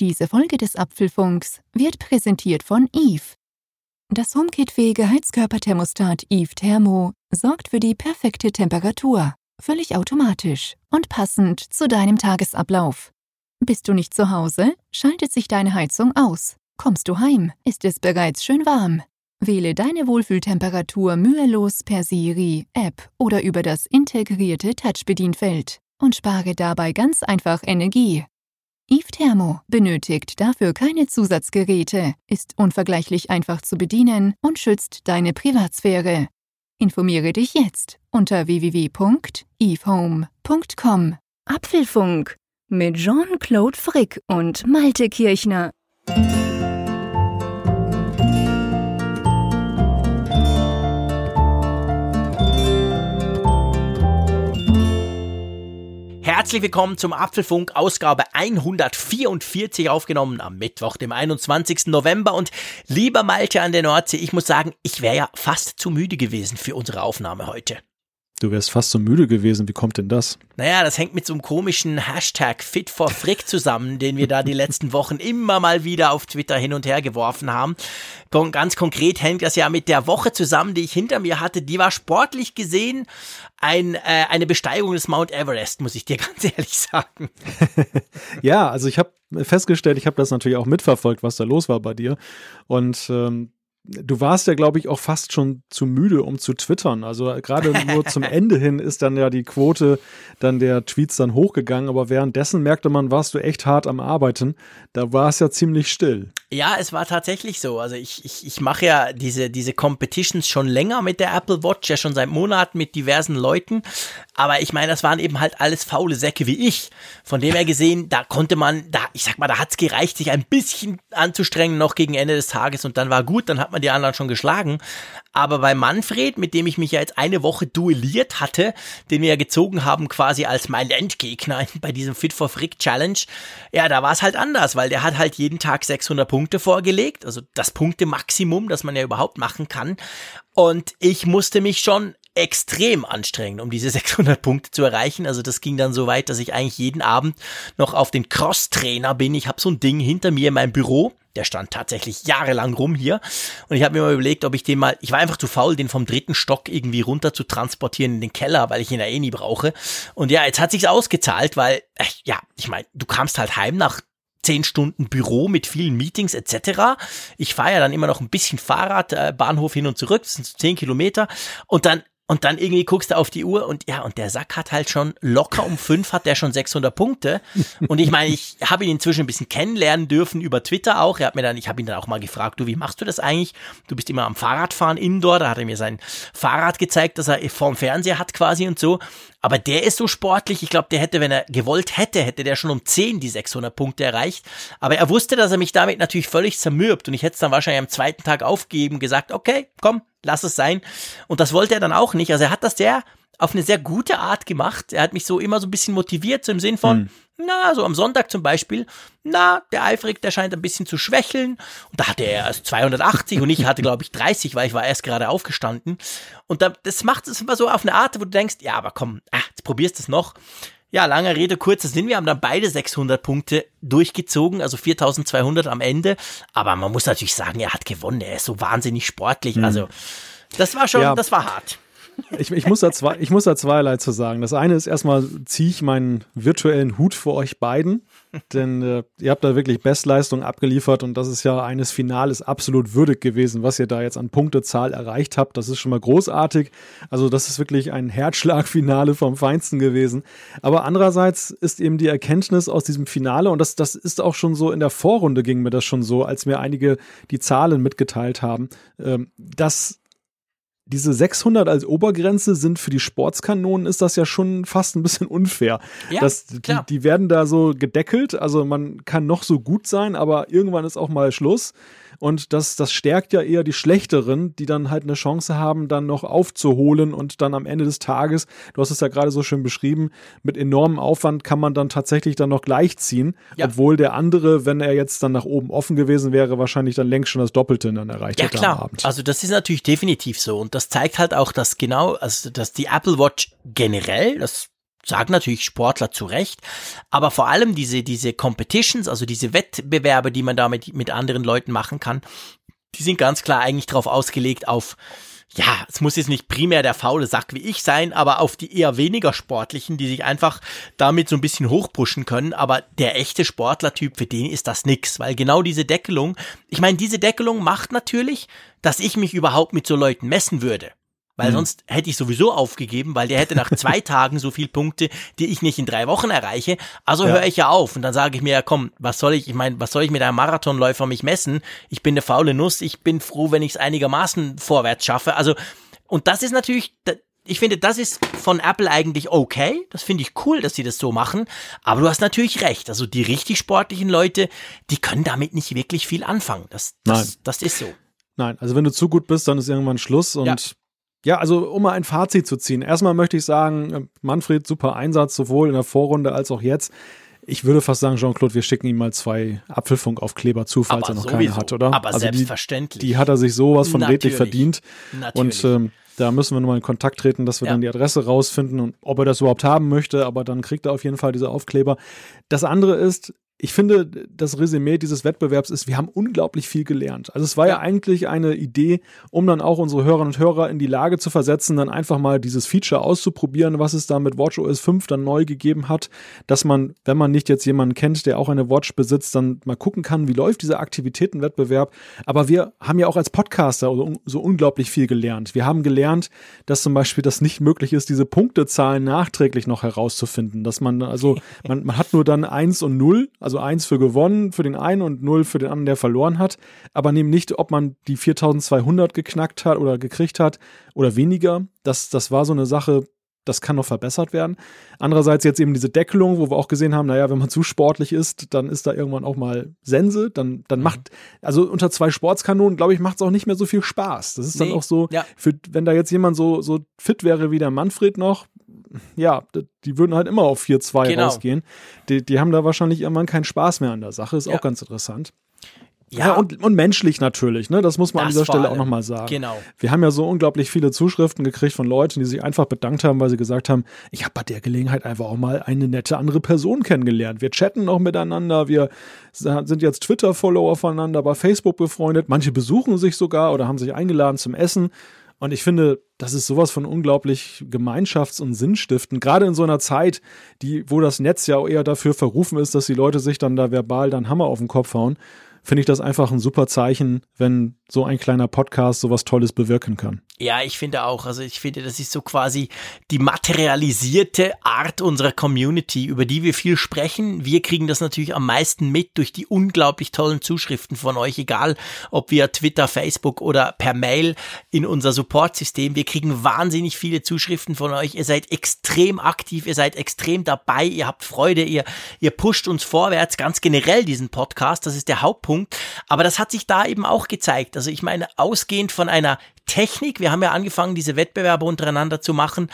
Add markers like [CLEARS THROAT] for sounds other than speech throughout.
Diese Folge des Apfelfunks wird präsentiert von Eve. Das HomeKit-fähige Heizkörperthermostat Eve Thermo sorgt für die perfekte Temperatur, völlig automatisch und passend zu deinem Tagesablauf. Bist du nicht zu Hause, schaltet sich deine Heizung aus. Kommst du heim, ist es bereits schön warm. Wähle deine Wohlfühltemperatur mühelos per Siri, App oder über das integrierte Touchbedienfeld und spare dabei ganz einfach Energie. Eve Thermo benötigt dafür keine Zusatzgeräte, ist unvergleichlich einfach zu bedienen und schützt deine Privatsphäre. Informiere dich jetzt unter www.evehome.com. Apfelfunk mit Jean-Claude Frick und Malte Kirchner. Herzlich willkommen zum Apfelfunk, Ausgabe 144, aufgenommen am Mittwoch, dem 21. November. Und lieber Malte an der Nordsee, ich muss sagen, ich wäre ja fast zu müde gewesen für unsere Aufnahme heute. Du wärst fast so müde gewesen. Wie kommt denn das? Naja, das hängt mit so einem komischen Hashtag Fit for Frick zusammen, den wir da die letzten Wochen immer mal wieder auf Twitter hin und her geworfen haben. Ganz konkret hängt das ja mit der Woche zusammen, die ich hinter mir hatte. Die war sportlich gesehen ein, äh, eine Besteigung des Mount Everest, muss ich dir [LAUGHS] ganz ehrlich sagen. [LAUGHS] ja, also ich habe festgestellt, ich habe das natürlich auch mitverfolgt, was da los war bei dir. Und ähm, du warst ja, glaube ich, auch fast schon zu müde, um zu twittern. Also gerade nur zum [LAUGHS] Ende hin ist dann ja die Quote dann der Tweets dann hochgegangen, aber währenddessen merkte man, warst du echt hart am Arbeiten. Da war es ja ziemlich still. Ja, es war tatsächlich so. Also ich, ich, ich mache ja diese, diese Competitions schon länger mit der Apple Watch, ja schon seit Monaten mit diversen Leuten. Aber ich meine, das waren eben halt alles faule Säcke wie ich. Von dem her gesehen, da konnte man, da, ich sag mal, da hat's gereicht, sich ein bisschen anzustrengen noch gegen Ende des Tages und dann war gut, dann hat man die anderen schon geschlagen. Aber bei Manfred, mit dem ich mich ja jetzt eine Woche duelliert hatte, den wir ja gezogen haben quasi als mein Endgegner [LAUGHS] bei diesem Fit for Frick Challenge, ja, da war es halt anders, weil der hat halt jeden Tag 600 Punkte vorgelegt, also das Punktemaximum, das man ja überhaupt machen kann. Und ich musste mich schon extrem anstrengend, um diese [LAUGHS] 600 Punkte zu erreichen. Also das ging dann so weit, dass ich eigentlich jeden Abend noch auf den Cross-Trainer bin. Ich habe so ein Ding hinter mir in meinem Büro. Der stand tatsächlich jahrelang rum hier. Und ich habe mir mal überlegt, ob ich den mal, ich war einfach zu faul, den vom dritten Stock irgendwie runter zu transportieren in den Keller, weil ich ihn ja eh nie brauche. Und ja, jetzt hat sich's ausgezahlt, weil, äh, ja, ich meine, du kamst halt heim nach zehn Stunden Büro mit vielen Meetings etc. Ich fahre ja dann immer noch ein bisschen Fahrrad, äh, Bahnhof hin und zurück, das sind so zehn Kilometer. Und dann und dann irgendwie guckst du auf die Uhr und ja, und der Sack hat halt schon locker um fünf hat der schon 600 Punkte. Und ich meine, ich habe ihn inzwischen ein bisschen kennenlernen dürfen über Twitter auch. Er hat mir dann, ich habe ihn dann auch mal gefragt, du, wie machst du das eigentlich? Du bist immer am Fahrradfahren indoor. Da hat er mir sein Fahrrad gezeigt, das er vorm Fernseher hat quasi und so. Aber der ist so sportlich. Ich glaube, der hätte, wenn er gewollt hätte, hätte der schon um 10 die 600 Punkte erreicht. Aber er wusste, dass er mich damit natürlich völlig zermürbt. Und ich hätte es dann wahrscheinlich am zweiten Tag aufgegeben, gesagt, okay, komm, lass es sein. Und das wollte er dann auch nicht. Also er hat das sehr auf eine sehr gute Art gemacht. Er hat mich so immer so ein bisschen motiviert, so im Sinn von, hm. na, so am Sonntag zum Beispiel, na, der Eifrig, der scheint ein bisschen zu schwächeln. Und da hatte er erst 280 und ich hatte, glaube ich, 30, weil ich war erst gerade aufgestanden. Und da, das macht es immer so auf eine Art, wo du denkst, ja, aber komm, ah, jetzt probierst du es noch. Ja, lange Rede, kurzer Sinn. Wir haben dann beide 600 Punkte durchgezogen, also 4200 am Ende. Aber man muss natürlich sagen, er hat gewonnen. Er ist so wahnsinnig sportlich. Mhm. Also, das war schon, ja. das war hart. Ich, ich, muss da zwei, ich muss da zweierlei zu sagen. Das eine ist erstmal, ziehe ich meinen virtuellen Hut vor euch beiden, denn äh, ihr habt da wirklich Bestleistung abgeliefert und das ist ja eines Finales absolut würdig gewesen, was ihr da jetzt an Punktezahl erreicht habt. Das ist schon mal großartig. Also das ist wirklich ein Herzschlagfinale vom Feinsten gewesen. Aber andererseits ist eben die Erkenntnis aus diesem Finale und das, das ist auch schon so in der Vorrunde ging mir das schon so, als mir einige die Zahlen mitgeteilt haben, ähm, dass diese 600 als Obergrenze sind für die Sportskanonen, ist das ja schon fast ein bisschen unfair. Ja, das. Die, die werden da so gedeckelt, also man kann noch so gut sein, aber irgendwann ist auch mal Schluss. Und das, das stärkt ja eher die Schlechteren, die dann halt eine Chance haben, dann noch aufzuholen und dann am Ende des Tages, du hast es ja gerade so schön beschrieben, mit enormem Aufwand kann man dann tatsächlich dann noch gleichziehen, ja. obwohl der andere, wenn er jetzt dann nach oben offen gewesen wäre, wahrscheinlich dann längst schon das Doppelte dann erreicht ja, hätte klar. am Abend. Also das ist natürlich definitiv so und das zeigt halt auch, dass genau, also dass die Apple Watch generell, das sagen natürlich Sportler zu Recht, aber vor allem diese, diese Competitions, also diese Wettbewerbe, die man da mit, mit anderen Leuten machen kann, die sind ganz klar eigentlich darauf ausgelegt auf ja, es muss jetzt nicht primär der faule Sack wie ich sein, aber auf die eher weniger sportlichen, die sich einfach damit so ein bisschen hochpushen können. Aber der echte Sportlertyp, für den ist das nix, weil genau diese Deckelung, ich meine, diese Deckelung macht natürlich, dass ich mich überhaupt mit so Leuten messen würde. Weil mhm. sonst hätte ich sowieso aufgegeben, weil der hätte nach zwei [LAUGHS] Tagen so viel Punkte, die ich nicht in drei Wochen erreiche. Also ja. höre ich ja auf und dann sage ich mir, ja komm, was soll ich, ich meine, was soll ich mit einem Marathonläufer mich messen? Ich bin eine faule Nuss, ich bin froh, wenn ich es einigermaßen vorwärts schaffe. Also, und das ist natürlich, ich finde, das ist von Apple eigentlich okay. Das finde ich cool, dass sie das so machen. Aber du hast natürlich recht. Also die richtig sportlichen Leute, die können damit nicht wirklich viel anfangen. Das, das, das ist so. Nein, also wenn du zu gut bist, dann ist irgendwann Schluss und ja. Ja, also um mal ein Fazit zu ziehen. Erstmal möchte ich sagen, äh, Manfred, super Einsatz, sowohl in der Vorrunde als auch jetzt. Ich würde fast sagen, Jean-Claude, wir schicken ihm mal zwei Apfelfunkaufkleber zu, falls Aber er noch sowieso. keine hat, oder? Aber also selbstverständlich. Die, die, hat er sich sowas von Natürlich. redlich verdient. Natürlich. Und ähm, da müssen wir nochmal in Kontakt treten, dass wir ja. dann die Adresse rausfinden und ob er das überhaupt haben möchte. Aber dann kriegt er auf jeden Fall diese Aufkleber. Das andere ist, ich finde, das Resümee dieses Wettbewerbs ist, wir haben unglaublich viel gelernt. Also es war ja. ja, eigentlich eine Idee, um dann auch unsere Hörerinnen und Hörer in die Lage zu versetzen, dann einfach mal dieses Feature auszuprobieren, was es da mit WatchOS 5 dann neu gegeben hat, dass man, wenn man nicht jetzt jemanden kennt, der auch eine Watch besitzt, dann mal gucken kann, wie läuft dieser Aktivitätenwettbewerb. Aber wir haben ja auch als Podcaster so unglaublich viel gelernt. Wir haben gelernt, dass zum Beispiel das nicht möglich ist, diese Punktezahlen nachträglich noch herauszufinden, dass man also, [LAUGHS] man, man hat nur dann eins und null, also also eins für gewonnen für den einen und null für den anderen, der verloren hat. Aber nehmen nicht, ob man die 4200 geknackt hat oder gekriegt hat oder weniger. Das, das war so eine Sache, das kann noch verbessert werden. Andererseits jetzt eben diese Deckelung, wo wir auch gesehen haben, naja, wenn man zu sportlich ist, dann ist da irgendwann auch mal Sense. Dann, dann mhm. macht, also unter zwei Sportskanonen, glaube ich, macht es auch nicht mehr so viel Spaß. Das ist nee, dann auch so, ja. für, wenn da jetzt jemand so, so fit wäre wie der Manfred noch, ja, die würden halt immer auf 4-2 genau. rausgehen. Die, die haben da wahrscheinlich irgendwann keinen Spaß mehr an der Sache. Ist ja. auch ganz interessant. Ja, ja und, und menschlich natürlich, ne? Das muss man das an dieser Stelle auch nochmal sagen. Genau. Wir haben ja so unglaublich viele Zuschriften gekriegt von Leuten, die sich einfach bedankt haben, weil sie gesagt haben, ich habe bei der Gelegenheit einfach auch mal eine nette andere Person kennengelernt. Wir chatten noch miteinander, wir sind jetzt Twitter-Follower voneinander, bei Facebook befreundet, manche besuchen sich sogar oder haben sich eingeladen zum Essen. Und ich finde, das ist sowas von unglaublich gemeinschafts- und sinnstiftend. Gerade in so einer Zeit, die, wo das Netz ja eher dafür verrufen ist, dass die Leute sich dann da verbal dann Hammer auf den Kopf hauen finde ich das einfach ein super Zeichen, wenn so ein kleiner Podcast sowas Tolles bewirken kann. Ja, ich finde auch. Also ich finde, das ist so quasi die materialisierte Art unserer Community, über die wir viel sprechen. Wir kriegen das natürlich am meisten mit durch die unglaublich tollen Zuschriften von euch, egal ob via Twitter, Facebook oder per Mail in unser Supportsystem. Wir kriegen wahnsinnig viele Zuschriften von euch. Ihr seid extrem aktiv, ihr seid extrem dabei, ihr habt Freude, ihr, ihr pusht uns vorwärts, ganz generell diesen Podcast. Das ist der Hauptpunkt. Aber das hat sich da eben auch gezeigt. Also ich meine, ausgehend von einer Technik. Wir haben ja angefangen, diese Wettbewerbe untereinander zu machen.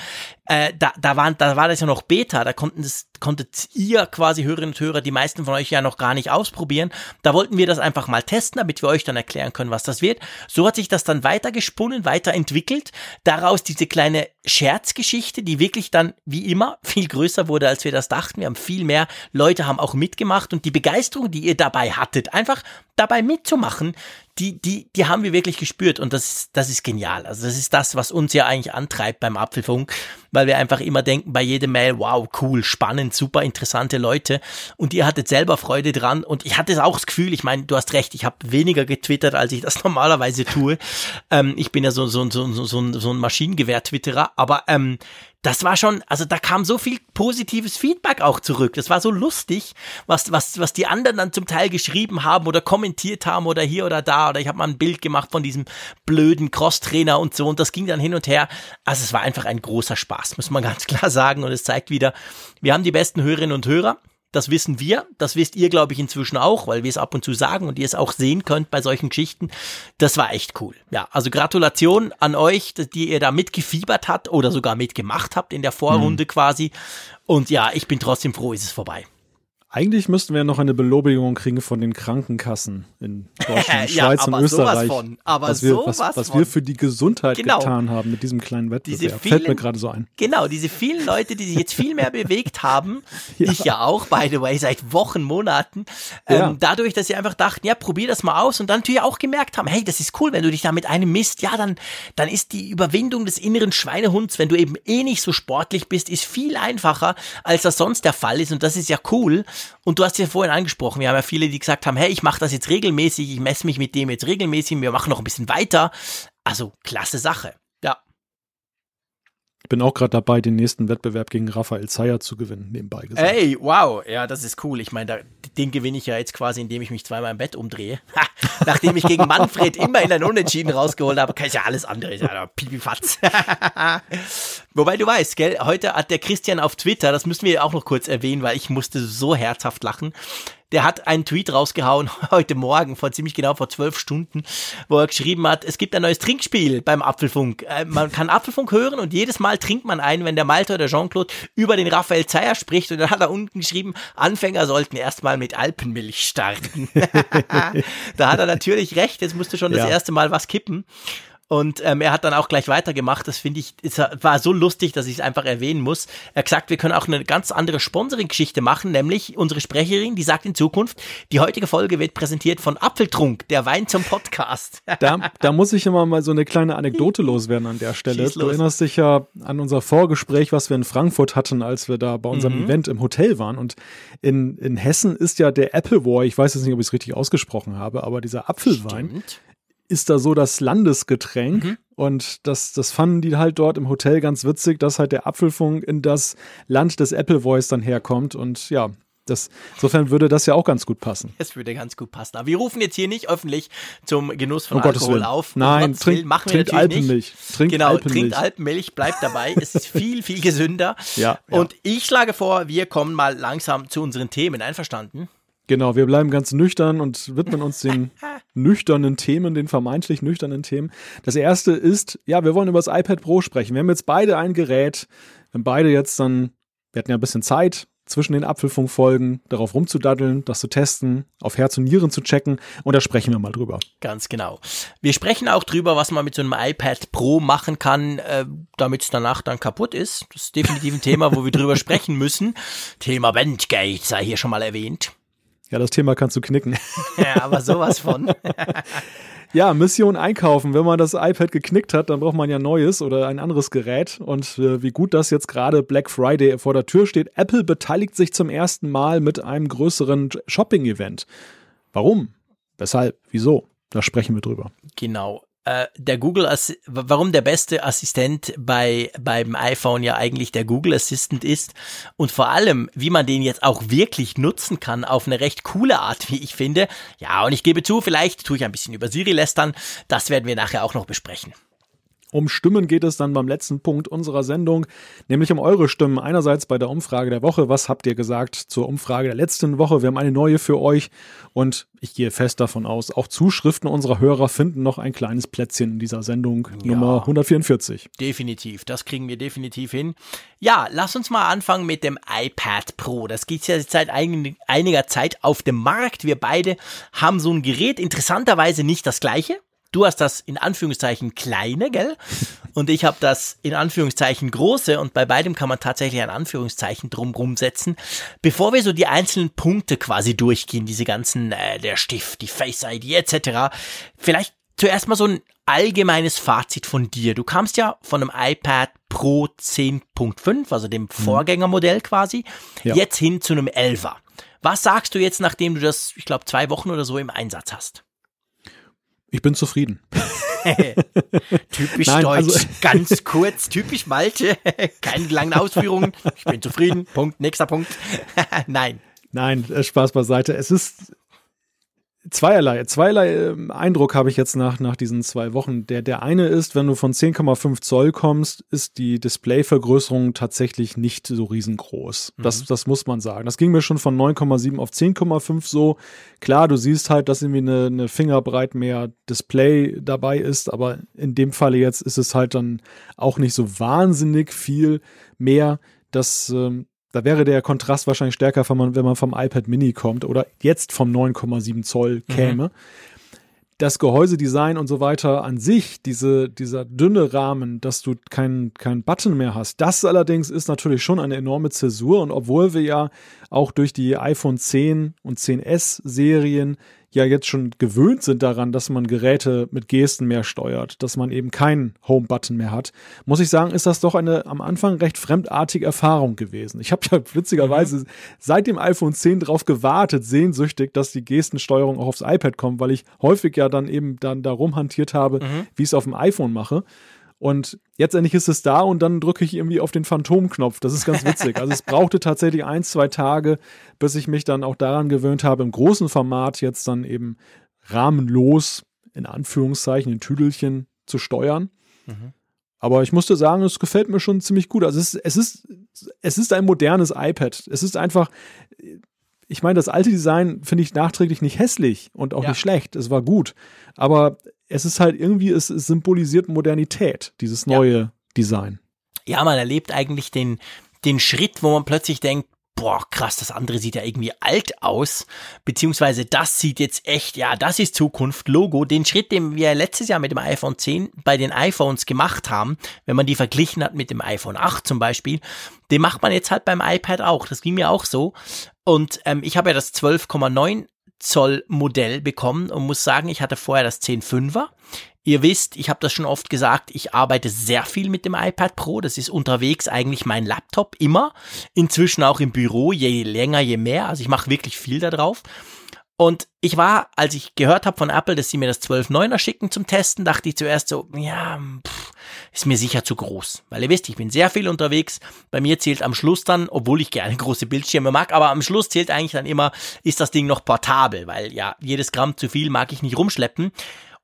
Äh, da, da, waren, da war das ja noch Beta, da konnten das, konntet ihr quasi Hörerinnen und Hörer, die meisten von euch ja noch gar nicht ausprobieren. Da wollten wir das einfach mal testen, damit wir euch dann erklären können, was das wird. So hat sich das dann weitergesponnen, weiterentwickelt. Daraus diese kleine Scherzgeschichte, die wirklich dann wie immer [LAUGHS] viel größer wurde, als wir das dachten. Wir haben viel mehr Leute haben auch mitgemacht und die Begeisterung, die ihr dabei hattet, einfach dabei mitzumachen, die, die, die haben wir wirklich gespürt und das, das ist genial. Also das ist das, was uns ja eigentlich antreibt beim Apfelfunk, weil wir einfach immer denken bei jedem Mail, wow, cool, spannend, super interessante Leute und ihr hattet selber Freude dran und ich hatte auch das Gefühl, ich meine, du hast recht, ich habe weniger getwittert, als ich das [LAUGHS] normalerweise tue. Ähm, ich bin ja so, so, so, so, so, so ein Maschinengewehr-Twitterer, aber ähm, das war schon, also da kam so viel positives Feedback auch zurück. Das war so lustig, was, was, was die anderen dann zum Teil geschrieben haben oder kommentiert haben oder hier oder da. Oder ich habe mal ein Bild gemacht von diesem blöden Crosstrainer und so. Und das ging dann hin und her. Also es war einfach ein großer Spaß, muss man [LAUGHS] ganz klar sagen. Und es zeigt wieder, wir haben die besten Hörerinnen und Hörer. Das wissen wir, das wisst ihr, glaube ich, inzwischen auch, weil wir es ab und zu sagen und ihr es auch sehen könnt bei solchen Geschichten. Das war echt cool. Ja, also Gratulation an euch, die ihr da mitgefiebert habt oder sogar mitgemacht habt in der Vorrunde mhm. quasi. Und ja, ich bin trotzdem froh, ist es vorbei. Eigentlich müssten wir noch eine Belobigung kriegen von den Krankenkassen in Deutschland, [LAUGHS] Ja, Schweiz und Österreich. von, aber was wir, sowas was, was wir für die Gesundheit Genau. getan haben mit diesem kleinen Diese Wettbewerb. Fällt mir vielen- gerade so ein. Genau, diese vielen Leute, die sich jetzt viel mehr [LAUGHS] bewegt haben, Ja. ich ja auch, by the way, seit Wochen, Monaten, Ja. ähm, dadurch, dass sie einfach dachten, ja, probier das mal aus und dann natürlich auch gemerkt haben, hey, das ist cool, wenn du dich da mit einem misst, ja, dann, dann ist die Überwindung des inneren Schweinehunds, wenn du eben eh nicht so sportlich bist, ist viel einfacher, als das sonst der Fall ist und das ist ja cool. Und du hast ja vorhin angesprochen, wir haben ja viele, die gesagt haben, hey, ich mache das jetzt regelmäßig, ich messe mich mit dem jetzt regelmäßig, wir machen noch ein bisschen weiter. Also, klasse Sache. Ja. Ich bin auch gerade dabei, den nächsten Wettbewerb gegen Raphael Zeyer zu gewinnen, nebenbei gesagt. Ey, wow, ja, das ist cool. Ich meine, den gewinne ich ja jetzt quasi, indem ich mich zweimal im Bett umdrehe. Nachdem ich gegen Manfred immer in ein Unentschieden rausgeholt habe, kann ich ja alles andere. Ist Ja, Pipifatz. [LAUGHS] Wobei du weißt, gell, heute hat der Christian auf Twitter, das müssen wir auch noch kurz erwähnen, weil ich musste so herzhaft lachen. Der hat einen Tweet rausgehauen [LAUGHS] heute Morgen, vor ziemlich genau vor zwölf Stunden, wo er geschrieben hat, es gibt ein neues Trinkspiel beim Apfelfunk. Äh, Man kann Apfelfunk hören und jedes Mal trinkt man einen, wenn der Malte oder Jean-Claude über den Raphael Zeyer spricht. Und dann hat er unten geschrieben, Anfänger sollten erstmal mit Alpenmilch starten. [LAUGHS] da hat er natürlich recht, jetzt musste schon das Ja. erste Mal was kippen. Und ähm, er hat dann auch gleich weitergemacht. Das finde ich, es war so lustig, dass ich es einfach erwähnen muss. Er hat gesagt, wir können auch eine ganz andere Sponsoring-Geschichte machen, nämlich unsere Sprecherin, die sagt in Zukunft, die heutige Folge wird präsentiert von Apfeltrunk, der Wein zum Podcast. [LAUGHS] Da, da muss ich immer mal so eine kleine Anekdote loswerden an der Stelle. Du erinnerst dich ja an unser Vorgespräch, was wir in Frankfurt hatten, als wir da bei unserem Mhm. Event im Hotel waren. Und in, in Hessen ist ja der Appleboy, ich weiß jetzt nicht, ob ich es richtig ausgesprochen habe, aber dieser Apfelwein Stimmt. Ist da so das Landesgetränk. Mhm. Und das, das fanden die halt dort im Hotel ganz witzig, dass halt der Apfelfunk in das Land des Appleboys dann herkommt. Und ja, das, insofern würde das ja auch ganz gut passen. Das würde ganz gut passen. Aber wir rufen jetzt hier nicht öffentlich zum Genuss von Um Alkohol auf. Um Nein, Gottes trink, machen wir trink natürlich nicht. Alpenmilch. Trink genau, Alpenmilch. trinkt Alpenmilch, bleibt dabei. es ist viel, viel gesünder. [LAUGHS] Ja, ja. Und ich schlage vor, wir kommen mal langsam zu unseren Themen. Einverstanden? Genau, wir bleiben ganz nüchtern und widmen uns den [LAUGHS] nüchternen Themen, den vermeintlich nüchternen Themen. Das erste ist, ja, wir wollen über das iPad Pro sprechen. Wir haben jetzt beide ein Gerät. Wir haben beide jetzt dann, wir hatten ja ein bisschen Zeit zwischen den Apfelfunkfolgen, darauf rumzudaddeln, das zu testen, auf Herz und Nieren zu checken und da sprechen wir mal drüber. Ganz genau. Wir sprechen auch drüber, was man mit so einem iPad Pro machen kann, äh, damit es danach dann kaputt ist. Das ist definitiv ein Thema, wo wir drüber [LAUGHS] sprechen müssen. Thema Bandgate sei hier schon mal erwähnt. Ja, das Thema kannst du knicken. [LAUGHS] Ja, aber sowas von. [LAUGHS] Ja, Mission einkaufen. Wenn man das iPad geknickt hat, dann braucht man ja neues oder ein anderes Gerät. Und äh, wie gut das jetzt gerade Black Friday vor der Tür steht. Apple beteiligt sich zum ersten Mal mit einem größeren Shopping-Event. Warum? Weshalb? Wieso? Da sprechen wir drüber. Genau. Äh, der Google, Assi warum der beste Assistent bei beim iPhone ja eigentlich der Google Assistant ist und vor allem, wie man den jetzt auch wirklich nutzen kann auf eine recht coole Art, wie ich finde. Ja, und ich gebe zu, vielleicht tue ich ein bisschen über Siri lästern. Das werden wir nachher auch noch besprechen. Um Stimmen geht es dann beim letzten Punkt unserer Sendung, nämlich um eure Stimmen. Einerseits bei der Umfrage der Woche. Was habt ihr gesagt zur Umfrage der letzten Woche? Wir haben eine neue für euch und ich gehe fest davon aus, auch Zuschriften unserer Hörer finden noch ein kleines Plätzchen in dieser Sendung Nummer 144. Definitiv, das kriegen wir definitiv hin. Ja, lass uns mal anfangen mit dem iPad Pro. Das gibt ja seit ein- einiger Zeit auf dem Markt. Wir beide haben so ein Gerät, interessanterweise nicht das gleiche. Du hast das in Anführungszeichen kleine, gell? Und ich habe das in Anführungszeichen große und bei beidem kann man tatsächlich ein Anführungszeichen drumrum setzen. Bevor wir so die einzelnen Punkte quasi durchgehen, diese ganzen, äh, der Stift, die Face ID etc., vielleicht zuerst mal so ein allgemeines Fazit von dir. Du kamst ja von einem iPad Pro 10.5, also dem Vorgängermodell quasi, Ja. jetzt hin zu einem 11er. Was sagst du jetzt, nachdem du das, ich glaube, zwei Wochen oder so im Einsatz hast? Ich bin zufrieden. [LAUGHS] Typisch Nein, deutsch, also- [LAUGHS] ganz kurz, typisch Malte, [LAUGHS] keine langen Ausführungen. Ich bin zufrieden. Punkt, nächster Punkt. Nein. Nein, äh, Spaß beiseite. Es ist zweierlei. Zweierlei ähm, Eindruck habe ich jetzt nach, nach diesen zwei Wochen. Der, der eine ist, wenn du von 10,5 Zoll kommst, ist die Displayvergrößerung tatsächlich nicht so riesengroß. Das, das muss man sagen. Das ging mir schon von 9,7 auf 10,5 so. Klar, du siehst halt, dass irgendwie eine, eine Fingerbreit mehr Display dabei ist, aber in dem Falle jetzt ist es halt dann auch nicht so wahnsinnig viel mehr. Das, ähm, da wäre der Kontrast wahrscheinlich stärker, wenn man, wenn man vom iPad Mini kommt oder jetzt vom 9,7 Zoll käme. Mhm das Gehäusedesign und so weiter an sich, diese, dieser dünne Rahmen, dass du keinen kein Button mehr hast, das allerdings ist natürlich schon eine enorme Zäsur. Und obwohl wir ja auch durch die iPhone 10 und 10S Serien ja jetzt schon gewöhnt sind daran, dass man Geräte mit Gesten mehr steuert, dass man eben keinen Home-Button mehr hat, muss ich sagen, ist das doch eine am Anfang recht fremdartige Erfahrung gewesen. Ich habe ja [LAUGHS] witzigerweise mhm. seit dem iPhone 10 darauf gewartet, sehnsüchtig, dass die Gestensteuerung auch aufs iPad kommt, weil ich häufig ja dann eben dann darum hantiert habe, mhm. wie ich es auf dem iPhone mache. Und jetzt endlich ist es da und dann drücke ich irgendwie auf den Phantomknopf. Das ist ganz witzig. Also es [LAUGHS] brauchte tatsächlich ein, zwei Tage, bis ich mich dann auch daran gewöhnt habe, im großen Format jetzt dann eben rahmenlos, in Anführungszeichen, in Tüdelchen zu steuern. Mhm. Aber ich musste sagen, es gefällt mir schon ziemlich gut. Also es ist, es ist, es ist ein modernes iPad. Es ist einfach, ich meine, das alte Design finde ich nachträglich nicht hässlich und auch ja. nicht schlecht. Es war gut. Aber es ist halt irgendwie, es, es symbolisiert Modernität, dieses neue ja. Design. Ja, man erlebt eigentlich den, den Schritt, wo man plötzlich denkt, boah, krass, das andere sieht ja irgendwie alt aus, beziehungsweise das sieht jetzt echt, ja, das ist Zukunft, Logo. Den Schritt, den wir letztes Jahr mit dem iPhone 10 bei den iPhones gemacht haben, wenn man die verglichen hat mit dem iPhone 8 zum Beispiel, den macht man jetzt halt beim iPad auch. Das ging mir auch so. Und ähm, ich habe ja das 12,9 Zoll Modell bekommen und muss sagen, ich hatte vorher das 10.5er. Ihr wisst, ich habe das schon oft gesagt, ich arbeite sehr viel mit dem iPad Pro. Das ist unterwegs eigentlich mein Laptop immer. Inzwischen auch im Büro, je länger, je mehr. Also ich mache wirklich viel da drauf. Und ich war, als ich gehört habe von Apple, dass sie mir das 12.9er schicken zum Testen, dachte ich zuerst so, ja, pff, ist mir sicher zu groß. Weil ihr wisst, ich bin sehr viel unterwegs. Bei mir zählt am Schluss dann, obwohl ich gerne [LAUGHS] große Bildschirme mag, aber am Schluss zählt eigentlich dann immer, ist das Ding noch portabel, weil ja, jedes Gramm zu viel mag ich nicht rumschleppen.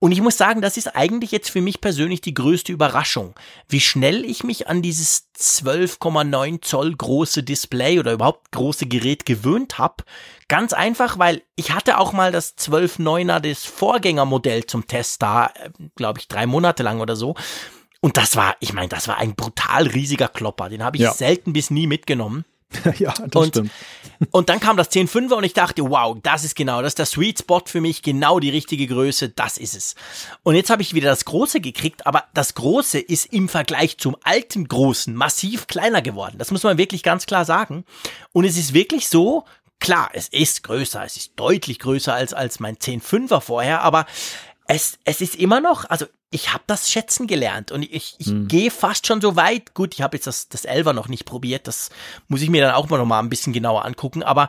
Und ich muss sagen, das ist eigentlich jetzt für mich persönlich die größte Überraschung, wie schnell ich mich an dieses 12,9 Zoll große Display oder überhaupt große Gerät gewöhnt habe. Ganz einfach, weil ich hatte auch mal das 12,9er des Vorgängermodell zum Test da, äh, glaube ich, drei Monate lang oder so. Und das war, ich meine, das war ein brutal riesiger Klopper. Den habe ich ja. selten bis nie mitgenommen. [LAUGHS] ja, das und, stimmt. Und dann kam das 10.5er und ich dachte, wow, das ist genau, das ist der Sweet Spot für mich, genau die richtige Größe, das ist es. Und jetzt habe ich wieder das Große gekriegt, aber das Große ist im Vergleich zum alten Großen massiv kleiner geworden. Das muss man wirklich ganz klar sagen. Und es ist wirklich so, klar, es ist größer, es ist deutlich größer als, als mein 10.5er vorher, aber es, es ist immer noch, also ich habe das schätzen gelernt und ich, ich hm. gehe fast schon so weit. Gut, ich habe jetzt das, das Elver noch nicht probiert, das muss ich mir dann auch mal noch mal ein bisschen genauer angucken. Aber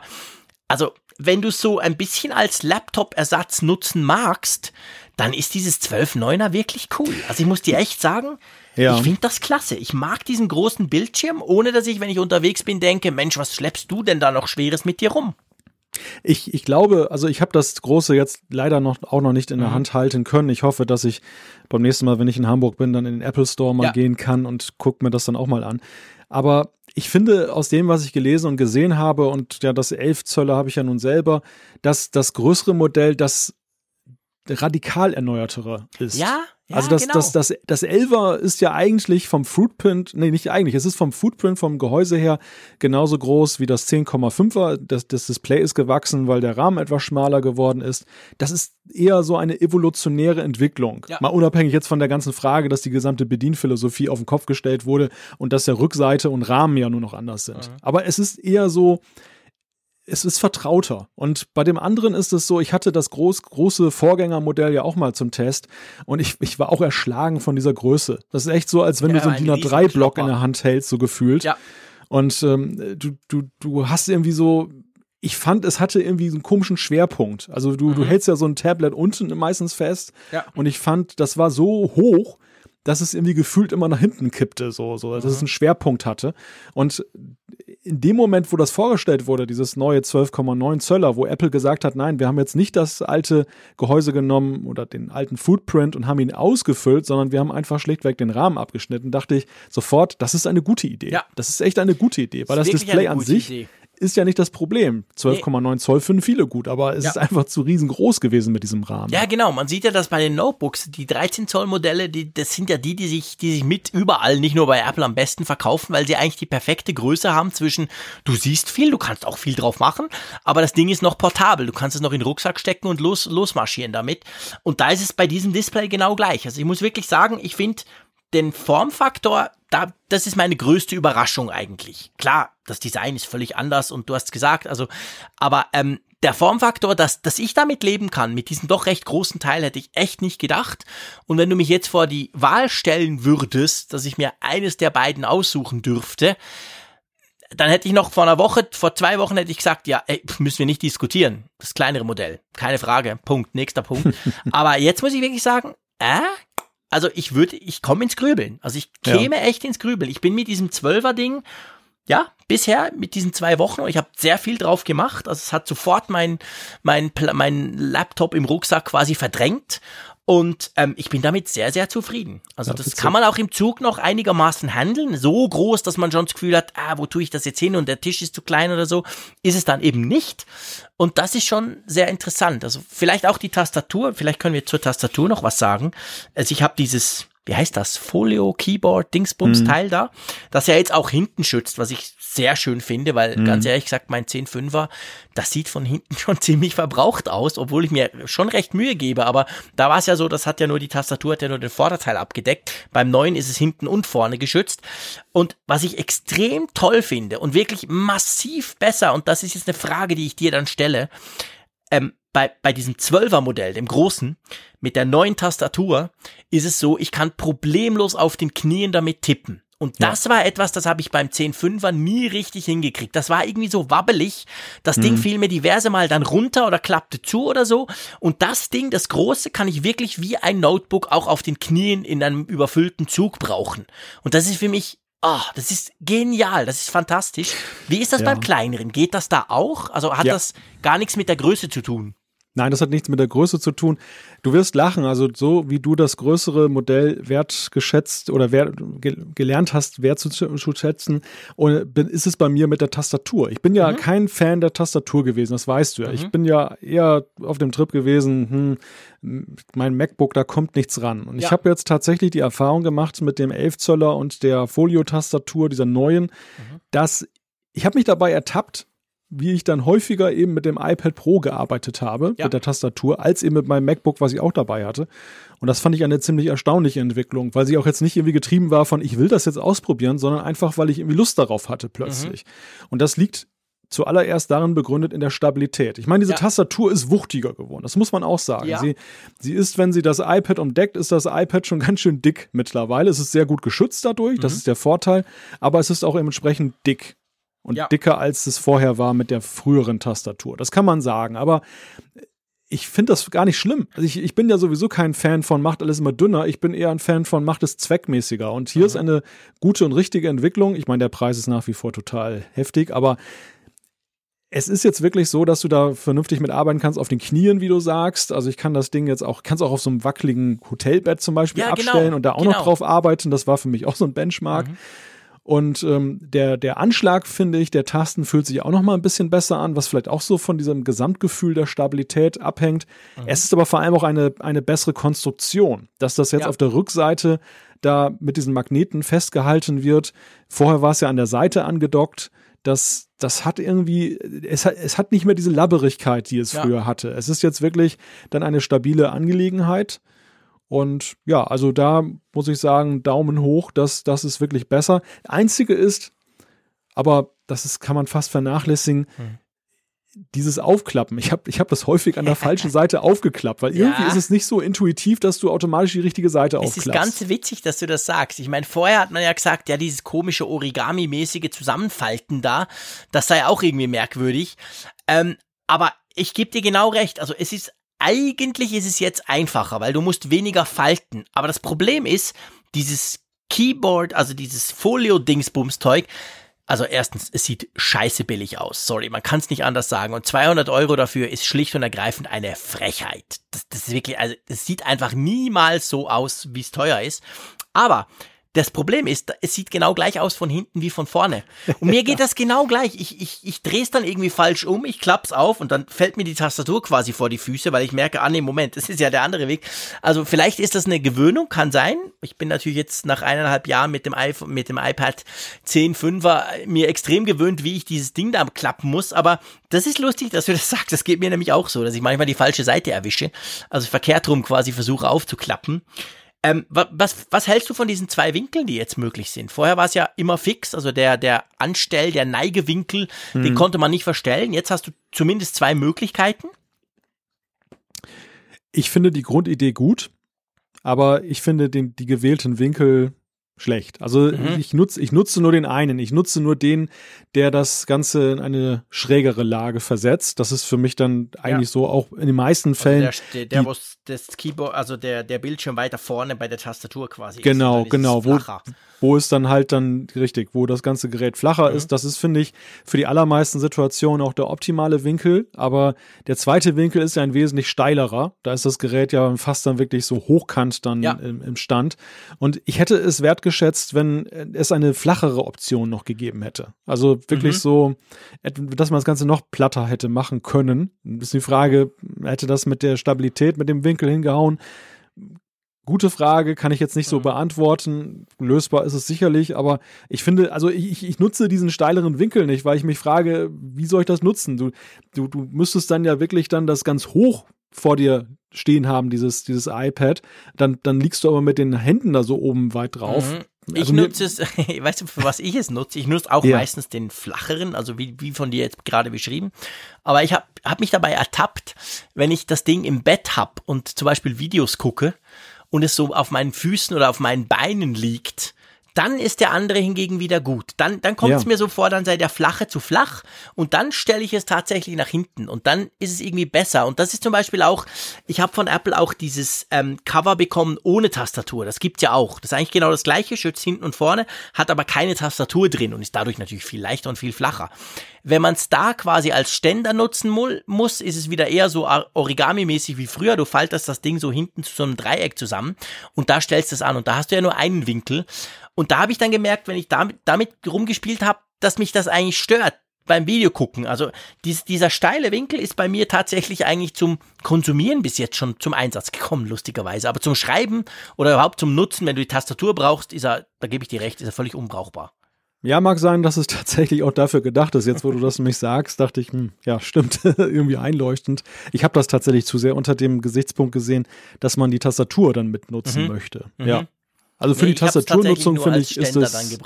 also, wenn du so ein bisschen als Laptop-Ersatz nutzen magst, dann ist dieses 12.9er wirklich cool. Also ich muss dir echt sagen, ja. ich finde das klasse. Ich mag diesen großen Bildschirm, ohne dass ich, wenn ich unterwegs bin, denke, Mensch, was schleppst du denn da noch Schweres mit dir rum? Ich, ich glaube, also ich habe das Große jetzt leider noch auch noch nicht in der mhm. Hand halten können. Ich hoffe, dass ich beim nächsten Mal, wenn ich in Hamburg bin, dann in den Apple Store mal ja. gehen kann und guck mir das dann auch mal an. Aber ich finde aus dem, was ich gelesen und gesehen habe, und ja, das 11 Zöller habe ich ja nun selber, dass das größere Modell das radikal erneuertere ist. Ja, ja, also das, genau. das, das, das Elver ist ja eigentlich vom Footprint, nee, nicht eigentlich, es ist vom Footprint, vom Gehäuse her genauso groß wie das 10,5er. Das, das Display ist gewachsen, weil der Rahmen etwas schmaler geworden ist. Das ist eher so eine evolutionäre Entwicklung. Ja. Mal unabhängig jetzt von der ganzen Frage, dass die gesamte Bedienphilosophie auf den Kopf gestellt wurde und dass der Rückseite und Rahmen ja nur noch anders sind. Mhm. Aber es ist eher so, es ist vertrauter. Und bei dem anderen ist es so, ich hatte das groß, große Vorgängermodell ja auch mal zum Test und ich, ich war auch erschlagen von dieser Größe. Das ist echt so, als wenn ja, du so einen DIN A3-Block in der Hand hältst, so gefühlt. Ja. Und ähm, du, du, du hast irgendwie so, ich fand, es hatte irgendwie so einen komischen Schwerpunkt. Also du, mhm. du hältst ja so ein Tablet unten meistens fest. Ja. Und ich fand, das war so hoch, dass es irgendwie gefühlt immer nach hinten kippte, so, so, dass mhm. es einen Schwerpunkt hatte. Und in dem Moment, wo das vorgestellt wurde, dieses neue 12,9 Zöller, wo Apple gesagt hat, nein, wir haben jetzt nicht das alte Gehäuse genommen oder den alten Footprint und haben ihn ausgefüllt, sondern wir haben einfach schlichtweg den Rahmen abgeschnitten, dachte ich sofort, das ist eine gute Idee. Ja. Das ist echt eine gute Idee, weil das, das Display an sich Idee ist ja nicht das Problem. 12,9 Zoll finden viele gut, aber es ja. ist einfach zu riesengroß gewesen mit diesem Rahmen. Ja, genau. Man sieht ja, dass bei den Notebooks, die 13 Zoll Modelle, die, das sind ja die, die sich, die sich mit überall, nicht nur bei Apple am besten verkaufen, weil sie eigentlich die perfekte Größe haben zwischen, du siehst viel, du kannst auch viel drauf machen, aber das Ding ist noch portabel. Du kannst es noch in den Rucksack stecken und los, losmarschieren damit. Und da ist es bei diesem Display genau gleich. Also ich muss wirklich sagen, ich finde den Formfaktor, da, das ist meine größte Überraschung eigentlich. Klar, das Design ist völlig anders und du hast gesagt, also, aber ähm, der Formfaktor, dass, dass ich damit leben kann, mit diesem doch recht großen Teil, hätte ich echt nicht gedacht. Und wenn du mich jetzt vor die Wahl stellen würdest, dass ich mir eines der beiden aussuchen dürfte, dann hätte ich noch vor einer Woche, vor zwei Wochen hätte ich gesagt, ja, ey, müssen wir nicht diskutieren. Das kleinere Modell. Keine Frage. Punkt. Nächster Punkt. [LAUGHS] Aber jetzt muss ich wirklich sagen, äh, also ich würde, ich komme ins Grübeln. Also ich käme ja. echt ins Grübeln. Ich bin mit diesem Zwölfer-Ding, ja, bisher mit diesen zwei Wochen, ich habe sehr viel drauf gemacht. Also es hat sofort mein, mein, mein Laptop im Rucksack quasi verdrängt. Und ähm, ich bin damit sehr, sehr zufrieden. Also ja, das kann man auch im Zug noch einigermaßen handeln. So groß, dass man schon das Gefühl hat, ah, wo tue ich das jetzt hin und der Tisch ist zu klein oder so, ist es dann eben nicht. Und das ist schon sehr interessant. Also vielleicht auch die Tastatur, vielleicht können wir zur Tastatur noch was sagen. Also ich habe dieses wie heißt das, Folio, Keyboard, Dingsbums mhm. Teil da, das ja jetzt auch hinten schützt, was ich sehr schön finde, weil mhm. ganz ehrlich gesagt, mein 10.5er, das sieht von hinten [LAUGHS] schon ziemlich verbraucht aus, obwohl ich mir schon recht Mühe gebe, aber da war es ja so, das hat ja nur die Tastatur, hat ja nur den Vorderteil abgedeckt. Beim neuen ist es hinten und vorne geschützt. Und was ich extrem toll finde und wirklich massiv besser, und das ist jetzt eine Frage, die ich dir dann stelle, ähm, bei, bei diesem 12er Modell, dem großen, mit der neuen Tastatur, ist es so, ich kann problemlos auf den Knien damit tippen. Und das ja. war etwas, das habe ich beim 10.5er nie richtig hingekriegt. Das war irgendwie so wabbelig. Das mhm. Ding fiel mir diverse Mal dann runter oder klappte zu oder so. Und das Ding, das große, kann ich wirklich wie ein Notebook auch auf den Knien in einem überfüllten Zug brauchen. Und das ist für mich Ah, oh, das ist genial, das ist fantastisch. Wie ist das ja. beim kleineren? Geht das da auch? Also hat ja. das gar nichts mit der Größe zu tun? Nein, das hat nichts mit der Größe zu tun. Du wirst lachen, also so wie du das größere Modell wertgeschätzt oder wert, ge, gelernt hast, wert zu, zu schätzen, und ist es bei mir mit der Tastatur. Ich bin ja mhm. kein Fan der Tastatur gewesen, das weißt du ja. Mhm. Ich bin ja eher auf dem Trip gewesen, hm, mein MacBook, da kommt nichts ran. Und ja. ich habe jetzt tatsächlich die Erfahrung gemacht mit dem 11 Zöller und der Folio-Tastatur, dieser neuen, mhm. dass ich habe mich dabei ertappt, wie ich dann häufiger eben mit dem iPad Pro gearbeitet habe, ja. mit der Tastatur, als eben mit meinem MacBook, was ich auch dabei hatte. Und das fand ich eine ziemlich erstaunliche Entwicklung, weil sie auch jetzt nicht irgendwie getrieben war von, ich will das jetzt ausprobieren, sondern einfach, weil ich irgendwie Lust darauf hatte plötzlich. Mhm. Und das liegt zuallererst darin begründet in der Stabilität. Ich meine, diese ja. Tastatur ist wuchtiger geworden. Das muss man auch sagen. Ja. Sie, sie ist, wenn sie das iPad umdeckt, ist das iPad schon [LAUGHS] ganz schön dick mittlerweile. Es ist sehr gut geschützt dadurch. Mhm. Das ist der Vorteil. Aber es ist auch entsprechend dick und ja. dicker als es vorher war mit der früheren Tastatur. Das kann man sagen, aber ich finde das gar nicht schlimm. Also ich, ich bin ja sowieso kein Fan von macht alles immer dünner. Ich bin eher ein Fan von macht es zweckmäßiger. Und hier mhm. ist eine gute und richtige Entwicklung. Ich meine, der Preis ist nach wie vor total heftig, aber es ist jetzt wirklich so, dass du da vernünftig mitarbeiten kannst auf den Knien, wie du sagst. Also ich kann das Ding jetzt auch, kannst auch auf so einem wackeligen Hotelbett zum Beispiel ja, genau. abstellen genau, und da auch genau. noch drauf arbeiten. Das war für mich auch so ein Benchmark. Mhm. Und ähm, der, der Anschlag, finde ich, der Tasten fühlt sich auch noch mal ein bisschen besser an, was vielleicht auch so von diesem Gesamtgefühl der Stabilität abhängt. Mhm. Es ist aber vor allem auch eine, eine bessere Konstruktion, dass das jetzt ja. auf der Rückseite da mit diesen Magneten festgehalten wird. Vorher war es ja an der Seite angedockt. Das, das hat irgendwie, es hat, es hat nicht mehr diese Labberigkeit, die es ja. früher hatte. Es ist jetzt wirklich dann eine stabile Angelegenheit. Und ja, also da muss ich sagen, Daumen hoch, das, das ist wirklich besser. Einzige ist, aber das ist, kann man fast vernachlässigen, hm. dieses Aufklappen. Ich habe ich hab das häufig an der [LAUGHS] falschen Seite aufgeklappt, weil irgendwie ja. ist es nicht so intuitiv, dass du automatisch die richtige Seite aufklappst. Es ist ganz witzig, dass du das sagst. Ich meine, vorher hat man ja gesagt, ja, dieses komische Origami-mäßige Zusammenfalten da, das sei auch irgendwie merkwürdig. Ähm, aber ich gebe dir genau recht. Also es ist eigentlich ist es jetzt einfacher, weil du musst weniger falten. Aber das Problem ist, dieses Keyboard, also dieses Folio-Dingsbums-Zeug, also erstens, es sieht scheiße billig aus. Sorry, man kann es nicht anders sagen. Und 200 Euro dafür ist schlicht und ergreifend eine Frechheit. Das, das ist wirklich, also es sieht einfach niemals so aus, wie es teuer ist. Aber Das Problem ist, es sieht genau gleich aus von hinten wie von vorne. Und mir geht [LAUGHS] das genau gleich. Ich, ich, ich drehe es dann irgendwie falsch um, ich klapp's auf und dann fällt mir die Tastatur quasi vor die Füße, weil ich merke, ah nee, Moment, das ist ja der andere Weg. Also vielleicht ist das eine Gewöhnung, kann sein. Ich bin natürlich jetzt nach eineinhalb Jahren mit dem iPhone, mit dem iPad 10 5er mir extrem gewöhnt, wie ich dieses Ding da klappen muss. Aber das ist lustig, dass du das sagst. Das geht mir nämlich auch so, dass ich manchmal die falsche Seite erwische. Also verkehrt rum quasi versuche aufzuklappen. Ähm, was, was hältst du von diesen zwei Winkeln, die jetzt möglich sind? Vorher war es ja immer fix, also der, der Anstell, der Neigewinkel, hm. den konnte man nicht verstellen. Jetzt hast du zumindest zwei Möglichkeiten. Ich finde die Grundidee gut, aber ich finde den, die gewählten Winkel schlecht. Also mhm. ich nutze ich nutze nur den einen. Ich nutze nur den, der das Ganze in eine schrägere Lage versetzt. Das ist für mich dann eigentlich ja. so auch in den meisten also Fällen. Also der, der, der wo das Keyboard, also der, der Bildschirm weiter vorne bei der Tastatur quasi genau, ist. Genau, genau. Wo, wo es dann halt dann richtig, wo das ganze Gerät flacher mhm. ist. Das ist, finde ich, für die allermeisten Situationen auch der optimale Winkel. Aber der zweite Winkel ist ja ein wesentlich steilerer. Da ist das Gerät ja fast dann wirklich so hochkant dann ja. im, im Stand. Und ich hätte es wertgeschätzt, wenn es eine flachere Option noch gegeben hätte. Also wirklich mhm. so, dass man das Ganze noch platter hätte machen können. Ist die Frage, hätte das mit der Stabilität, mit dem Winkel hingehauen? Gute Frage, kann ich jetzt nicht so mhm. beantworten. Lösbar ist es sicherlich, aber ich finde, also ich, ich nutze diesen steileren Winkel nicht, weil ich mich frage, wie soll ich das nutzen? Du, du, du müsstest dann ja wirklich dann das ganz hoch vor dir stehen haben, dieses, dieses iPad. Dann, dann liegst du aber mit den Händen da so oben weit drauf. Mhm. Also ich nutze es, [LAUGHS] weißt du, für was ich es nutze? Ich nutze auch ja. meistens den flacheren, also wie, wie von dir jetzt gerade beschrieben. Aber ich habe hab mich dabei ertappt, wenn ich das Ding im Bett hab und zum Beispiel Videos gucke, und es so auf meinen Füßen oder auf meinen Beinen liegt, dann ist der andere hingegen wieder gut. Dann, dann kommt es ja. mir so vor, dann sei der flache zu flach und dann stelle ich es tatsächlich nach hinten und dann ist es irgendwie besser. Und das ist zum Beispiel auch, ich habe von Apple auch dieses ähm, Cover bekommen ohne Tastatur. Das gibt's ja auch. Das ist eigentlich genau das gleiche, schützt hinten und vorne, hat aber keine Tastatur drin und ist dadurch natürlich viel leichter und viel flacher. Wenn man es da quasi als Ständer nutzen muss, ist es wieder eher so Origami-mäßig wie früher. Du faltest das Ding so hinten zu so einem Dreieck zusammen und da stellst du es an und da hast du ja nur einen Winkel. Und da habe ich dann gemerkt, wenn ich damit, damit rumgespielt habe, dass mich das eigentlich stört beim Video gucken. Also dies, dieser steile Winkel ist bei mir tatsächlich eigentlich zum Konsumieren bis jetzt schon zum Einsatz gekommen, lustigerweise. Aber zum Schreiben oder überhaupt zum Nutzen, wenn du die Tastatur brauchst, ist er, da gebe ich dir recht, ist er völlig unbrauchbar. Ja, mag sein, dass es tatsächlich auch dafür gedacht ist. Jetzt, wo du das nämlich sagst, dachte ich, hm, ja, stimmt, [LAUGHS] irgendwie einleuchtend. Ich habe das tatsächlich zu sehr unter dem Gesichtspunkt gesehen, dass man die Tastatur dann mitnutzen mhm. möchte. Mhm. Ja. Also für nee, die Tastaturnutzung finde ich ist es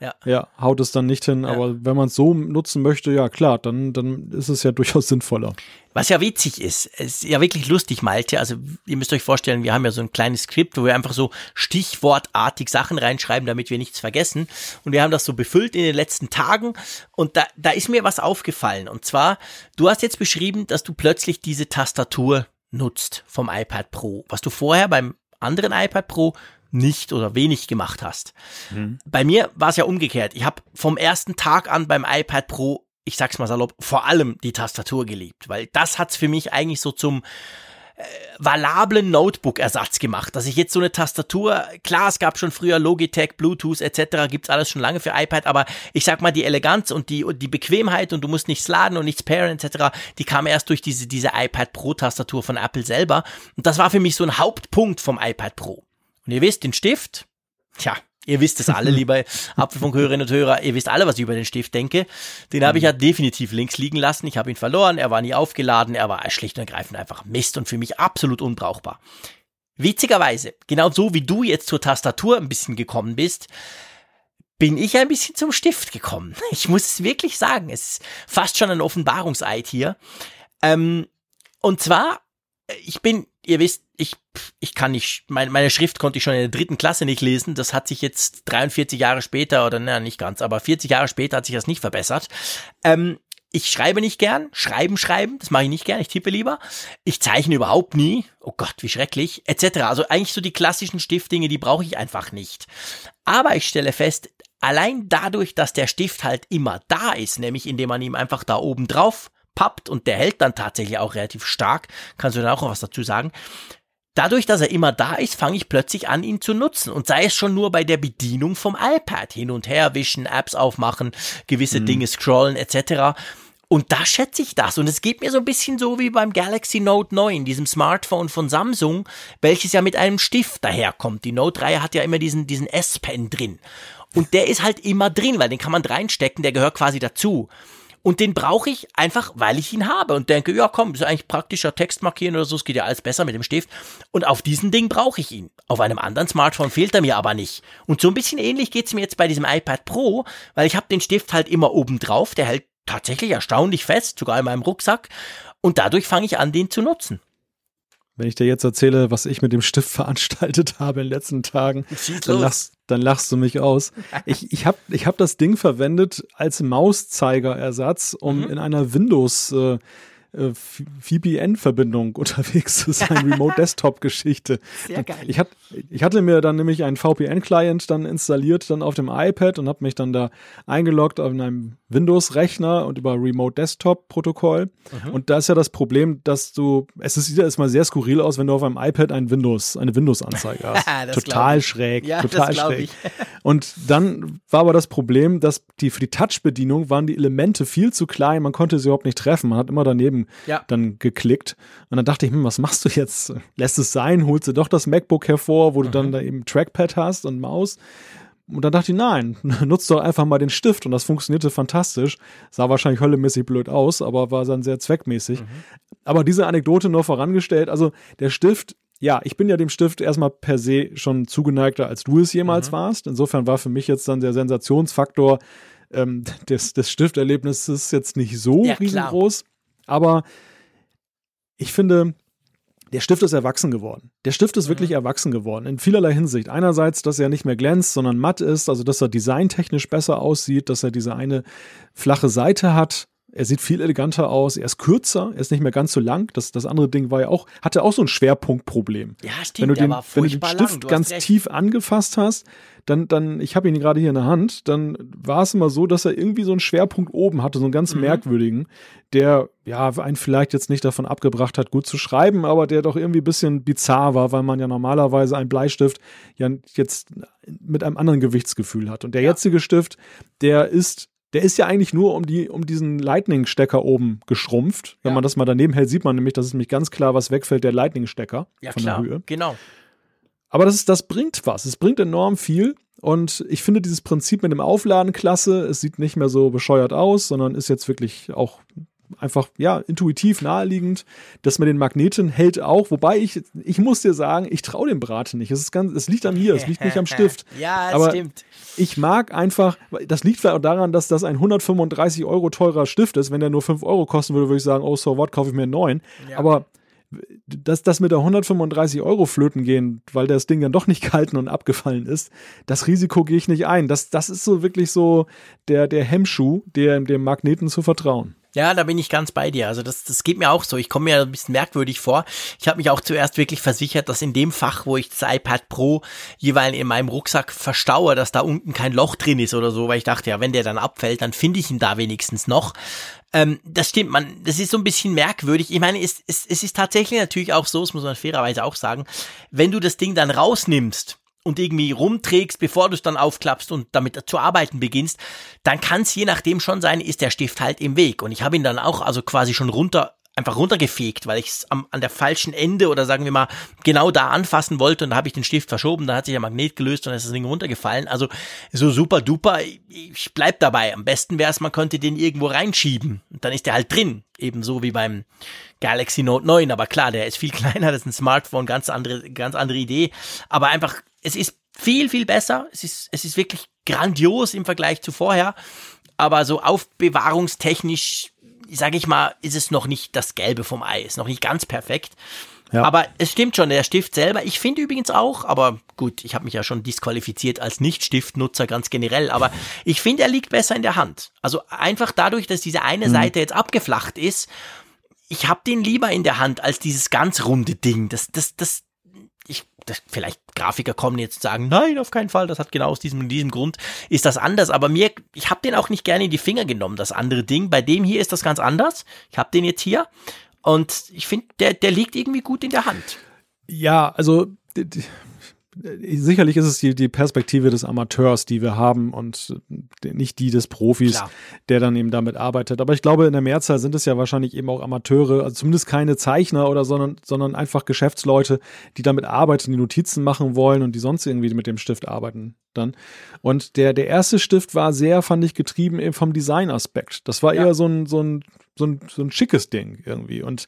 ja. ja. haut es dann nicht hin, ja. aber wenn man es so nutzen möchte, ja klar, dann dann ist es ja [LAUGHS] durchaus sinnvoller. Was ja witzig ist, ist ja wirklich lustig, Malte. Also ihr müsst euch vorstellen, wir haben ja so ein kleines Skript, wo wir einfach so stichwortartig Sachen reinschreiben, damit wir nichts vergessen. Und wir haben das so befüllt in den letzten Tagen. Und da, da ist mir was aufgefallen. Und zwar, du hast jetzt beschrieben, dass du plötzlich diese Tastatur nutzt vom iPad Pro, was du vorher beim anderen iPad Pro nicht oder wenig gemacht hast. Mhm. Bei mir war es ja umgekehrt. Ich habe vom ersten Tag an beim iPad Pro, ich sag's mal salopp, vor allem die Tastatur geliebt, weil das hat's für mich eigentlich so zum äh, valablen Notebook-Ersatz gemacht, dass ich jetzt so eine Tastatur, klar, es gab schon früher Logitech, Bluetooth etc., gibt's alles schon lange für iPad, aber ich sag mal, die Eleganz und die, und die Bequemheit und du musst nichts laden und nichts pairen etc., die kam erst durch diese, diese iPad Pro-Tastatur von Apple selber und das war für mich so ein Hauptpunkt vom iPad Pro. Und ihr wisst, den Stift, tja, ihr wisst es alle, [LAUGHS] liebe Apfelfunkhörerinnen und Hörer, ihr wisst alle, was ich über den Stift denke. Den habe ich ja definitiv links liegen lassen. Ich habe ihn verloren, er war nie aufgeladen, er war schlicht und ergreifend einfach Mist und für mich absolut unbrauchbar. Witzigerweise, genau so wie du jetzt zur Tastatur ein bisschen gekommen bist, bin ich ein bisschen zum Stift gekommen. [LAUGHS] Ich muss es wirklich sagen, es ist fast schon ein Offenbarungseid hier. Ähm, und zwar, ich bin ihr wisst, ich, ich kann nicht, meine, meine Schrift konnte ich schon in der dritten Klasse nicht lesen. Das hat sich jetzt 43 Jahre später, oder naja, nicht ganz, aber 40 Jahre später hat sich das nicht verbessert. Ähm, ich schreibe nicht gern, schreiben, schreiben, das mache ich nicht gern, ich tippe lieber. Ich zeichne überhaupt nie, oh Gott, wie schrecklich, etc. Also eigentlich so die klassischen Stiftdinge, die brauche ich einfach nicht. Aber ich stelle fest, allein dadurch, dass der Stift halt immer da ist, nämlich indem man ihm einfach da oben drauf pappt und der hält dann tatsächlich auch relativ stark, kannst du dann auch was dazu sagen, dadurch, dass er immer da ist, fange ich plötzlich an, ihn zu nutzen. Und sei es schon nur bei der Bedienung vom iPad, hin und her wischen, Apps aufmachen, gewisse mhm. Dinge scrollen etc. Und da schätze ich das. Und es geht mir so ein bisschen so wie beim Galaxy Note 9, diesem Smartphone von Samsung, welches ja mit einem Stift daherkommt. Die Note 3 hat ja immer diesen, diesen S-Pen drin. Und der ist halt immer drin, weil den kann man reinstecken, der gehört quasi dazu. Und den brauche ich einfach, weil ich ihn habe und denke, ja komm, ist eigentlich praktischer Text markieren oder so, es geht ja alles besser mit dem Stift. Und auf diesem Ding brauche ich ihn. Auf einem anderen Smartphone fehlt er mir aber nicht. Und so ein bisschen ähnlich geht es mir jetzt bei diesem iPad Pro, weil ich habe den Stift halt immer oben drauf, der hält tatsächlich erstaunlich fest, sogar in meinem Rucksack. Und dadurch fange ich an, den zu nutzen. Wenn ich dir jetzt erzähle, was ich mit dem Stift [LAUGHS] veranstaltet habe in den letzten Tagen, dann lachst, dann lachst, du mich aus. [LAUGHS] Ich, ich habe ich hab das Ding verwendet als Mauszeigerersatz, um mhm. in einer Windows- äh, äh, VPN-Verbindung [LAUGHS] unterwegs zu sein, Remote-Desktop-Geschichte. Sehr geil. Ich, hat, ich hatte mir dann nämlich einen VPN-Client dann installiert, dann auf dem iPad und habe mich dann da eingeloggt auf einem Windows-Rechner und über Remote-Desktop-Protokoll. Mhm. Und da ist ja das Problem, dass du, es sieht ja erstmal sehr skurril aus, wenn du auf einem iPad ein Windows, eine Windows-Anzeige [LAUGHS] hast. total schräg, ja, total schräg. [LAUGHS] Und dann war aber das Problem, dass die für die Touch-Bedienung waren die Elemente viel zu klein, man konnte sie überhaupt nicht treffen. Man hat immer daneben ja. dann geklickt. Und dann dachte ich, hm, was machst du jetzt? Lässt es sein, holst du doch das MacBook hervor, wo mhm. du dann mhm. da eben Trackpad hast und Maus. Und dann dachte ich, nein, [LAUGHS] nutzt doch einfach mal den Stift. Und das funktionierte fantastisch. Sah wahrscheinlich höllemäßig blöd aus, aber war dann sehr zweckmäßig. Mhm. Aber diese Anekdote nur vorangestellt, also der Stift, ja, ich bin ja dem Stift erstmal per se schon zugeneigter, als du es jemals mhm. warst. Insofern war für mich jetzt dann der Sensationsfaktor ähm, [LAUGHS] des, des Stifterlebnisses jetzt nicht so ja, riesengroß. Klar. Aber ich finde, der Stift ist erwachsen geworden. Der Stift ist mhm. wirklich erwachsen geworden. In vielerlei Hinsicht. Einerseits, dass er nicht mehr glänzt, sondern matt ist, also dass er designtechnisch besser aussieht, dass er diese eine flache Seite hat. Er sieht viel eleganter aus, er ist kürzer, er ist nicht mehr ganz so lang. Das, das andere Ding war ja auch, hatte auch so ein Schwerpunktproblem. Ja, stimmt, wenn du den, wenn du den Stift ganz recht. tief angefasst hast, dann, dann, ich habe ihn gerade hier in der Hand, dann war es immer so, dass er irgendwie so einen Schwerpunkt oben hatte, so einen ganz mhm. merkwürdigen, der ja einen vielleicht jetzt nicht davon abgebracht hat, gut zu schreiben, aber der doch irgendwie ein bisschen bizarr war, weil man ja normalerweise einen Bleistift ja jetzt mit einem anderen Gewichtsgefühl hat. Und der ja. jetzige Stift, der ist der ist ja eigentlich nur um, die, um diesen Lightning-Stecker oben geschrumpft. Wenn ja. man das mal daneben hält, sieht man nämlich, dass es nämlich ganz klar was wegfällt, der Lightning-Stecker ja, von klar. der Höhe. Genau. Aber das, ist, das bringt was. Es bringt enorm viel. Und ich finde dieses Prinzip mit dem Aufladen klasse. Es sieht nicht mehr so bescheuert aus, sondern ist jetzt wirklich auch einfach, ja, intuitiv naheliegend. Das mit den Magneten hält auch, wobei ich, ich muss dir sagen, ich traue dem Braten nicht. Es ist ganz, es liegt an mir, es liegt nicht am Stift. [LAUGHS] ja, Aber stimmt. Ich mag einfach, das liegt vielleicht auch daran, dass das ein 135 Euro teurer Stift ist. Wenn der nur 5 Euro kosten würde, würde ich sagen, oh, so what, kaufe ich mir einen neuen. Ja. Aber dass das mit der 135 Euro flöten gehen, weil das Ding dann doch nicht [LAUGHS] gehalten und abgefallen ist, das Risiko gehe ich nicht ein. Das, das ist so wirklich so der, der Hemmschuh, der, dem Magneten zu vertrauen. Ja, da bin ich ganz bei dir. Also das, das geht mir auch so. Ich komme mir ein bisschen merkwürdig vor. Ich habe mich auch zuerst wirklich versichert, dass in dem Fach, wo ich das iPad Pro jeweils in meinem Rucksack verstaue, dass da unten kein Loch drin ist oder so, weil ich dachte, ja, wenn der dann abfällt, dann finde ich ihn da wenigstens noch. Ähm, das stimmt, man, das ist so ein bisschen merkwürdig. Ich meine, es, es, es ist tatsächlich natürlich auch so, das muss man fairerweise auch sagen, wenn du das Ding dann rausnimmst, und irgendwie rumträgst, bevor du es dann aufklappst und damit zu arbeiten beginnst, dann kann es je nachdem schon sein, ist der Stift halt im Weg. Und ich habe ihn dann auch also quasi schon runter einfach runtergefegt, weil ich es an der falschen Ende oder sagen wir mal genau da anfassen wollte und da habe ich den Stift verschoben, dann hat sich der Magnet gelöst und dann ist das Ding runtergefallen. Also so super duper, ich bleib dabei. Am besten wäre es, man könnte den irgendwo reinschieben und dann ist der halt drin. Ebenso wie beim Galaxy Note 9, aber klar, der ist viel [LAUGHS] kleiner, das ist ein Smartphone, ganz andere, ganz andere Idee. Aber einfach, es ist viel, viel besser. Es ist, es ist wirklich grandios im Vergleich zu vorher. Aber so aufbewahrungstechnisch sage ich mal, ist es noch nicht das Gelbe vom Ei, ist noch nicht ganz perfekt. Ja. Aber es stimmt schon, der Stift selber. Ich finde übrigens auch, aber gut, ich habe mich ja schon disqualifiziert als Nicht-Stiftnutzer ganz generell, aber ich finde, er liegt besser in der Hand. Also einfach dadurch, dass diese eine mhm. Seite jetzt abgeflacht ist, ich habe den lieber in der Hand als dieses ganz runde Ding. Das, das, das, das, vielleicht Grafiker kommen jetzt und sagen, nein, auf keinen Fall, das hat genau aus diesem, diesem Grund, ist das anders. Aber mir, ich habe den auch nicht gerne in die Finger genommen, das andere Ding. Bei dem hier ist das ganz anders. Ich habe den jetzt hier und ich finde, der, der liegt irgendwie gut in der Hand. Ja, also sicherlich ist es die, die Perspektive des Amateurs, die wir haben und nicht die des Profis, Klar. der dann eben damit arbeitet. Aber ich glaube, in der Mehrzahl sind es ja wahrscheinlich eben auch Amateure, also zumindest keine Zeichner oder sondern, sondern einfach Geschäftsleute, die damit arbeiten, die Notizen machen wollen und die sonst irgendwie mit dem Stift arbeiten dann. Und der, der erste Stift war sehr, fand ich, getrieben eben vom Designaspekt. Das war ja. eher so ein, so ein, so ein, so ein schickes Ding irgendwie. Und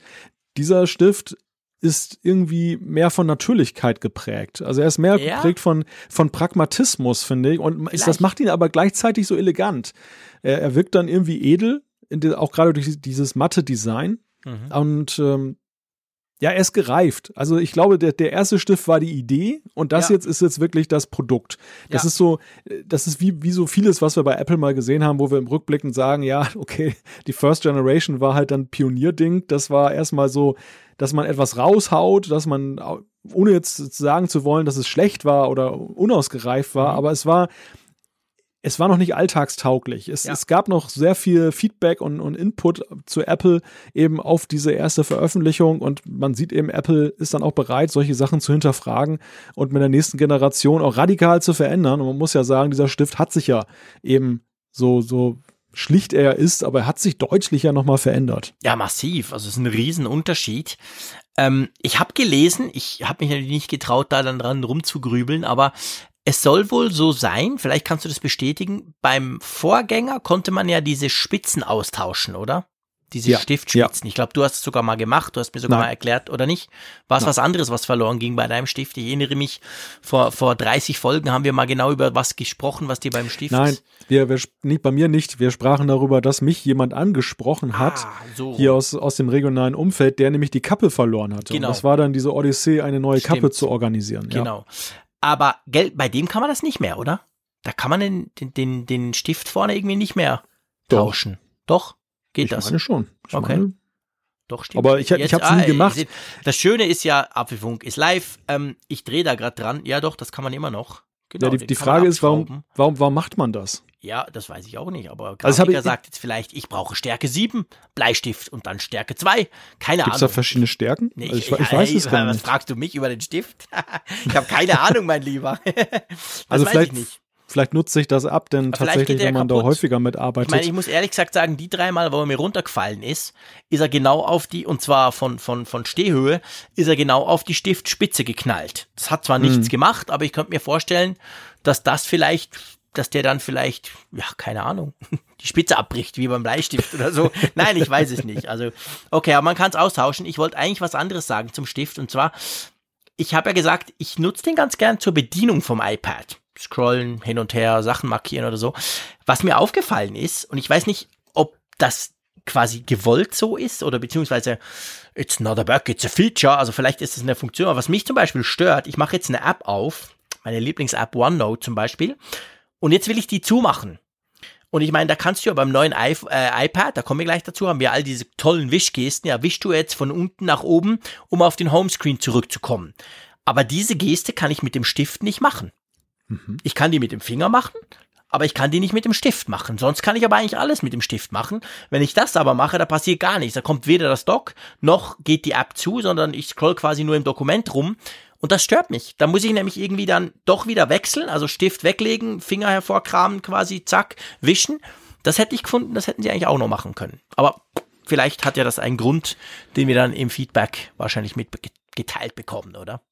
dieser Stift ist irgendwie mehr von Natürlichkeit geprägt. Also er ist mehr ja. geprägt von, von Pragmatismus, finde ich. Und Vielleicht. das macht ihn aber gleichzeitig so elegant. Er, er wirkt dann irgendwie edel, auch gerade durch dieses matte Design. Mhm. Und ähm, ja, er ist gereift. Also ich glaube, der, der erste Stift war die Idee und das ja. jetzt ist jetzt wirklich das Produkt. Das ja. ist so, das ist wie, wie so vieles, was wir bei Apple mal gesehen haben, wo wir im Rückblicken sagen, ja, [LAUGHS] okay, die First Generation war halt dann Pionierding. Das war erstmal so, dass man etwas raushaut, dass man, ohne jetzt sagen zu wollen, dass es schlecht war oder unausgereift war, mhm. aber es war, es war noch nicht alltagstauglich. Es, ja. es gab noch sehr viel Feedback und, und, Input zu Apple eben auf diese erste Veröffentlichung und man sieht eben, Apple ist dann auch bereit, solche Sachen zu hinterfragen und mit der nächsten Generation auch radikal zu verändern. Und man muss ja sagen, dieser Stift hat sich ja eben so, so schlicht er ist, aber er hat sich deutlich ja nochmal verändert. Ja, massiv. Also es ist ein Riesenunterschied. Ähm, ich habe gelesen, ich habe mich natürlich nicht getraut, da dann dran rumzugrübeln, aber es soll wohl so sein, vielleicht kannst du das bestätigen, beim Vorgänger konnte man ja diese Spitzen austauschen, oder? Diese ja, Stiftspitzen. Ja. Ich glaube, du hast es sogar mal gemacht, du hast mir sogar Nein. mal erklärt, oder nicht? War es was anderes, was verloren ging bei deinem Stift? Ich erinnere mich, vor, vor 30 Folgen haben wir mal genau über was gesprochen, was dir beim Stift. Nein, wir, wir, nicht bei mir nicht. Wir sprachen darüber, dass mich jemand angesprochen hat, ah, so. hier aus, aus dem regionalen Umfeld, der nämlich die Kappe verloren hatte. Genau. Und das war dann diese Odyssee, eine neue Stimmt. Kappe zu organisieren. Genau. Ja. Aber Geld, bei dem kann man das nicht mehr, oder? Da kann man den, den, den Stift vorne irgendwie nicht mehr tauschen. Doch? Geht ich das? Meine schon. Ich okay. Meine, doch, stimmt. Aber ich, ich habe es nie ah, gemacht. Das Schöne ist ja, Apfelfunk ist live. Ähm, ich drehe da gerade dran. Ja, doch, das kann man immer noch. Genau, ja, die, die Frage ist, warum, warum, warum macht man das? Ja, das weiß ich auch nicht. Aber also Grafiker also sagt jetzt vielleicht, ich brauche Stärke 7, Bleistift und dann Stärke 2. Keine Gibt's Ahnung. Gibt es da verschiedene Stärken? Nee, also ich, ich, weiß [LAUGHS] es gar nicht. Was fragst du mich über den Stift? [LAUGHS] ich habe keine Ahnung, mein Lieber. [LAUGHS] das also weiß vielleicht, ich nicht. Vielleicht nutzt sich das ab, denn Aber tatsächlich, wenn man kaputt. da häufiger mitarbeitet. Ich meine, ich muss ehrlich gesagt sagen, die dreimal, wo er mir runtergefallen ist, ist er genau auf die, und zwar von, von, von Stehhöhe, ist er genau auf die Stiftspitze geknallt. Das hat zwar nichts hm. gemacht, aber ich könnte mir vorstellen, dass das vielleicht, dass der dann vielleicht, ja, keine Ahnung, [LAUGHS] die Spitze abbricht, wie beim Bleistift oder so. Nein, ich weiß es nicht. Also, okay, aber man kann es austauschen. Ich wollte eigentlich was anderes sagen zum Stift, und zwar, ich habe ja gesagt, ich nutze den ganz gern zur Bedienung vom iPad scrollen, hin und her, Sachen markieren oder so. Was mir aufgefallen ist, und ich weiß nicht, ob das quasi gewollt so ist oder beziehungsweise it's not a bug, it's a feature, also vielleicht ist es eine Funktion, aber was mich zum Beispiel stört, ich mache jetzt eine App auf, meine Lieblings-App OneNote zum Beispiel, und jetzt will ich die zumachen. Und ich meine, da kannst du ja beim neuen I äh, iPad, da kommen wir gleich dazu, haben wir all diese tollen Wischgesten, ja, wischst du jetzt von unten nach oben, um auf den Homescreen zurückzukommen. Aber diese Geste kann ich mit dem Stift nicht machen. Mhm. Ich kann die mit dem Finger machen, aber ich kann die nicht mit dem Stift machen. Sonst kann ich aber eigentlich alles mit dem Stift machen. Wenn ich das aber mache, da passiert gar nichts. Da kommt weder das Dock, noch geht die App zu, sondern ich scroll quasi nur im Dokument rum. Und das stört mich. Da muss ich nämlich irgendwie dann doch wieder wechseln, also Stift weglegen, Finger hervorkramen, quasi, zack, wischen. Das hätte ich gefunden, das hätten sie eigentlich auch noch machen können. Aber vielleicht hat ja das einen Grund, den wir dann im Feedback wahrscheinlich mitgeteilt bekommen, oder?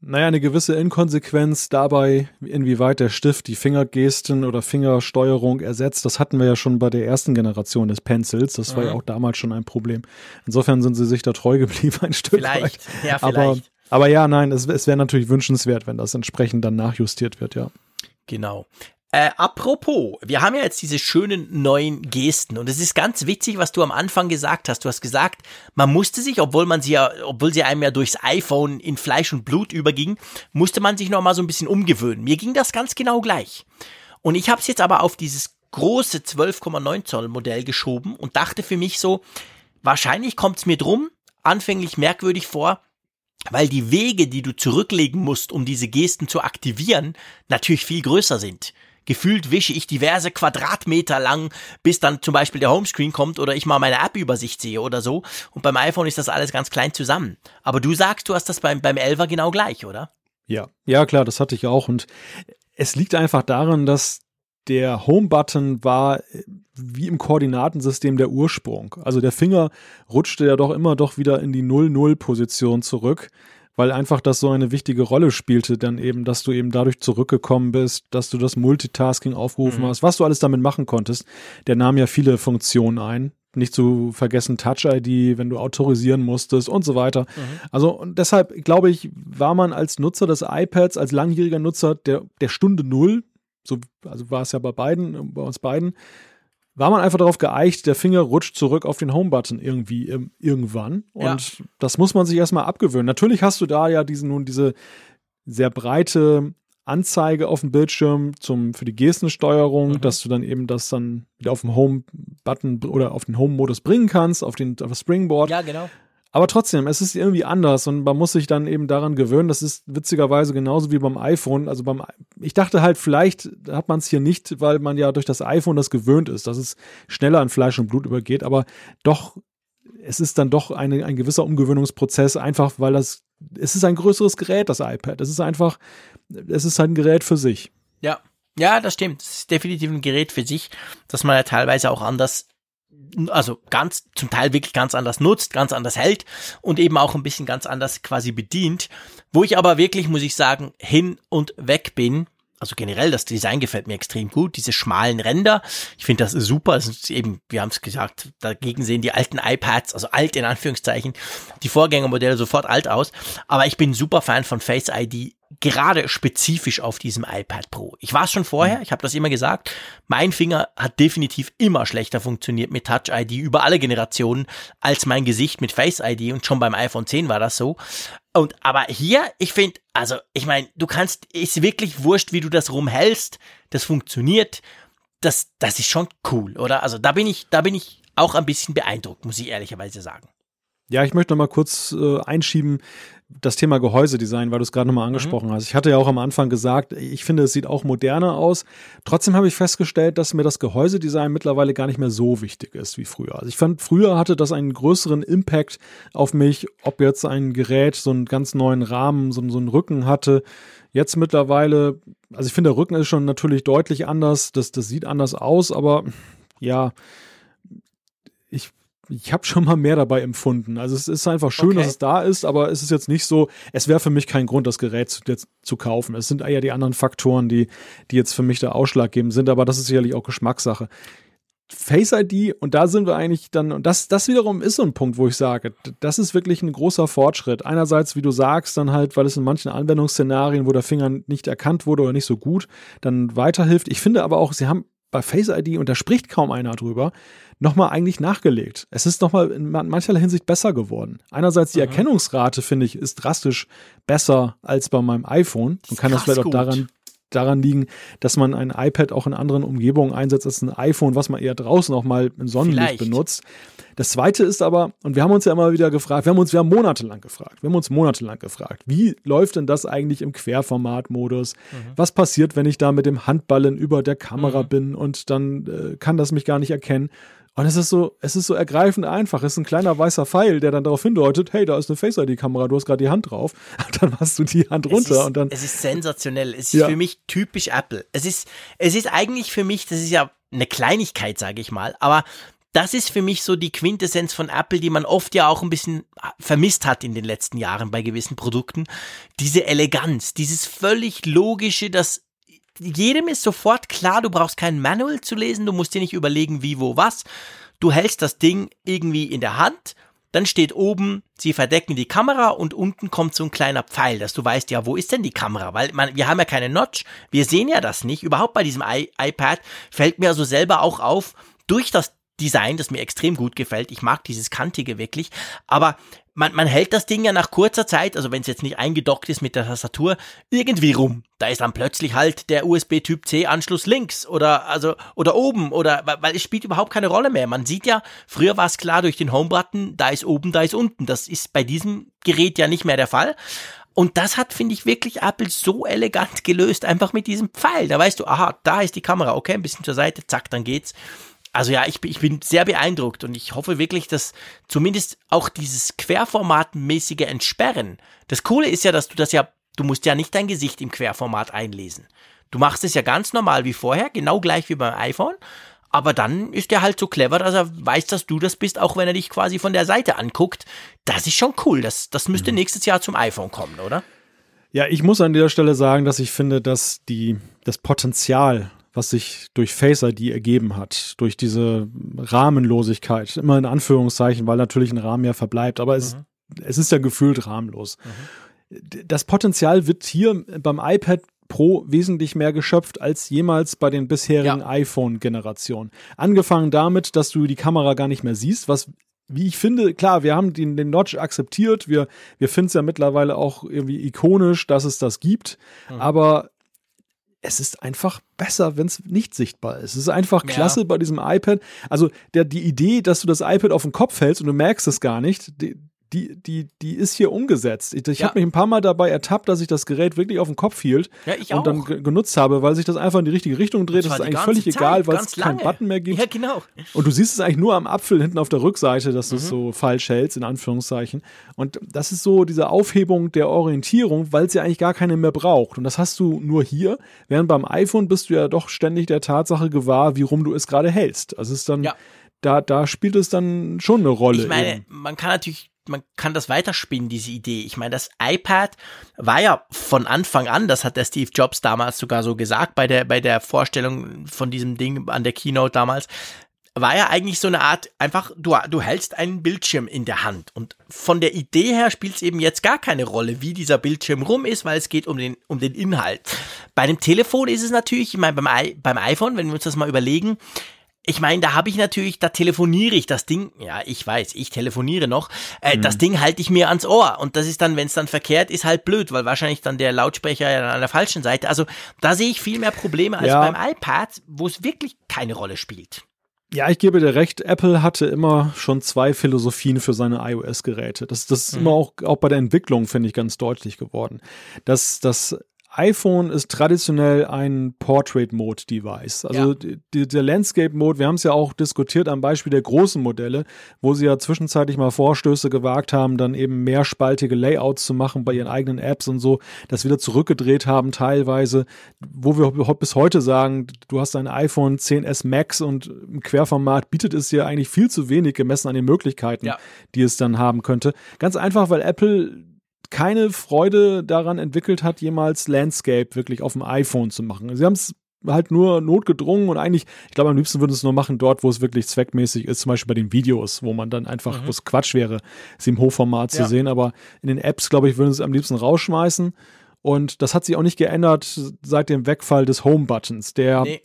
Naja, eine gewisse Inkonsequenz dabei, inwieweit der Stift die Fingergesten oder Fingersteuerung ersetzt, das hatten wir ja schon bei der ersten Generation des Pencils. Das mhm. war ja mhm. auch damals schon ein Problem. Insofern sind sie sich da treu geblieben, ein Stück vielleicht. weit. Ja, vielleicht. Aber, aber ja, nein, es, es wäre natürlich wünschenswert, wenn das entsprechend dann nachjustiert wird, ja. Genau. Äh, apropos, wir haben ja jetzt diese schönen neuen Gesten und es ist ganz witzig, was du am Anfang gesagt hast. Du hast gesagt, man musste sich, obwohl man sie ja, obwohl sie einem ja durchs iPhone in Fleisch und Blut überging, musste man sich noch mal so ein bisschen umgewöhnen. Mir ging das ganz genau gleich. Und ich habe es jetzt aber auf dieses große 12,9 Zoll Modell geschoben und dachte für mich so, wahrscheinlich kommt es mir drum anfänglich merkwürdig vor, weil die Wege, die du zurücklegen musst, um diese Gesten zu aktivieren, natürlich viel größer sind gefühlt wische ich diverse Quadratmeter lang, bis dann zum Beispiel der Homescreen kommt oder ich mal meine App-Übersicht sehe oder so. Und beim iPhone ist das alles ganz klein zusammen. Aber du sagst, du hast das beim, beim 11er genau gleich, oder? Ja, ja klar, das hatte ich auch. Und es liegt einfach daran, dass der Home-Button war äh, wie im Koordinatensystem der Ursprung. Also der Finger rutschte ja doch immer doch wieder in die 0-0-Position zurück, weil einfach das so eine wichtige Rolle spielte, dann eben, dass du eben dadurch zurückgekommen bist, dass du das Multitasking aufgerufen mhm. hast, was du alles damit machen konntest. Der nahm ja viele Funktionen ein. Nicht zu vergessen Touch-ID, wenn du autorisieren musstest und so weiter. Mhm. Also und deshalb glaube ich, war man als Nutzer des iPads, als langjähriger Nutzer der, der Stunde Null, so, also war es ja bei beiden, bei uns beiden, war man einfach darauf geeicht, der Finger rutscht zurück auf den Home-Button irgendwie ähm, irgendwann. Und ja. das muss man sich erstmal abgewöhnen. Natürlich hast du da ja diesen, nun diese sehr breite Anzeige auf dem Bildschirm zum, für die Gestensteuerung, mhm. dass du dann eben das dann wieder auf dem Home-Button oder auf den Home-Modus bringen kannst, auf, den, auf das Springboard. Ja, genau. Aber trotzdem, es ist irgendwie anders und man muss sich dann eben daran gewöhnen. Das ist witzigerweise genauso wie beim iPhone. Also beim, ich dachte halt, vielleicht hat man es hier nicht, weil man ja durch das iPhone das gewöhnt ist, dass es schneller an Fleisch und Blut übergeht. Aber doch, es ist dann doch eine, ein gewisser Umgewöhnungsprozess, einfach weil das, es ist ein größeres Gerät, das iPad. Es ist einfach, es ist halt ein Gerät für sich. Ja. Ja, das stimmt. Es ist definitiv ein Gerät für sich, das man ja teilweise auch anders also ganz, zum Teil wirklich ganz anders nutzt, ganz anders hält und eben auch ein bisschen ganz anders quasi bedient. Wo ich aber wirklich, muss ich sagen, hin und weg bin. Also generell, das Design gefällt mir extrem gut. Diese schmalen Ränder, ich finde das super. Das ist eben, wir haben es gesagt, dagegen sehen die alten iPads, also alt in Anführungszeichen, die Vorgängermodelle sofort alt aus. Aber ich bin super Fan von Face ID gerade spezifisch auf diesem iPad Pro. Ich war es schon vorher, ich habe das immer gesagt, mein Finger hat definitiv immer schlechter funktioniert mit Touch ID über alle Generationen als mein Gesicht mit Face ID und schon beim iPhone 10 war das so. Und aber hier, ich finde, also ich meine, du kannst, ist wirklich wurscht, wie du das rumhältst, das funktioniert, das, das ist schon cool, oder? Also da bin ich, da bin ich auch ein bisschen beeindruckt, muss ich ehrlicherweise sagen. Ja, ich möchte noch mal kurz äh, einschieben das Thema Gehäusedesign, weil du es gerade noch mal mhm. angesprochen mhm. hast. Ich hatte ja auch am Anfang gesagt, ich finde, es sieht auch moderner aus. Trotzdem habe ich festgestellt, dass mir das Gehäusedesign mittlerweile gar nicht mehr so wichtig ist wie früher. Also ich fand, früher hatte das einen größeren Impact auf mich, ob jetzt ein Gerät so einen ganz neuen Rahmen, so, so einen Rücken hatte. Jetzt mittlerweile, also ich finde, der Rücken ist schon natürlich deutlich anders, das, das sieht anders aus, aber ja, ich ich habe schon mal mehr dabei empfunden. Also es ist einfach schön, okay. dass es da ist, aber es ist jetzt nicht so, es wäre für mich kein Grund, das Gerät zu, jetzt zu kaufen. Es sind eher die anderen Faktoren, die, die jetzt für mich da ausschlaggebend sind, aber das ist sicherlich auch Geschmackssache. Face ID, und da sind wir eigentlich dann, und das, das wiederum ist so ein Punkt, wo ich sage, das ist wirklich ein großer Fortschritt. Einerseits, wie du sagst, dann halt, weil es in manchen Anwendungsszenarien, wo der Finger nicht erkannt wurde oder nicht so gut, dann weiterhilft. Ich finde aber auch, sie haben bei Face ID, und da spricht kaum einer drüber, nochmal eigentlich nachgelegt. Es ist nochmal in mancherlei Hinsicht besser geworden. Einerseits die mhm. Erkennungsrate, finde ich, ist drastisch besser als bei meinem iPhone. Man kann das vielleicht auch daran daran liegen, dass man ein iPad auch in anderen Umgebungen einsetzt als ein iPhone, was man eher draußen auch mal im Sonnenlicht Vielleicht. benutzt. Das zweite ist aber, und wir haben uns ja immer wieder gefragt, wir haben uns, haben monatelang gefragt, wir haben uns monatelang gefragt, wie läuft denn das eigentlich im Querformatmodus? Mhm. Was passiert, wenn ich da mit dem Handballen über der Kamera mhm. bin und dann äh, kann das mich gar nicht erkennen? Und es ist so, es ist so ergreifend einfach. Es ist ein kleiner weißer Pfeil, der dann darauf hindeutet, hey, da ist eine Face-ID-Kamera, du hast gerade die Hand drauf. [LAUGHS] Und dann machst du die Hand runter ist, und dann. Es ist sensationell. Es ist ja. für mich typisch Apple. Es ist, es ist eigentlich für mich, das ist ja eine Kleinigkeit, sage ich mal, aber das ist für mich so die Quintessenz von Apple, die man oft ja auch ein bisschen vermisst hat in den letzten Jahren bei gewissen Produkten. Diese Eleganz, dieses völlig logische, das jedem ist sofort klar, du brauchst kein Manual zu lesen, du musst dir nicht überlegen, wie, wo, was. Du hältst das Ding irgendwie in der Hand, dann steht oben, sie verdecken die Kamera und unten kommt so ein kleiner Pfeil, dass du weißt, ja, wo ist denn die Kamera? Weil man, wir haben ja keine Notch, wir sehen ja das nicht. Überhaupt bei diesem I iPad fällt mir also selber auch auf, durch das Design, das mir extrem gut gefällt. Ich mag dieses kantige wirklich. Aber man, man hält das Ding ja nach kurzer Zeit, also wenn es jetzt nicht eingedockt ist mit der Tastatur, irgendwie rum. Da ist dann plötzlich halt der USB Typ C Anschluss links oder also oder oben oder weil es spielt überhaupt keine Rolle mehr. Man sieht ja, früher war es klar durch den Home Button, da ist oben, da ist unten. Das ist bei diesem Gerät ja nicht mehr der Fall. Und das hat, finde ich, wirklich Apple so elegant gelöst, einfach mit diesem Pfeil. Da weißt du, aha, da ist die Kamera, okay, ein bisschen zur Seite, zack, dann geht's. Also ja, ich, ich bin sehr beeindruckt und ich hoffe wirklich, dass zumindest auch dieses Querformatmäßige Entsperren. Das Coole ist ja, dass du das ja, du musst ja nicht dein Gesicht im Querformat einlesen. Du machst es ja ganz normal wie vorher, genau gleich wie beim iPhone. Aber dann ist er halt so clever, dass er weiß, dass du das bist, auch wenn er dich quasi von der Seite anguckt. Das ist schon cool. Das, das müsste mhm. nächstes Jahr zum iPhone kommen, oder? Ja, ich muss an dieser Stelle sagen, dass ich finde, dass die, das Potenzial was sich durch Face ID ergeben hat, durch diese Rahmenlosigkeit, immer in Anführungszeichen, weil natürlich ein Rahmen ja verbleibt, aber es, mhm. es ist ja gefühlt rahmenlos. Mhm. Das Potenzial wird hier beim iPad Pro wesentlich mehr geschöpft als jemals bei den bisherigen ja. iPhone-Generationen. Angefangen damit, dass du die Kamera gar nicht mehr siehst, was wie ich finde, klar, wir haben den, den Notch akzeptiert, wir, wir finden es ja mittlerweile auch irgendwie ikonisch, dass es das gibt, mhm. aber es ist einfach besser, wenn es nicht sichtbar ist. Es ist einfach klasse ja. bei diesem iPad. Also der, die Idee, dass du das iPad auf den Kopf hältst und du merkst es gar nicht, die, die, die, die ist hier umgesetzt. Ich, ich ja. habe mich ein paar Mal dabei ertappt, dass ich das Gerät wirklich auf den Kopf hielt ja, und dann genutzt habe, weil sich das einfach in die richtige Richtung dreht. Das ist eigentlich völlig Zeit, egal, weil es keinen Button mehr gibt. Ja, genau. Und du siehst es eigentlich nur am Apfel hinten auf der Rückseite, dass du es mhm. so falsch hältst, in Anführungszeichen. Und das ist so diese Aufhebung der Orientierung, weil es ja eigentlich gar keine mehr braucht. Und das hast du nur hier, während beim iPhone bist du ja doch ständig der Tatsache gewahr, wie rum du es gerade hältst. Also es ist dann, ja. da, da spielt es dann schon eine Rolle. Ich meine, eben. man kann natürlich man kann das weiterspinnen, diese Idee. Ich meine, das iPad war ja von Anfang an, das hat der Steve Jobs damals sogar so gesagt bei der, bei der Vorstellung von diesem Ding an der Keynote damals, war ja eigentlich so eine Art, einfach, du, du hältst einen Bildschirm in der Hand. Und von der Idee her spielt es eben jetzt gar keine Rolle, wie dieser Bildschirm rum ist, weil es geht um den, um den Inhalt. Bei dem Telefon ist es natürlich, ich meine, beim, beim iPhone, wenn wir uns das mal überlegen, ich meine, da habe ich natürlich, da telefoniere ich das Ding, ja, ich weiß, ich telefoniere noch, äh, mhm. das Ding halte ich mir ans Ohr und das ist dann, wenn es dann verkehrt ist, halt blöd, weil wahrscheinlich dann der Lautsprecher ja dann an der falschen Seite, also da sehe ich viel mehr Probleme als ja. beim iPad, wo es wirklich keine Rolle spielt. Ja, ich gebe dir recht, Apple hatte immer schon zwei Philosophien für seine iOS-Geräte. Das, das ist mhm. immer auch, auch bei der Entwicklung, finde ich, ganz deutlich geworden. Dass das iPhone ist traditionell ein Portrait-Mode-Device. Also ja. die, der Landscape-Mode, wir haben es ja auch diskutiert am Beispiel der großen Modelle, wo sie ja zwischenzeitlich mal Vorstöße gewagt haben, dann eben mehrspaltige Layouts zu machen bei ihren eigenen Apps und so, das wieder zurückgedreht haben teilweise, wo wir bis heute sagen, du hast ein iPhone 10s Max und im Querformat bietet es dir eigentlich viel zu wenig gemessen an den Möglichkeiten, ja. die es dann haben könnte. Ganz einfach, weil Apple keine Freude daran entwickelt hat, jemals Landscape wirklich auf dem iPhone zu machen. Sie haben es halt nur notgedrungen und eigentlich, ich glaube, am liebsten würden sie es nur machen dort, wo es wirklich zweckmäßig ist, zum Beispiel bei den Videos, wo man dann einfach, mhm. wo es Quatsch wäre, sie im Hochformat ja. zu sehen, aber in den Apps, glaube ich, würden sie es am liebsten rausschmeißen und das hat sich auch nicht geändert seit dem Wegfall des Home-Buttons, der nee.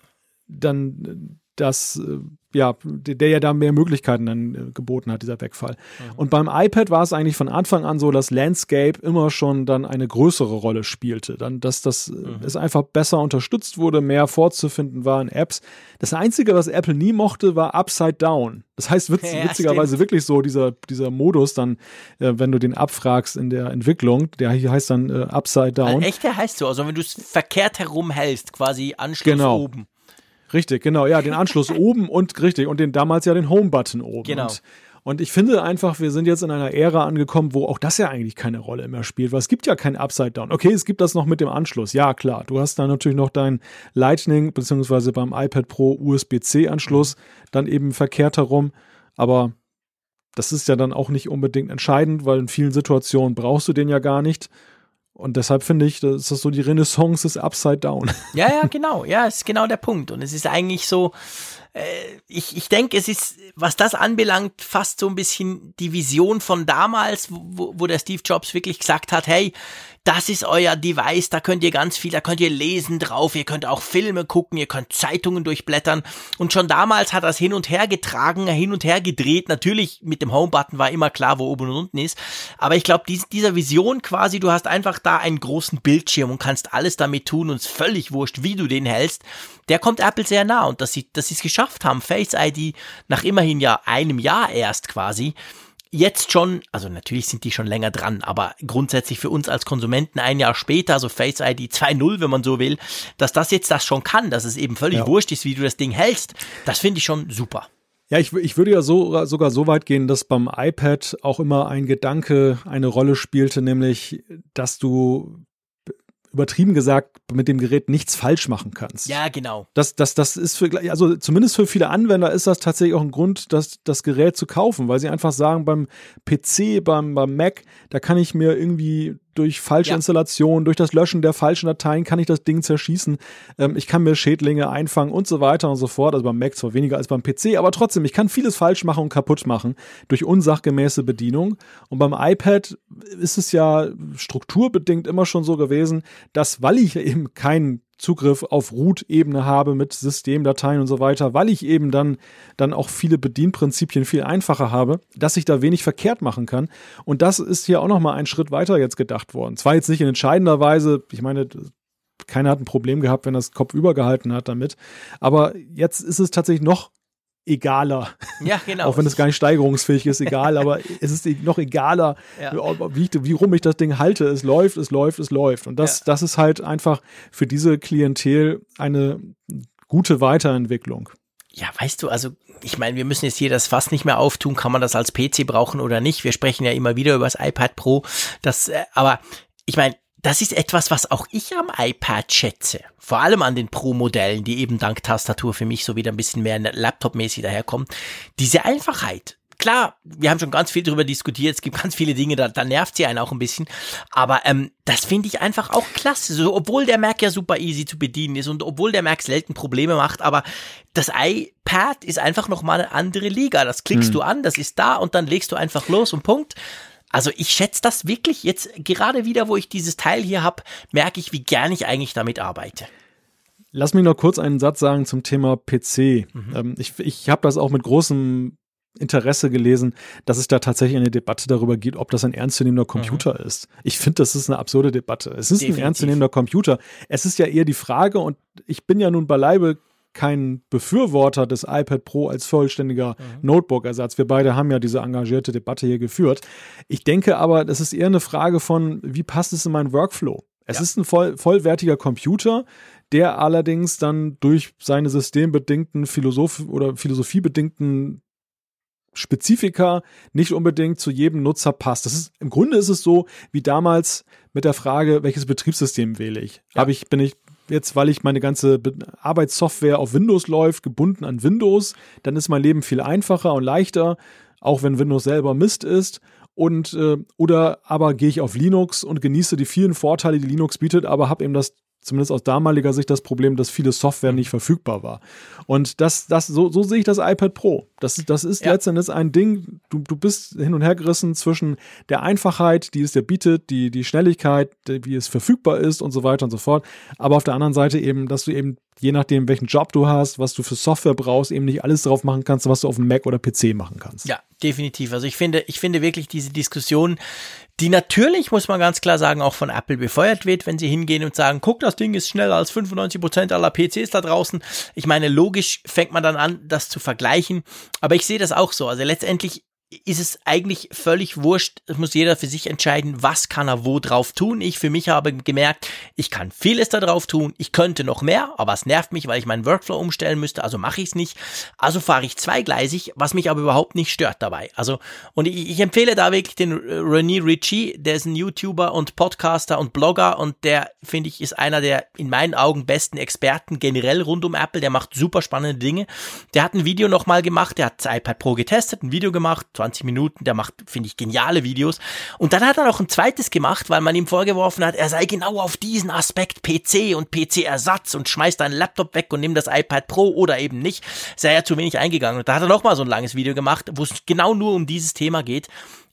dann das äh, ja, der ja da mehr Möglichkeiten dann äh, geboten hat, dieser Wegfall. Mhm. Und beim iPad war es eigentlich von Anfang an so, dass Landscape immer schon dann eine größere Rolle spielte. Dann, dass das äh, mhm. es einfach besser unterstützt wurde, mehr vorzufinden war in Apps. Das Einzige, was Apple nie mochte, war Upside Down. Das heißt witz, [LAUGHS] ja, witzigerweise stimmt. wirklich so, dieser, dieser Modus dann, äh, wenn du den abfragst in der Entwicklung, der hier heißt dann äh, Upside Down. Echt, der heißt so, also wenn du es verkehrt herum hältst, quasi Anschluss genau. oben. Richtig, genau. Ja, den Anschluss [LAUGHS] oben und richtig und den damals ja den Home-Button oben. Genau. Und, und ich finde einfach, wir sind jetzt in einer Ära angekommen, wo auch das ja eigentlich keine Rolle mehr spielt, weil es gibt ja kein Upside Down. Okay, es gibt das noch mit dem Anschluss. Ja, klar. Du hast da natürlich noch deinen Lightning beziehungsweise beim iPad Pro USB-C-Anschluss mhm. dann eben verkehrt herum. Aber das ist ja dann auch nicht unbedingt entscheidend, weil in vielen Situationen brauchst du den ja gar nicht. Und deshalb finde ich, das ist so die Renaissance des Upside Down. [LAUGHS] Ja, ja, genau. Ja, ist genau der Punkt. Und es ist eigentlich so, äh, ich, ich denke, es ist, was das anbelangt, fast so ein bisschen die Vision von damals, wo, wo der Steve Jobs wirklich gesagt hat, hey, das ist euer Device, da könnt ihr ganz viel, da könnt ihr lesen drauf, ihr könnt auch Filme gucken, ihr könnt Zeitungen durchblättern. Und schon damals hat es hin und her getragen, hin und her gedreht. Natürlich mit dem Home-Button war immer klar, wo oben und unten ist. Aber ich glaube, dies, dieser Vision quasi, du hast einfach da einen großen Bildschirm und kannst alles damit tun und es völlig wurscht, wie du den hältst. Der kommt Apple sehr nah und dass sie, dass sie es geschafft haben, Face ID nach immerhin ja einem Jahr erst quasi, jetzt schon, also natürlich sind die schon länger dran, aber grundsätzlich für uns als Konsumenten ein Jahr später, also Face ID 2.0, wenn man so will, dass das jetzt das schon kann, dass es eben völlig ja. wurscht ist, wie du das Ding hältst, das finde ich schon super. Ja, ich, ich würde ja so, sogar so weit gehen, dass beim iPad auch immer ein Gedanke eine Rolle spielte, nämlich, dass du übertrieben gesagt mit dem Gerät nichts falsch machen kannst. Ja, genau. Das, das, das ist für, also zumindest für viele Anwender ist das tatsächlich auch ein Grund, das, das Gerät zu kaufen, weil sie einfach sagen, beim PC, beim, beim Mac, da kann ich mir irgendwie durch falsche ja. Installation, durch das Löschen der falschen Dateien kann ich das Ding zerschießen. Ähm, ich kann mir Schädlinge einfangen und so weiter und so fort. Also beim Mac zwar weniger als beim PC, aber trotzdem, ich kann vieles falsch machen und kaputt machen durch unsachgemäße Bedienung. Und beim iPad ist es ja strukturbedingt immer schon so gewesen, dass, weil ich eben keinen Zugriff auf Root-Ebene habe mit Systemdateien und so weiter, weil ich eben dann, dann auch viele Bedienprinzipien viel einfacher habe, dass ich da wenig verkehrt machen kann. Und das ist hier auch nochmal ein Schritt weiter jetzt gedacht worden. Zwar jetzt nicht in entscheidender Weise, ich meine, keiner hat ein Problem gehabt, wenn das Kopf übergehalten hat damit, aber jetzt ist es tatsächlich noch egaler. Ja, genau. Auch wenn es gar nicht steigerungsfähig ist, egal, [LAUGHS] aber es ist noch egaler, ja. wie, wie rum ich das Ding halte. Es läuft, es läuft, es läuft. Und das, ja. das ist halt einfach für diese Klientel eine gute Weiterentwicklung. Ja, weißt du, also ich meine, wir müssen jetzt hier das Fass nicht mehr auftun, kann man das als PC brauchen oder nicht. Wir sprechen ja immer wieder über das iPad Pro. Das, äh, aber ich meine, das ist etwas, was auch ich am iPad schätze. Vor allem an den Pro-Modellen, die eben dank Tastatur für mich so wieder ein bisschen mehr Laptop-mäßig daherkommen. Diese Einfachheit. Klar, wir haben schon ganz viel darüber diskutiert, es gibt ganz viele Dinge, da, da nervt sie einen auch ein bisschen. Aber ähm, das finde ich einfach auch klasse. So, obwohl der Mac ja super easy zu bedienen ist und obwohl der Mac selten Probleme macht, aber das iPad ist einfach nochmal eine andere Liga. Das klickst hm. du an, das ist da und dann legst du einfach los und Punkt. Also ich schätze das wirklich jetzt gerade wieder, wo ich dieses Teil hier habe, merke ich, wie gern ich eigentlich damit arbeite. Lass mich noch kurz einen Satz sagen zum Thema PC. Mhm. Ähm, ich ich habe das auch mit großem Interesse gelesen, dass es da tatsächlich eine Debatte darüber gibt, ob das ein ernstzunehmender Computer mhm. ist. Ich finde, das ist eine absurde Debatte. Es ist Definitiv. ein ernstzunehmender Computer. Es ist ja eher die Frage, und ich bin ja nun beileibe kein Befürworter des iPad Pro als vollständiger mhm. Notebook-Ersatz. Wir beide haben ja diese engagierte Debatte hier geführt. Ich denke aber, das ist eher eine Frage von, wie passt es in meinen Workflow? Es ja. ist ein voll, vollwertiger Computer, der allerdings dann durch seine systembedingten Philosoph oder philosophiebedingten Spezifika nicht unbedingt zu jedem Nutzer passt. Das ist, im Grunde ist es so wie damals mit der Frage, welches Betriebssystem wähle ich? Ja. Habe ich, bin ich jetzt, weil ich meine ganze Arbeitssoftware auf Windows läuft, gebunden an Windows, dann ist mein Leben viel einfacher und leichter, auch wenn Windows selber Mist ist. Und äh, oder aber gehe ich auf Linux und genieße die vielen Vorteile, die Linux bietet, aber habe eben das zumindest aus damaliger Sicht das Problem, dass viele Software nicht verfügbar war. Und das, das, so, so sehe ich das iPad Pro. Das, das ist ja. letztendlich ein Ding, du, du bist hin und her gerissen zwischen der Einfachheit, die es dir bietet, die, die Schnelligkeit, wie es verfügbar ist und so weiter und so fort. Aber auf der anderen Seite eben, dass du eben je nachdem, welchen Job du hast, was du für Software brauchst, eben nicht alles drauf machen kannst, was du auf dem Mac oder PC machen kannst. Ja, definitiv. Also ich finde, ich finde wirklich diese Diskussion, die natürlich, muss man ganz klar sagen, auch von Apple befeuert wird, wenn sie hingehen und sagen, guck, das Ding ist schneller als 95% aller PCs da draußen. Ich meine, logisch fängt man dann an, das zu vergleichen. Aber ich sehe das auch so. Also letztendlich ist es eigentlich völlig wurscht. Es muss jeder für sich entscheiden, was kann er wo drauf tun. Ich für mich habe gemerkt, ich kann vieles da drauf tun. Ich könnte noch mehr, aber es nervt mich, weil ich meinen Workflow umstellen müsste. Also mache ich es nicht. Also fahre ich zweigleisig, was mich aber überhaupt nicht stört dabei. Also, und ich, ich empfehle da wirklich den René Ritchie, der ist ein YouTuber und Podcaster und Blogger und der, finde ich, ist einer der in meinen Augen besten Experten generell rund um Apple. Der macht super spannende Dinge. Der hat ein Video nochmal gemacht, der hat das iPad Pro getestet, ein Video gemacht, 20 Minuten, der macht, finde ich, geniale Videos. Und dann hat er noch ein zweites gemacht, weil man ihm vorgeworfen hat, er sei genau auf diesen Aspekt PC und PC-Ersatz und schmeißt einen Laptop weg und nimmt das iPad Pro oder eben nicht, sei er zu wenig eingegangen. Und da hat er noch mal so ein langes Video gemacht, wo es genau nur um dieses Thema geht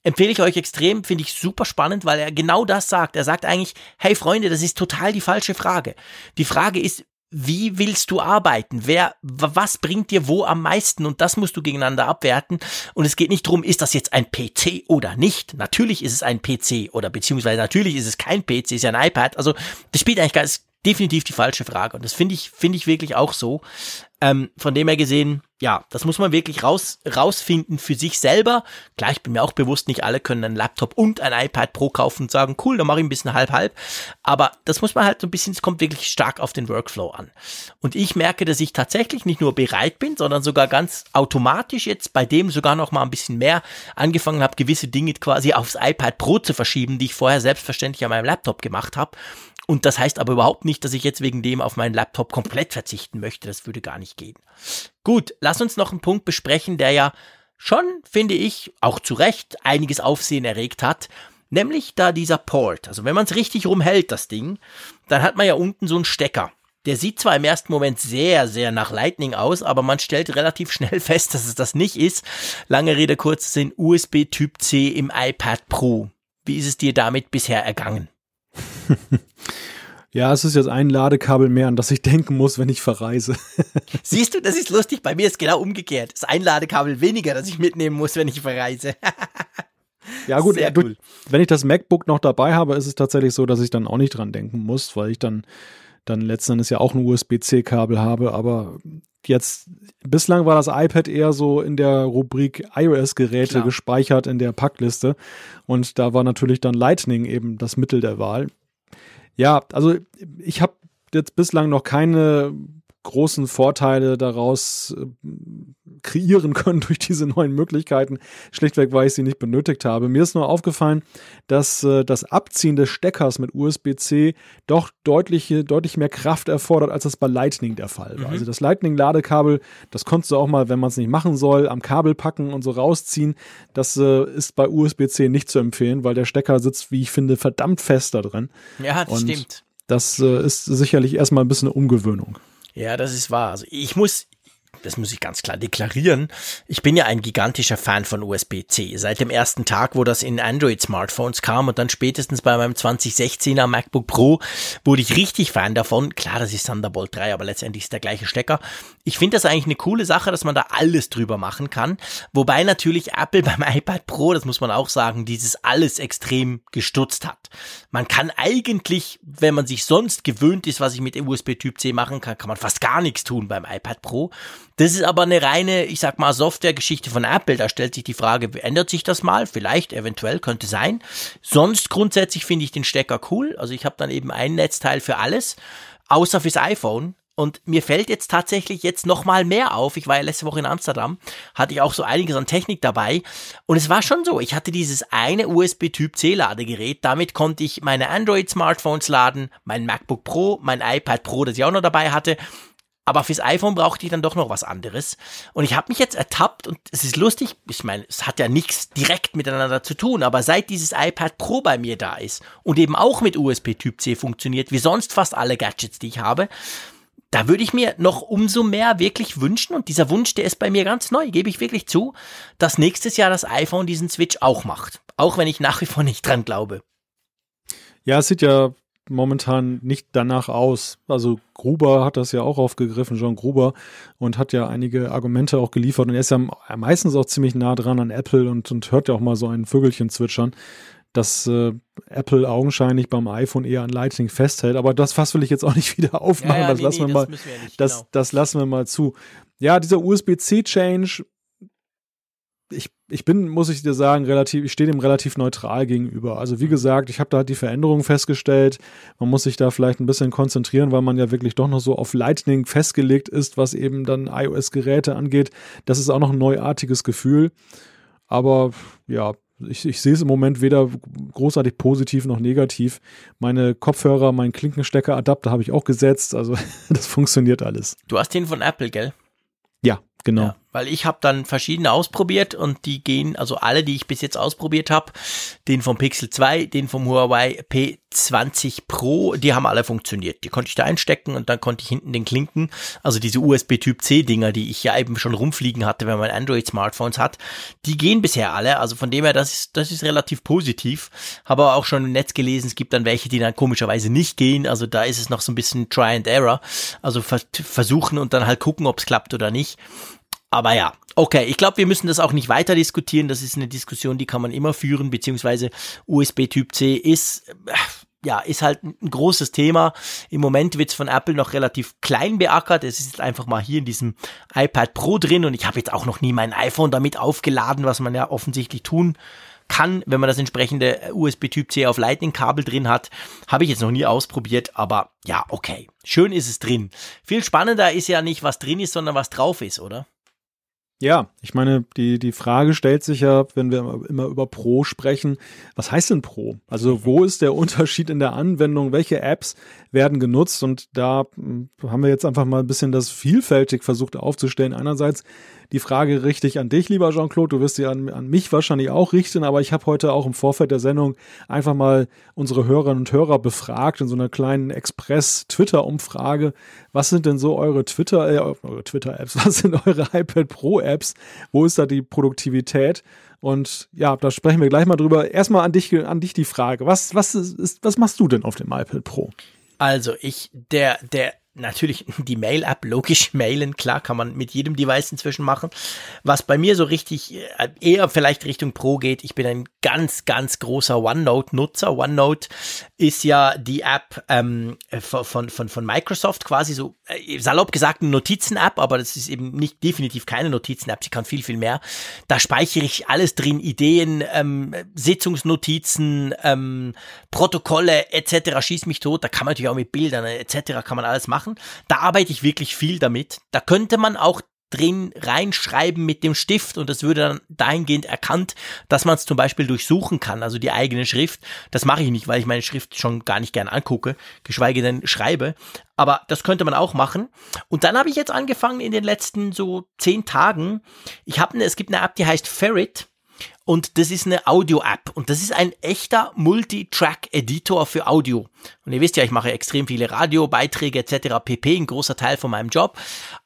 empfehle ich euch extrem, finde ich super spannend, weil er genau das sagt. Er sagt eigentlich, hey Freunde, das ist total die falsche Frage. Die Frage ist, wie willst du arbeiten? Wer, was bringt dir wo am meisten? Und das musst du gegeneinander abwerten. Und es geht nicht darum, ist das jetzt ein PC oder nicht? Natürlich ist es ein PC oder beziehungsweise natürlich ist es kein PC, ist ja ein iPad. Also das spielt eigentlich gar, definitiv die falsche Frage. Und das finde ich, finde ich wirklich auch so. Ähm, von dem her gesehen, ja, das muss man wirklich raus, rausfinden für sich selber. Klar, ich bin mir auch bewusst, nicht alle können einen Laptop und ein iPad Pro kaufen und sagen, cool, dann mache ich ein bisschen halb-halb. Aber das muss man halt so ein bisschen, es kommt wirklich stark auf den Workflow an. Und ich merke, dass ich tatsächlich nicht nur bereit bin, sondern sogar ganz automatisch jetzt bei dem sogar noch mal ein bisschen mehr angefangen habe, gewisse Dinge quasi aufs iPad Pro zu verschieben, die ich vorher selbstverständlich an meinem Laptop gemacht habe. Und das heißt aber überhaupt nicht, dass ich jetzt wegen dem auf meinen Laptop komplett verzichten möchte. Das würde gar nicht gehen. Gut, lass uns noch einen Punkt besprechen, der ja schon, finde ich, auch zu Recht einiges Aufsehen erregt hat. Nämlich da dieser Port. Also wenn man es richtig rumhält, das Ding, dann hat man ja unten so einen Stecker. Der sieht zwar im ersten Moment sehr, sehr nach Lightning aus, aber man stellt relativ schnell [LAUGHS] fest, dass es das nicht ist. Lange Rede, kurz sind USB Typ C im iPad Pro. Wie ist es dir damit bisher ergangen? [LAUGHS] Ja, es ist jetzt ein Ladekabel mehr, an das ich denken muss, wenn ich verreise. [LAUGHS] Siehst du, das ist lustig. Bei mir ist genau umgekehrt. Es ist ein Ladekabel weniger, das ich mitnehmen muss, wenn ich verreise. ja, gut, Sehr cool. wenn ich das MacBook noch dabei habe, ist es tatsächlich so, dass ich dann auch nicht dran denken muss, weil ich dann, dann letzten Endes ja auch ein USB-C-Kabel habe. Aber jetzt, bislang war das iPad eher so in der Rubrik iOS-Geräte gespeichert in der Packliste. Und da war natürlich dann Lightning eben das Mittel der Wahl. Ja, also ich habe jetzt bislang noch keine großen Vorteile daraus äh, kreieren können [LAUGHS] durch diese neuen Möglichkeiten, schlichtweg, weil ich sie nicht benötigt habe. Mir ist nur aufgefallen, dass äh, das Abziehen des Steckers mit USB-C doch deutlich, deutlich mehr Kraft erfordert, als das bei Lightning der Fall war. Mhm. Also das Lightning-Ladekabel, das konntest du auch mal, wenn man es nicht machen soll, am Kabel packen und so rausziehen. Das äh, ist bei USB-C nicht zu empfehlen, weil der Stecker sitzt, wie ich finde, verdammt fest da drin. Ja, das und stimmt. Das ist sicherlich erstmal ein bisschen eine Umgewöhnung. Ja, das ist wahr. Also ich muss, das muss ich ganz klar deklarieren. Ich bin ja ein gigantischer Fan von USB-C. Seit dem ersten Tag, wo das in Android-Smartphones kam und dann spätestens bei meinem 2016er MacBook Pro wurde ich richtig Fan davon. Klar, das ist Thunderbolt 3, aber letztendlich ist der gleiche Stecker. Ich finde das eigentlich eine coole Sache, dass man da alles drüber machen kann. Wobei natürlich Apple [LAUGHS] beim iPad Pro, das muss man auch sagen, dieses alles extrem gestutzt hat. Man kann eigentlich, wenn man sich sonst gewöhnt ist, was ich mit USB Typ C machen kann, kann man fast gar nichts tun beim iPad Pro. Das ist aber eine reine, ich sag mal, Softwaregeschichte von Apple. Da stellt sich die Frage, ändert sich das mal? Vielleicht, eventuell, könnte sein. Sonst grundsätzlich finde ich den Stecker cool. Also ich habe dann eben ein Netzteil für alles, außer fürs iPhone. Und mir fällt jetzt tatsächlich jetzt noch mal mehr auf. Ich war ja letzte Woche in Amsterdam, hatte ich auch so einiges an Technik dabei. Und es war schon so, ich hatte dieses eine USB Typ C Ladegerät. Damit konnte ich meine Android Smartphones laden, mein MacBook Pro, mein iPad Pro, das ich auch noch dabei hatte aber fürs iPhone brauchte ich dann doch noch was anderes. Und ich habe mich jetzt ertappt und es ist lustig, ich meine, es hat ja nichts direkt miteinander zu tun, aber seit dieses iPad Pro bei mir da ist und eben auch mit USB Typ C funktioniert, wie sonst fast alle Gadgets, die ich habe, da würde ich mir noch umso mehr wirklich wünschen und dieser Wunsch, der ist bei mir ganz neu, gebe ich wirklich zu, dass nächstes Jahr das iPhone diesen Switch auch macht. Auch wenn ich nach wie vor nicht dran glaube. Ja, es sieht ja momentan nicht danach aus. Also Gruber hat das ja auch aufgegriffen, John Gruber, und hat ja einige Argumente auch geliefert. Und er ist ja meistens auch ziemlich nah dran an Apple und, und hört ja auch mal so ein Vögelchen zwitschern, dass äh, Apple augenscheinlich beim iPhone eher an Lightning festhält. Aber das Fass will ich jetzt auch nicht [LAUGHS] wieder aufmachen. Ja, ja, das, nee, lassen nee, wir mal, das, ja nicht, das, genau. das lassen wir mal zu. Ja, dieser USB-C-Change ich, ich bin, muss ich dir sagen, relativ, ich stehe dem relativ neutral gegenüber. Also wie gesagt, ich habe da die Veränderungen festgestellt. Man muss sich da vielleicht ein bisschen konzentrieren, weil man ja wirklich doch noch so auf Lightning festgelegt ist, was eben dann iOS-Geräte angeht. Das ist auch noch ein neuartiges Gefühl. Aber ja, ich, ich sehe es im Moment weder großartig positiv noch negativ. Meine Kopfhörer, mein Klinkenstecker-Adapter habe ich auch gesetzt. Also [LAUGHS] das funktioniert alles. Du hast den von Apple, gell? Ja, genau. Ja, weil ich habe dann verschiedene ausprobiert und die gehen, also alle, die ich bis jetzt ausprobiert habe, den vom Pixel 2, den vom Huawei P20 Pro, die haben alle funktioniert. Die konnte ich da einstecken und dann konnte ich hinten den Klinken, also diese USB Typ C Dinger, die ich ja eben schon rumfliegen hatte, wenn man Android Smartphones hat, die gehen bisher alle. Also von dem her, das ist, das ist relativ positiv. Habe aber auch schon im Netz gelesen, es gibt dann welche, die dann komischerweise nicht gehen. Also da ist es noch so ein bisschen Try and Error. Also versuchen und dann halt gucken, ob es klappt oder nicht. Aber ja, okay, ich glaube, wir müssen das auch nicht weiter diskutieren. Das ist eine Diskussion, die kann man immer führen, beziehungsweise USB Typ C ist, ja, ist halt ein großes Thema. Im Moment wird's von Apple noch relativ klein beackert. Es ist einfach mal hier in diesem iPad Pro drin und ich habe jetzt auch noch nie mein iPhone damit aufgeladen, was man ja offensichtlich tun kann, wenn man das entsprechende USB-Typ C auf Lightning-Kabel drin hat. Habe ich jetzt noch nie ausprobiert, aber ja, okay. Schön ist es drin. Viel spannender ist ja nicht, was drin ist, sondern was drauf ist, oder? Ja, ich meine, die, die Frage stellt sich ja, wenn wir immer über Pro sprechen, was heißt denn Pro? Also wo ist der Unterschied in der Anwendung? Welche Apps werden genutzt? Und da hm, haben wir jetzt einfach mal ein bisschen das vielfältig versucht aufzustellen. Einerseits die Frage richtig an dich, lieber Jean-Claude. Du wirst sie an, an mich wahrscheinlich auch richten, aber ich habe heute auch im Vorfeld der Sendung einfach mal unsere Hörerinnen und Hörer befragt in so einer kleinen Express-Twitter-Umfrage. Was sind denn so eure Twitter, äh, eure Twitter-Apps? [LAUGHS] Was sind eure iPad Pro-Apps? Wo ist da die Produktivität? Und ja, da sprechen wir gleich mal drüber. Erstmal an dich, an dich die Frage. Was, was, ist, was machst du denn auf dem iPad Pro? Also ich, der, der natürlich [LAUGHS] die Mail-App, logisch [LAUGHS] mailen, klar, kann man mit jedem Device inzwischen machen. Was bei mir so richtig äh, eher vielleicht Richtung Pro geht, ich bin ein ganz, ganz großer OneNote-Nutzer. OneNote ist ja die App ähm, von, von, von Microsoft, quasi so äh, salopp gesagt eine Notizen-App, aber das ist eben nicht definitiv keine Notizen-App, sie kann viel, viel mehr. Da speichere ich alles drin, Ideen, ähm, Sitzungsnotizen, ähm, Protokolle etc. Schieß mich tot, da kann man natürlich auch mit Bildern etc. kann man alles machen machen. Da arbeite ich wirklich viel damit. Da könnte man auch drin reinschreiben mit dem Stift und das würde dann dahingehend erkannt, dass man es zum Beispiel durchsuchen kann, also die eigene Schrift. Das mache ich nicht, weil ich meine Schrift schon gar nicht gern angucke, geschweige denn schreibe. Aber das könnte man auch machen. Und dann habe ich jetzt angefangen in den letzten so zehn Tagen. Ich habe, es gibt eine App, die heißt Ferret. Und das ist eine Audio-App. Und das ist ein echter Multitrack-Editor für Audio. Und ihr wisst ja, ich mache extrem viele Radiobeiträge etc. pp. Ein großer Teil von meinem Job.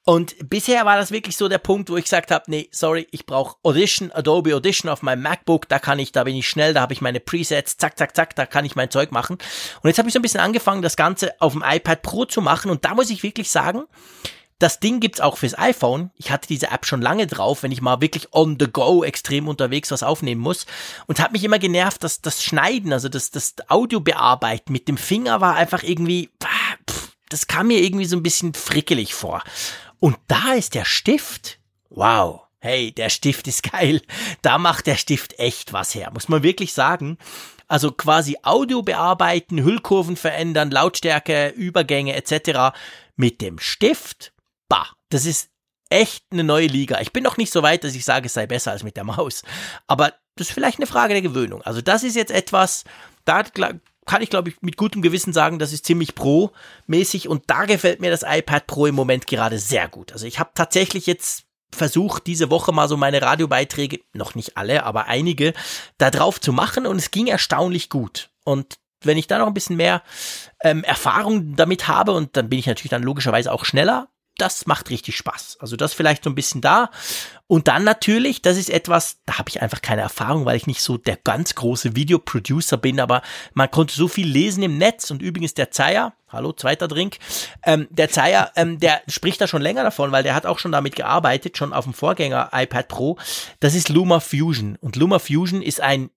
Und bisher war das wirklich so der Punkt, wo ich gesagt habe, nee, sorry, ich brauche Audition, Adobe Audition auf meinem MacBook. Da kann ich, da bin ich schnell, da habe ich meine Presets, zack, zack, zack, da kann ich mein Zeug machen. Und jetzt habe ich so ein bisschen angefangen, das Ganze auf dem iPad Pro zu machen. Und da muss ich wirklich sagen, das Ding gibt's auch fürs iPhone. Ich hatte diese App schon lange drauf, wenn ich mal wirklich on the go extrem unterwegs was aufnehmen muss. Und hat mich immer genervt, dass das Schneiden, also das, das Audio bearbeiten mit dem Finger war einfach irgendwie, das kam mir irgendwie so ein bisschen frickelig vor. Und da ist der Stift. Wow. Hey, der Stift ist geil. Da macht der Stift echt was her, muss man wirklich sagen. Also quasi Audio bearbeiten, Hüllkurven verändern, Lautstärke, Übergänge etc. mit dem Stift bah, das ist echt eine neue Liga. Ich bin noch nicht so weit, dass ich sage, es sei besser als mit der Maus. Aber das ist vielleicht eine Frage der Gewöhnung. Also das ist jetzt etwas, da kann ich glaube ich mit gutem Gewissen sagen, das ist ziemlich pro-mäßig und da gefällt mir das iPad Pro im Moment gerade sehr gut. Also ich habe tatsächlich jetzt versucht, diese Woche mal so meine Radiobeiträge, noch nicht alle, aber einige, da drauf zu machen und es ging erstaunlich gut. Und wenn ich da noch ein bisschen mehr ähm, Erfahrung damit habe und dann bin ich natürlich dann logischerweise auch schneller, das macht richtig Spaß. Also das vielleicht so ein bisschen da. Und dann natürlich, das ist etwas, da habe ich einfach keine Erfahrung, weil ich nicht so der ganz große Videoproducer bin, aber man konnte so viel lesen im Netz und übrigens der Zeier, hallo, zweiter Drink, ähm, der Zeier, ähm, der spricht da schon länger davon, weil der hat auch schon damit gearbeitet, schon auf dem Vorgänger iPad Pro. Das ist Luma Fusion und Luma Fusion ist ein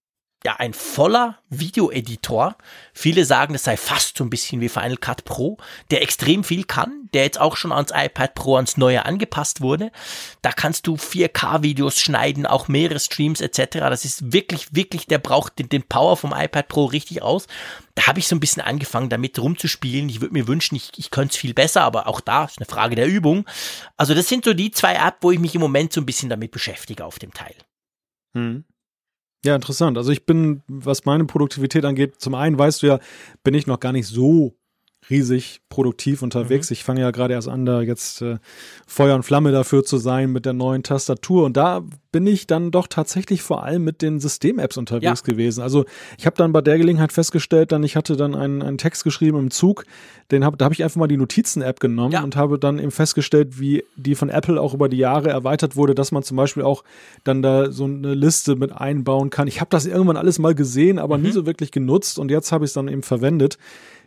ja, ein voller Videoeditor. Viele sagen, das sei fast so ein bisschen wie Final Cut Pro, der extrem viel kann, der jetzt auch schon ans iPad Pro ans neue angepasst wurde. Da kannst du 4K-Videos schneiden, auch mehrere Streams etc. Das ist wirklich, wirklich, der braucht den, den Power vom iPad Pro richtig aus. Da habe ich so ein bisschen angefangen, damit rumzuspielen. Ich würde mir wünschen, ich, ich könnte es viel besser, aber auch da ist eine Frage der Übung. Also das sind so die zwei Apps, wo ich mich im Moment so ein bisschen damit beschäftige auf dem Teil. Hm. Ja, interessant. Also ich bin, was meine Produktivität angeht, zum einen weißt du ja, bin ich noch gar nicht so riesig produktiv unterwegs. Mhm. Ich fange ja gerade erst an, da jetzt äh, Feuer und Flamme dafür zu sein mit der neuen Tastatur. Und da bin ich dann doch tatsächlich vor allem mit den System-Apps unterwegs ja. gewesen. Also ich habe dann bei der Gelegenheit festgestellt, dann ich hatte dann einen, einen Text geschrieben im Zug, den hab, da habe ich einfach mal die Notizen-App genommen ja. und habe dann eben festgestellt, wie die von Apple auch über die Jahre erweitert wurde, dass man zum Beispiel auch dann da so eine Liste mit einbauen kann. Ich habe das irgendwann alles mal gesehen, aber mhm. nie so wirklich genutzt und jetzt habe ich es dann eben verwendet.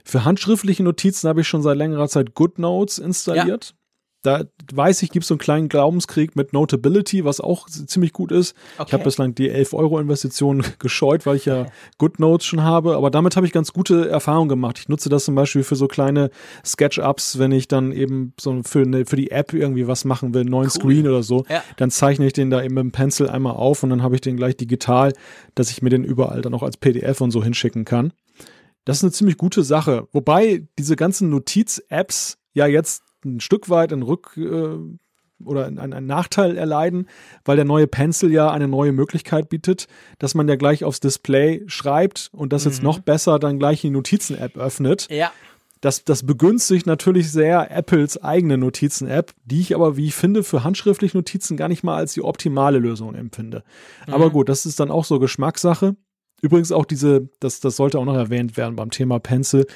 Für handschriftliche Notizen habe ich schon seit längerer Zeit GoodNotes installiert. da weiß ich, gibt es so einen kleinen Glaubenskrieg mit Notability, was auch ziemlich gut ist. Okay. Ich habe bislang die 11 Euro Investition [LAUGHS] gescheut, weil ich ja GoodNotes schon habe, aber damit habe ich ganz gute Erfahrungen gemacht. Ich nutze das zum Beispiel für so kleine Sketch-Ups, wenn ich dann eben so für, eine, für die App irgendwie was machen will, einen neuen cool. Screen oder so, ja. dann zeichne ich den da eben mit dem Pencil einmal auf und dann habe ich den gleich digital, dass ich mir den überall dann auch als PDF und so hinschicken kann. Das ist eine ziemlich gute Sache. Wobei diese ganzen Notiz-Apps ja jetzt ein Stück weit ein Rück äh, oder einen Nachteil erleiden, weil der neue Pencil ja eine neue Möglichkeit bietet, dass man ja gleich aufs Display schreibt und das mhm. jetzt noch besser dann gleich die Notizen-App öffnet. Ja. Das, das begünstigt natürlich sehr Apples eigene Notizen-App, die ich aber, wie ich finde, für handschriftliche Notizen gar nicht mal als die optimale Lösung empfinde. Mhm. Aber gut, das ist dann auch so Geschmackssache. Übrigens auch diese, das, das sollte auch noch erwähnt werden beim Thema Pencil,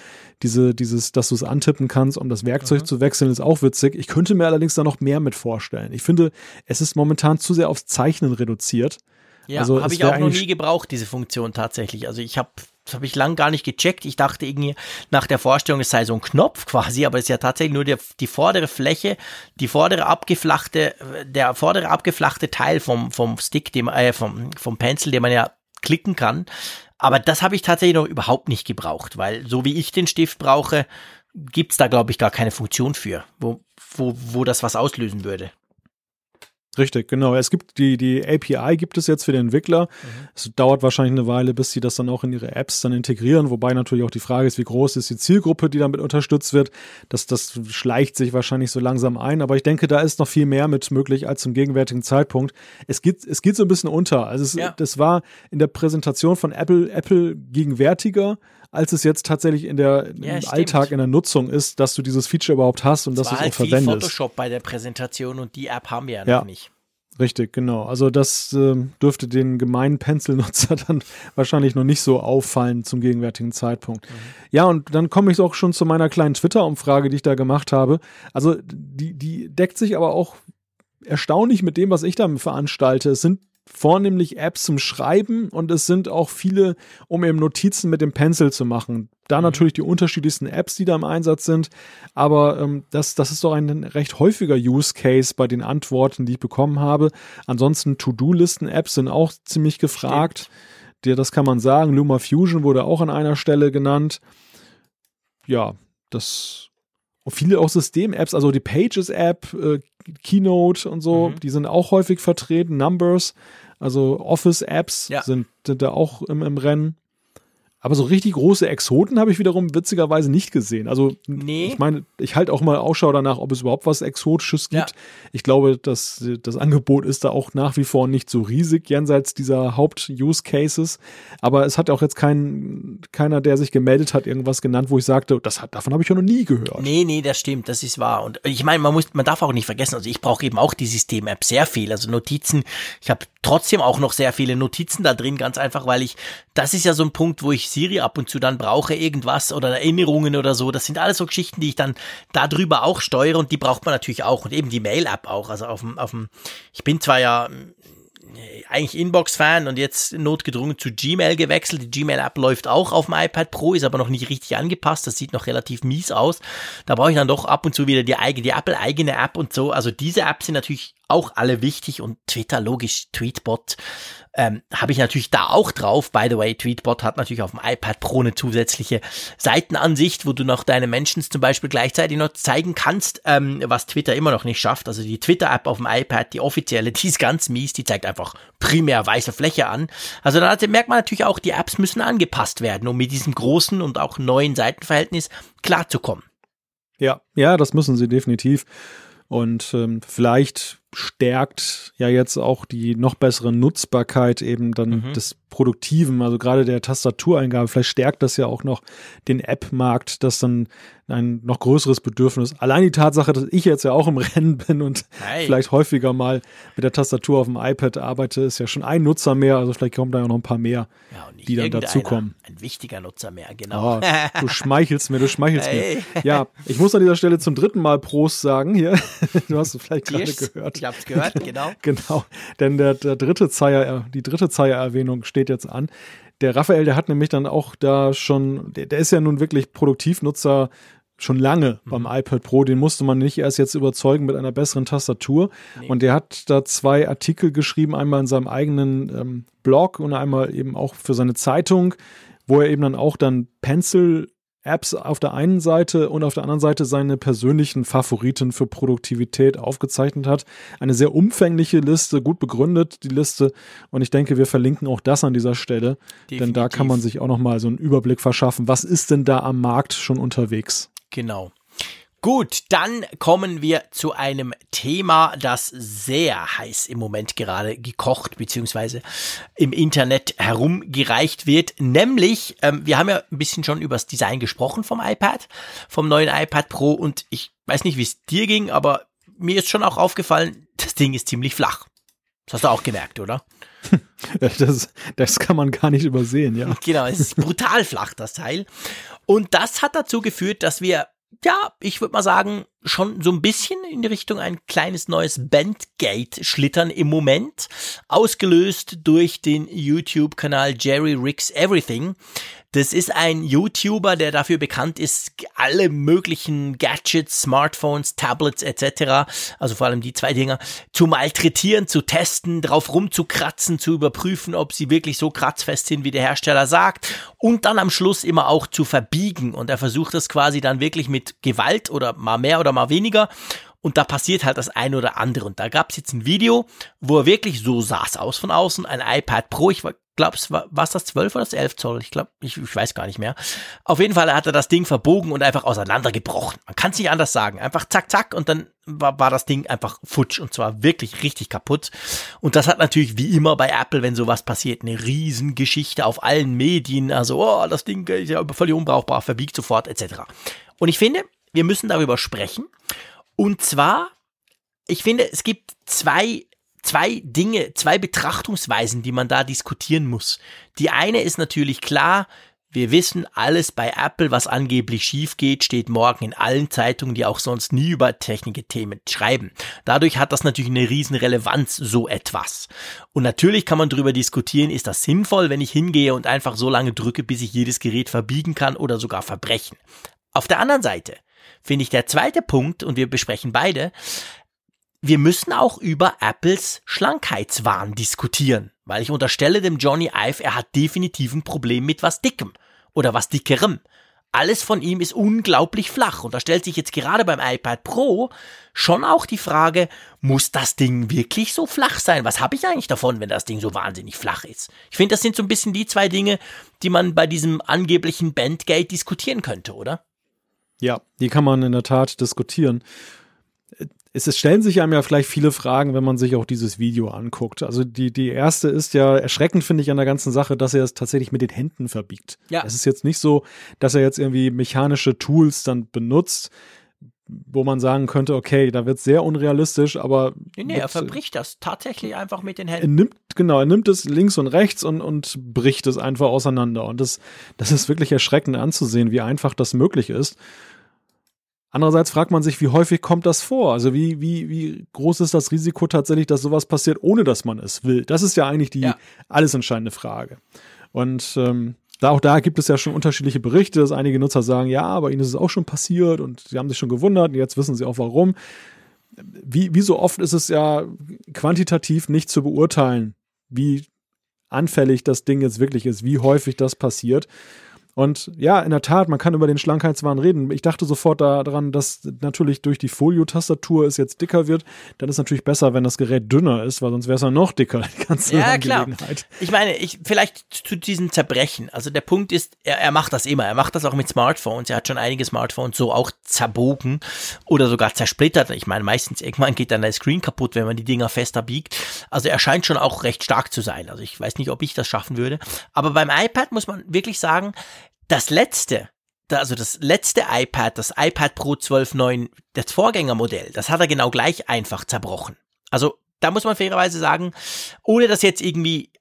diese, dieses, dass du es antippen kannst, um das Werkzeug mhm. zu wechseln, ist auch witzig. Ich könnte mir allerdings da noch mehr mit vorstellen. Ich finde, es ist momentan zu sehr aufs Zeichnen reduziert. Ja, also habe ich auch noch nie gebraucht, diese Funktion tatsächlich. Also ich habe das habe ich lang gar nicht gecheckt. Ich dachte irgendwie nach der Vorstellung, es sei so ein Knopf [LAUGHS] quasi, aber es ist ja tatsächlich nur die, die vordere Fläche, die vordere abgeflachte, der vordere abgeflachte Teil vom, vom Stick, dem, äh, vom, vom Pencil, den man ja klicken kann. Aber das habe ich tatsächlich noch überhaupt nicht gebraucht, weil so wie ich den Stift brauche, gibt's da, glaube ich, gar keine Funktion für, wo, wo, wo das was auslösen würde. Richtig, genau. Es gibt die, die API gibt es jetzt für den Entwickler. Mhm. Es dauert wahrscheinlich eine Weile, bis sie das dann auch in ihre Apps dann integrieren, wobei natürlich auch die Frage ist, wie groß ist die Zielgruppe, die damit unterstützt wird. Das, das schleicht sich wahrscheinlich so langsam ein, aber ich denke, da ist noch viel mehr mit möglich als zum gegenwärtigen Zeitpunkt. Es geht, es geht so ein bisschen unter. Also es, ja. das war in der Präsentation von Apple, Apple gegenwärtiger als es jetzt tatsächlich in der, ja, im Alltag, in der Nutzung ist, dass du dieses Feature überhaupt hast und das dass du es halt auch verwendest. Photoshop bei der Präsentation und die App haben wir ja, ja. noch nicht. Richtig, genau. Also das äh, dürfte den gemeinen Pencil-Nutzer [LAUGHS] dann wahrscheinlich noch nicht so auffallen zum gegenwärtigen Zeitpunkt. Mhm. Ja, und dann komme ich auch schon zu meiner kleinen Twitter-Umfrage, die ich da gemacht habe. Also die, die deckt sich aber auch erstaunlich mit dem, was ich da veranstalte. Es sind vornehmlich Apps zum Schreiben und es sind auch viele, um eben Notizen mit dem Pencil zu machen. Da mhm. natürlich die unterschiedlichsten Apps, die da im Einsatz sind, aber ähm, das, das ist doch ein recht häufiger Use Case bei den Antworten, die ich bekommen habe. Ansonsten To-Do-Listen-Apps sind auch ziemlich gefragt. Dir, das kann man sagen. Luma Fusion wurde auch an einer Stelle genannt. Ja, das und viele auch System-Apps, also die Pages-App, äh, Keynote und so, mhm. die sind auch häufig vertreten. Numbers, also Office-Apps ja. sind, sind da auch im, im Rennen. Aber so richtig große Exoten habe ich wiederum witzigerweise nicht gesehen. Also nee. ich meine, ich halte auch mal Ausschau danach, ob es überhaupt was Exotisches gibt. Ja. Ich glaube, dass das Angebot ist da auch nach wie vor nicht so riesig jenseits dieser Haupt-Use-Cases. Aber es hat auch jetzt kein, keiner, der sich gemeldet hat, irgendwas genannt, wo ich sagte, das hat, davon habe ich ja noch nie gehört. Nee, nee, das stimmt, das ist wahr. Und ich meine, man muss, man darf auch nicht vergessen, also ich brauche eben auch die System-App sehr viel. Also Notizen, ich habe trotzdem auch noch sehr viele Notizen da drin, ganz einfach, weil ich, das ist ja so ein Punkt, wo ich Siri ab und zu dann brauche, irgendwas oder Erinnerungen oder so. Das sind alles so Geschichten, die ich dann darüber auch steuere und die braucht man natürlich auch und eben die Mail-App auch. Also auf dem, auf dem, ich bin zwar ja eigentlich Inbox-Fan und jetzt notgedrungen zu Gmail gewechselt. Die Gmail-App läuft auch auf dem iPad Pro, ist aber noch nicht richtig angepasst. Das sieht noch relativ mies aus. Da brauche ich dann doch ab und zu wieder die, eigene, die Apple-eigene App und so. Also diese Apps sind natürlich auch alle wichtig und Twitter, logisch, Tweetbot ähm, habe ich natürlich da auch drauf. By the way, Tweetbot hat natürlich auf dem iPad Pro eine zusätzliche Seitenansicht, wo du noch deine Menschen zum Beispiel gleichzeitig noch zeigen kannst, ähm, was Twitter immer noch nicht schafft. Also die Twitter-App auf dem iPad, die offizielle, [LAUGHS] die ist ganz mies, die zeigt einfach primär weiße Fläche an. Also da merkt man natürlich auch, die Apps müssen angepasst werden, um mit diesem großen und auch neuen Seitenverhältnis klarzukommen. Ja, ja, das müssen sie definitiv. Und ähm, vielleicht stärkt ja jetzt auch die noch bessere Nutzbarkeit eben dann mhm. des Produktiven, also gerade der Tastatureingabe. Vielleicht stärkt das ja auch noch den App-Markt, dass dann ein noch größeres Bedürfnis. Allein die Tatsache, dass ich jetzt ja auch im [LAUGHS] Rennen bin und hey. vielleicht häufiger mal mit der Tastatur auf dem iPad arbeite, ist ja schon ein Nutzer mehr. Also vielleicht kommen da ja noch ein paar mehr, ja, die dann dazukommen. Ein wichtiger Nutzer mehr, genau. Oh, du schmeichelst mir, du schmeichelst hey. mir. Ja, ich muss an dieser Stelle zum dritten Mal Prost sagen hier. [LAUGHS] Du hast es vielleicht gerade gehört. Ich hab's gehört, [LAUGHS] genau. genau, denn der, der dritte Zeier, die dritte Zeier-Erwähnung steht jetzt an. Der Raphael, der hat nämlich dann auch da schon, der, der ist ja nun wirklich Produktivnutzer schon lange mhm. beim iPad Pro. Den musste man nicht erst jetzt überzeugen mit einer besseren Tastatur. Nee. Und der hat da zwei Artikel geschrieben, einmal in seinem eigenen ähm, Blog und einmal eben auch für seine Zeitung, wo er eben dann auch dann Pencil Apps auf der einen Seite und auf der anderen Seite seine persönlichen Favoriten für Produktivität aufgezeichnet hat. Eine sehr umfängliche Liste, gut begründet die Liste und ich denke, wir verlinken auch das an dieser Stelle, Definitiv. denn da kann man sich auch noch mal so einen Überblick verschaffen, was ist denn da am Markt schon unterwegs. Genau. Gut, dann kommen wir zu einem Thema, das sehr heiß im Moment gerade gekocht bzw. im Internet herumgereicht wird. Nämlich, ähm, wir haben ja ein bisschen schon über das Design gesprochen vom iPad, vom neuen iPad Pro und ich weiß nicht, wie es dir ging, aber mir ist schon auch aufgefallen, das Ding ist ziemlich flach. Das hast du auch gemerkt, oder? [LAUGHS] Das, das kann man gar nicht übersehen, ja. Genau, es ist brutal flach, das Teil. Und das hat dazu geführt, dass wir ja, ich würde mal sagen, schon so ein bisschen in die Richtung ein kleines neues Bandgate schlittern im Moment, ausgelöst durch den YouTube-Kanal Jerry Ricks Everything. Das ist ein YouTuber, der dafür bekannt ist, alle möglichen Gadgets, Smartphones, Tablets etc., also vor allem die zwei Dinger, zu malträtieren, zu testen, drauf rumzukratzen, zu überprüfen, ob sie wirklich so kratzfest sind, wie der Hersteller sagt und dann am Schluss immer auch zu verbiegen. Und er versucht das quasi dann wirklich mit Gewalt oder mal mehr oder mal weniger und da passiert halt das eine oder andere. Und da gab es jetzt ein Video, wo er wirklich so saß aus von außen, ein iPad Pro, ich glaube, es war es das 12 oder das 11 Zoll? Ich glaube, ich, ich weiß gar nicht mehr. Auf jeden Fall hat er das Ding verbogen und einfach auseinandergebrochen. Man kann es nicht anders sagen. Einfach zack, zack und dann war, war das Ding einfach futsch und zwar wirklich richtig kaputt. Und das hat natürlich wie immer bei Apple, wenn sowas passiert, eine Riesengeschichte auf allen Medien. Also, oh, das Ding ist ja völlig unbrauchbar, verbiegt sofort etc. Und ich finde, wir müssen darüber sprechen. Und zwar, ich finde, es gibt zwei zwei Dinge, zwei Betrachtungsweisen, die man da diskutieren muss. Die eine ist natürlich klar, wir wissen, alles bei Apple, was angeblich schief geht, steht morgen in allen Zeitungen, die auch sonst nie über Technikthemen schreiben. Dadurch hat das natürlich eine riesen Relevanz, so etwas. Und natürlich kann man darüber diskutieren, ist das sinnvoll, wenn ich hingehe und einfach so lange drücke, bis ich jedes Gerät verbiegen kann oder sogar verbrechen. Auf der anderen Seite finde ich der zweite Punkt, und wir besprechen beide, wir müssen auch über Apples Schlankheitswahn diskutieren, weil ich unterstelle dem Johnny Ive, er hat definitiv ein Problem mit was Dickem oder was Dickerem. Alles von ihm ist unglaublich flach und da stellt sich jetzt gerade beim iPad Pro schon auch die Frage, muss das Ding wirklich so flach sein? Was habe ich eigentlich davon, wenn das Ding so wahnsinnig flach ist? Ich finde, das sind so ein bisschen die zwei Dinge, die man bei diesem angeblichen Bandgate diskutieren könnte, oder? Ja, die kann man in der Tat diskutieren es, es stellen sich einem ja vielleicht viele Fragen, wenn man sich auch dieses Video anguckt. Also die, die erste ist ja erschreckend, finde ich, an der ganzen Sache, dass er es tatsächlich mit den Händen verbiegt. Ja. Es ist jetzt nicht so, dass er jetzt irgendwie mechanische Tools dann benutzt, wo man sagen könnte, okay, da wird sehr unrealistisch, aber. Nee, nee er verbricht das tatsächlich einfach mit den Händen. Er nimmt, genau, er nimmt es links und rechts und, und bricht es einfach auseinander. Und das, das ist wirklich erschreckend anzusehen, wie einfach das möglich ist. Andererseits fragt man sich, wie häufig kommt das vor? Also wie, wie, wie groß ist das Risiko tatsächlich, dass sowas passiert, ohne dass man es will? Das ist ja eigentlich die ja. alles entscheidende Frage. Und ähm, da auch da gibt es ja schon unterschiedliche Berichte, dass einige Nutzer sagen, ja, bei ihnen ist es auch schon passiert und sie haben sich schon gewundert und jetzt wissen sie auch warum. Wie, wie so oft ist es ja quantitativ nicht zu beurteilen, wie anfällig das Ding jetzt wirklich ist, wie häufig das passiert. Und ja, in der Tat, man kann über den Schlankheitswahn reden. Ich dachte sofort daran, dass natürlich durch die Folio-Tastatur es jetzt dicker wird. Dann ist natürlich besser, wenn das Gerät dünner ist, weil sonst wäre es ja noch dicker, die ganze ja, klar. Ich meine, ich, vielleicht zu diesem Zerbrechen. Also der Punkt ist, er, er macht das immer. Er macht das auch mit Smartphones. Er hat schon einige Smartphones so auch zerbogen oder sogar zersplittert. Ich meine, meistens irgendwann geht dann der Screen kaputt, wenn man die Dinger fester biegt. Also er scheint schon auch recht stark zu sein. Also ich weiß nicht, ob ich das schaffen würde. Aber beim iPad muss man wirklich sagen, das letzte, also das letzte iPad, das iPad Pro 12.9, das Vorgängermodell, das hat er genau gleich einfach zerbrochen. Also da muss man fairerweise sagen, ohne das jetzt irgendwie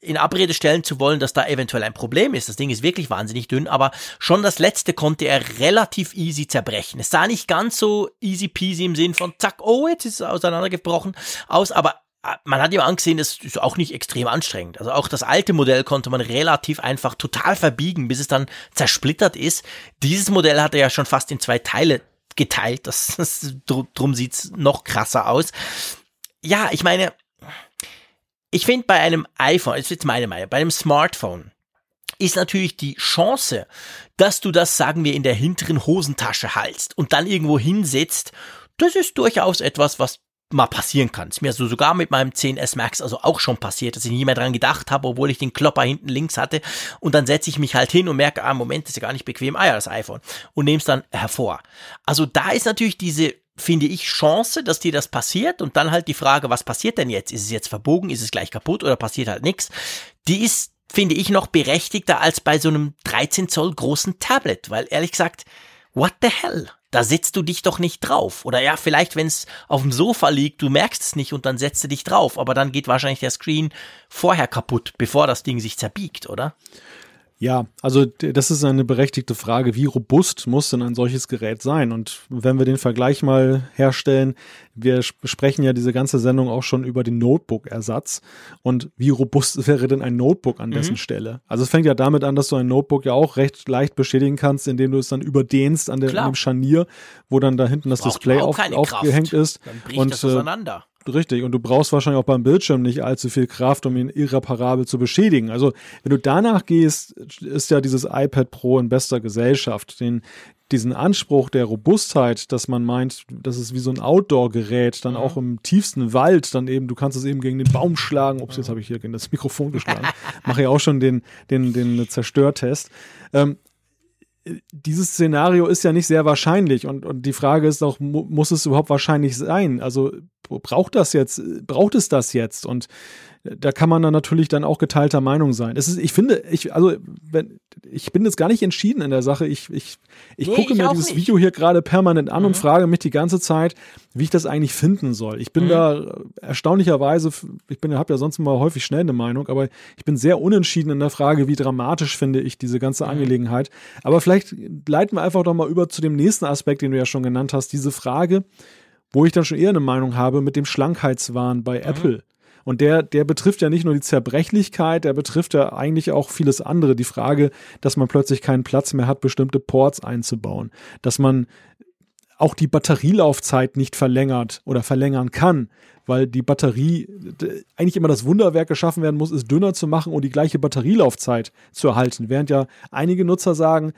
in Abrede stellen zu wollen, dass da eventuell ein Problem ist. Das Ding ist wirklich wahnsinnig dünn, aber schon das letzte konnte er relativ easy zerbrechen. Es sah nicht ganz so easy peasy im Sinn von zack, oh, jetzt ist es auseinandergebrochen aus, aber man hat ihm angesehen, das ist auch nicht extrem anstrengend. Also auch das alte Modell konnte man relativ einfach total verbiegen, bis es dann zersplittert ist. Dieses Modell hat er ja schon fast in zwei Teile geteilt. Das, [LAUGHS] das drum sieht's noch krasser aus. Ja, ich meine, ich finde bei einem iPhone, das ist jetzt meine Meinung, bei einem Smartphone ist natürlich die Chance, dass du das, sagen wir, in der hinteren Hosentasche haltst und dann irgendwo hinsetzt, das ist durchaus etwas, was mal passieren kann. Ist mir so sogar mit meinem 10S Max also auch schon passiert, dass ich nie mehr dran gedacht habe, obwohl ich den Klopper hinten links hatte. Und dann setze ich mich halt hin und merke, ah, Moment, das ist ja gar nicht bequem. Ah ja, das iPhone. Und nehme es dann hervor. Also da ist natürlich diese finde ich, Chance, dass dir das passiert und dann halt die Frage, was passiert denn jetzt? Ist es jetzt verbogen? Ist es gleich kaputt oder passiert halt nichts? Die ist, finde ich, noch berechtigter als bei so einem 13 Zoll großen Tablet, weil ehrlich gesagt, what the hell? Da setzt du dich doch nicht drauf. Oder ja, vielleicht, wenn es auf dem Sofa liegt, du merkst es nicht und dann setzt du dich drauf. Aber dann geht wahrscheinlich der Screen vorher kaputt, bevor das Ding sich zerbiegt, oder? Ja, also das ist eine berechtigte Frage. Wie robust muss denn ein solches Gerät sein? Und wenn wir den Vergleich mal herstellen, wir sprechen ja diese ganze Sendung auch schon über den Notebook-Ersatz. Und wie robust [LAUGHS] wäre denn ein Notebook an dessen mhm. Stelle? Also es fängt ja damit an, dass du ein Notebook ja auch recht leicht beschädigen kannst, indem du es dann überdehnst an, der, an dem Scharnier, wo dann da hinten das Display auf, aufgehängt ist. Dann bricht und, das auseinander. Richtig, und du brauchst wahrscheinlich auch beim Bildschirm nicht allzu viel Kraft, um ihn irreparabel zu beschädigen. Also, wenn du danach gehst, ist ja dieses iPad Pro in bester Gesellschaft. Den, diesen Anspruch der Robustheit, dass man meint, das ist wie so ein Outdoor-Gerät, dann mhm. auch im tiefsten Wald, dann eben, du kannst es eben gegen den Baum schlagen. Ups, jetzt habe ich hier gegen das Mikrofon [LAUGHS] geschlagen. Mache ja auch schon den, den, den Zerstörtest. Ähm, dieses Szenario ist ja nicht sehr wahrscheinlich und, und die Frage ist auch, mu muss es überhaupt wahrscheinlich sein? Also braucht das jetzt, braucht es das jetzt? Und da kann man dann natürlich dann auch geteilter Meinung sein. Es ist, ich finde, ich, also, wenn, ich bin jetzt gar nicht entschieden in der Sache. Ich, ich, ich nee, gucke ich mir dieses nicht. Video hier gerade permanent an mhm. und frage mich die ganze Zeit, wie ich das eigentlich finden soll. Ich bin mhm. da erstaunlicherweise, ich bin, habe ja sonst immer häufig schnell eine Meinung, aber ich bin sehr unentschieden in der Frage, wie dramatisch finde ich diese ganze mhm. Angelegenheit. Aber vielleicht leiten wir einfach doch mal über zu dem nächsten Aspekt, den du ja schon genannt hast, diese Frage, wo ich dann schon eher eine Meinung habe mit dem Schlankheitswahn bei mhm. Apple. Und der, der betrifft ja nicht nur die Zerbrechlichkeit, der betrifft ja eigentlich auch vieles andere. Die Frage, dass man plötzlich keinen Platz mehr hat, bestimmte Ports einzubauen. Dass man auch die Batterielaufzeit nicht verlängert oder verlängern kann, weil die Batterie eigentlich immer das Wunderwerk geschaffen werden muss, ist dünner zu machen und die gleiche Batterielaufzeit zu erhalten. Während ja einige Nutzer sagen,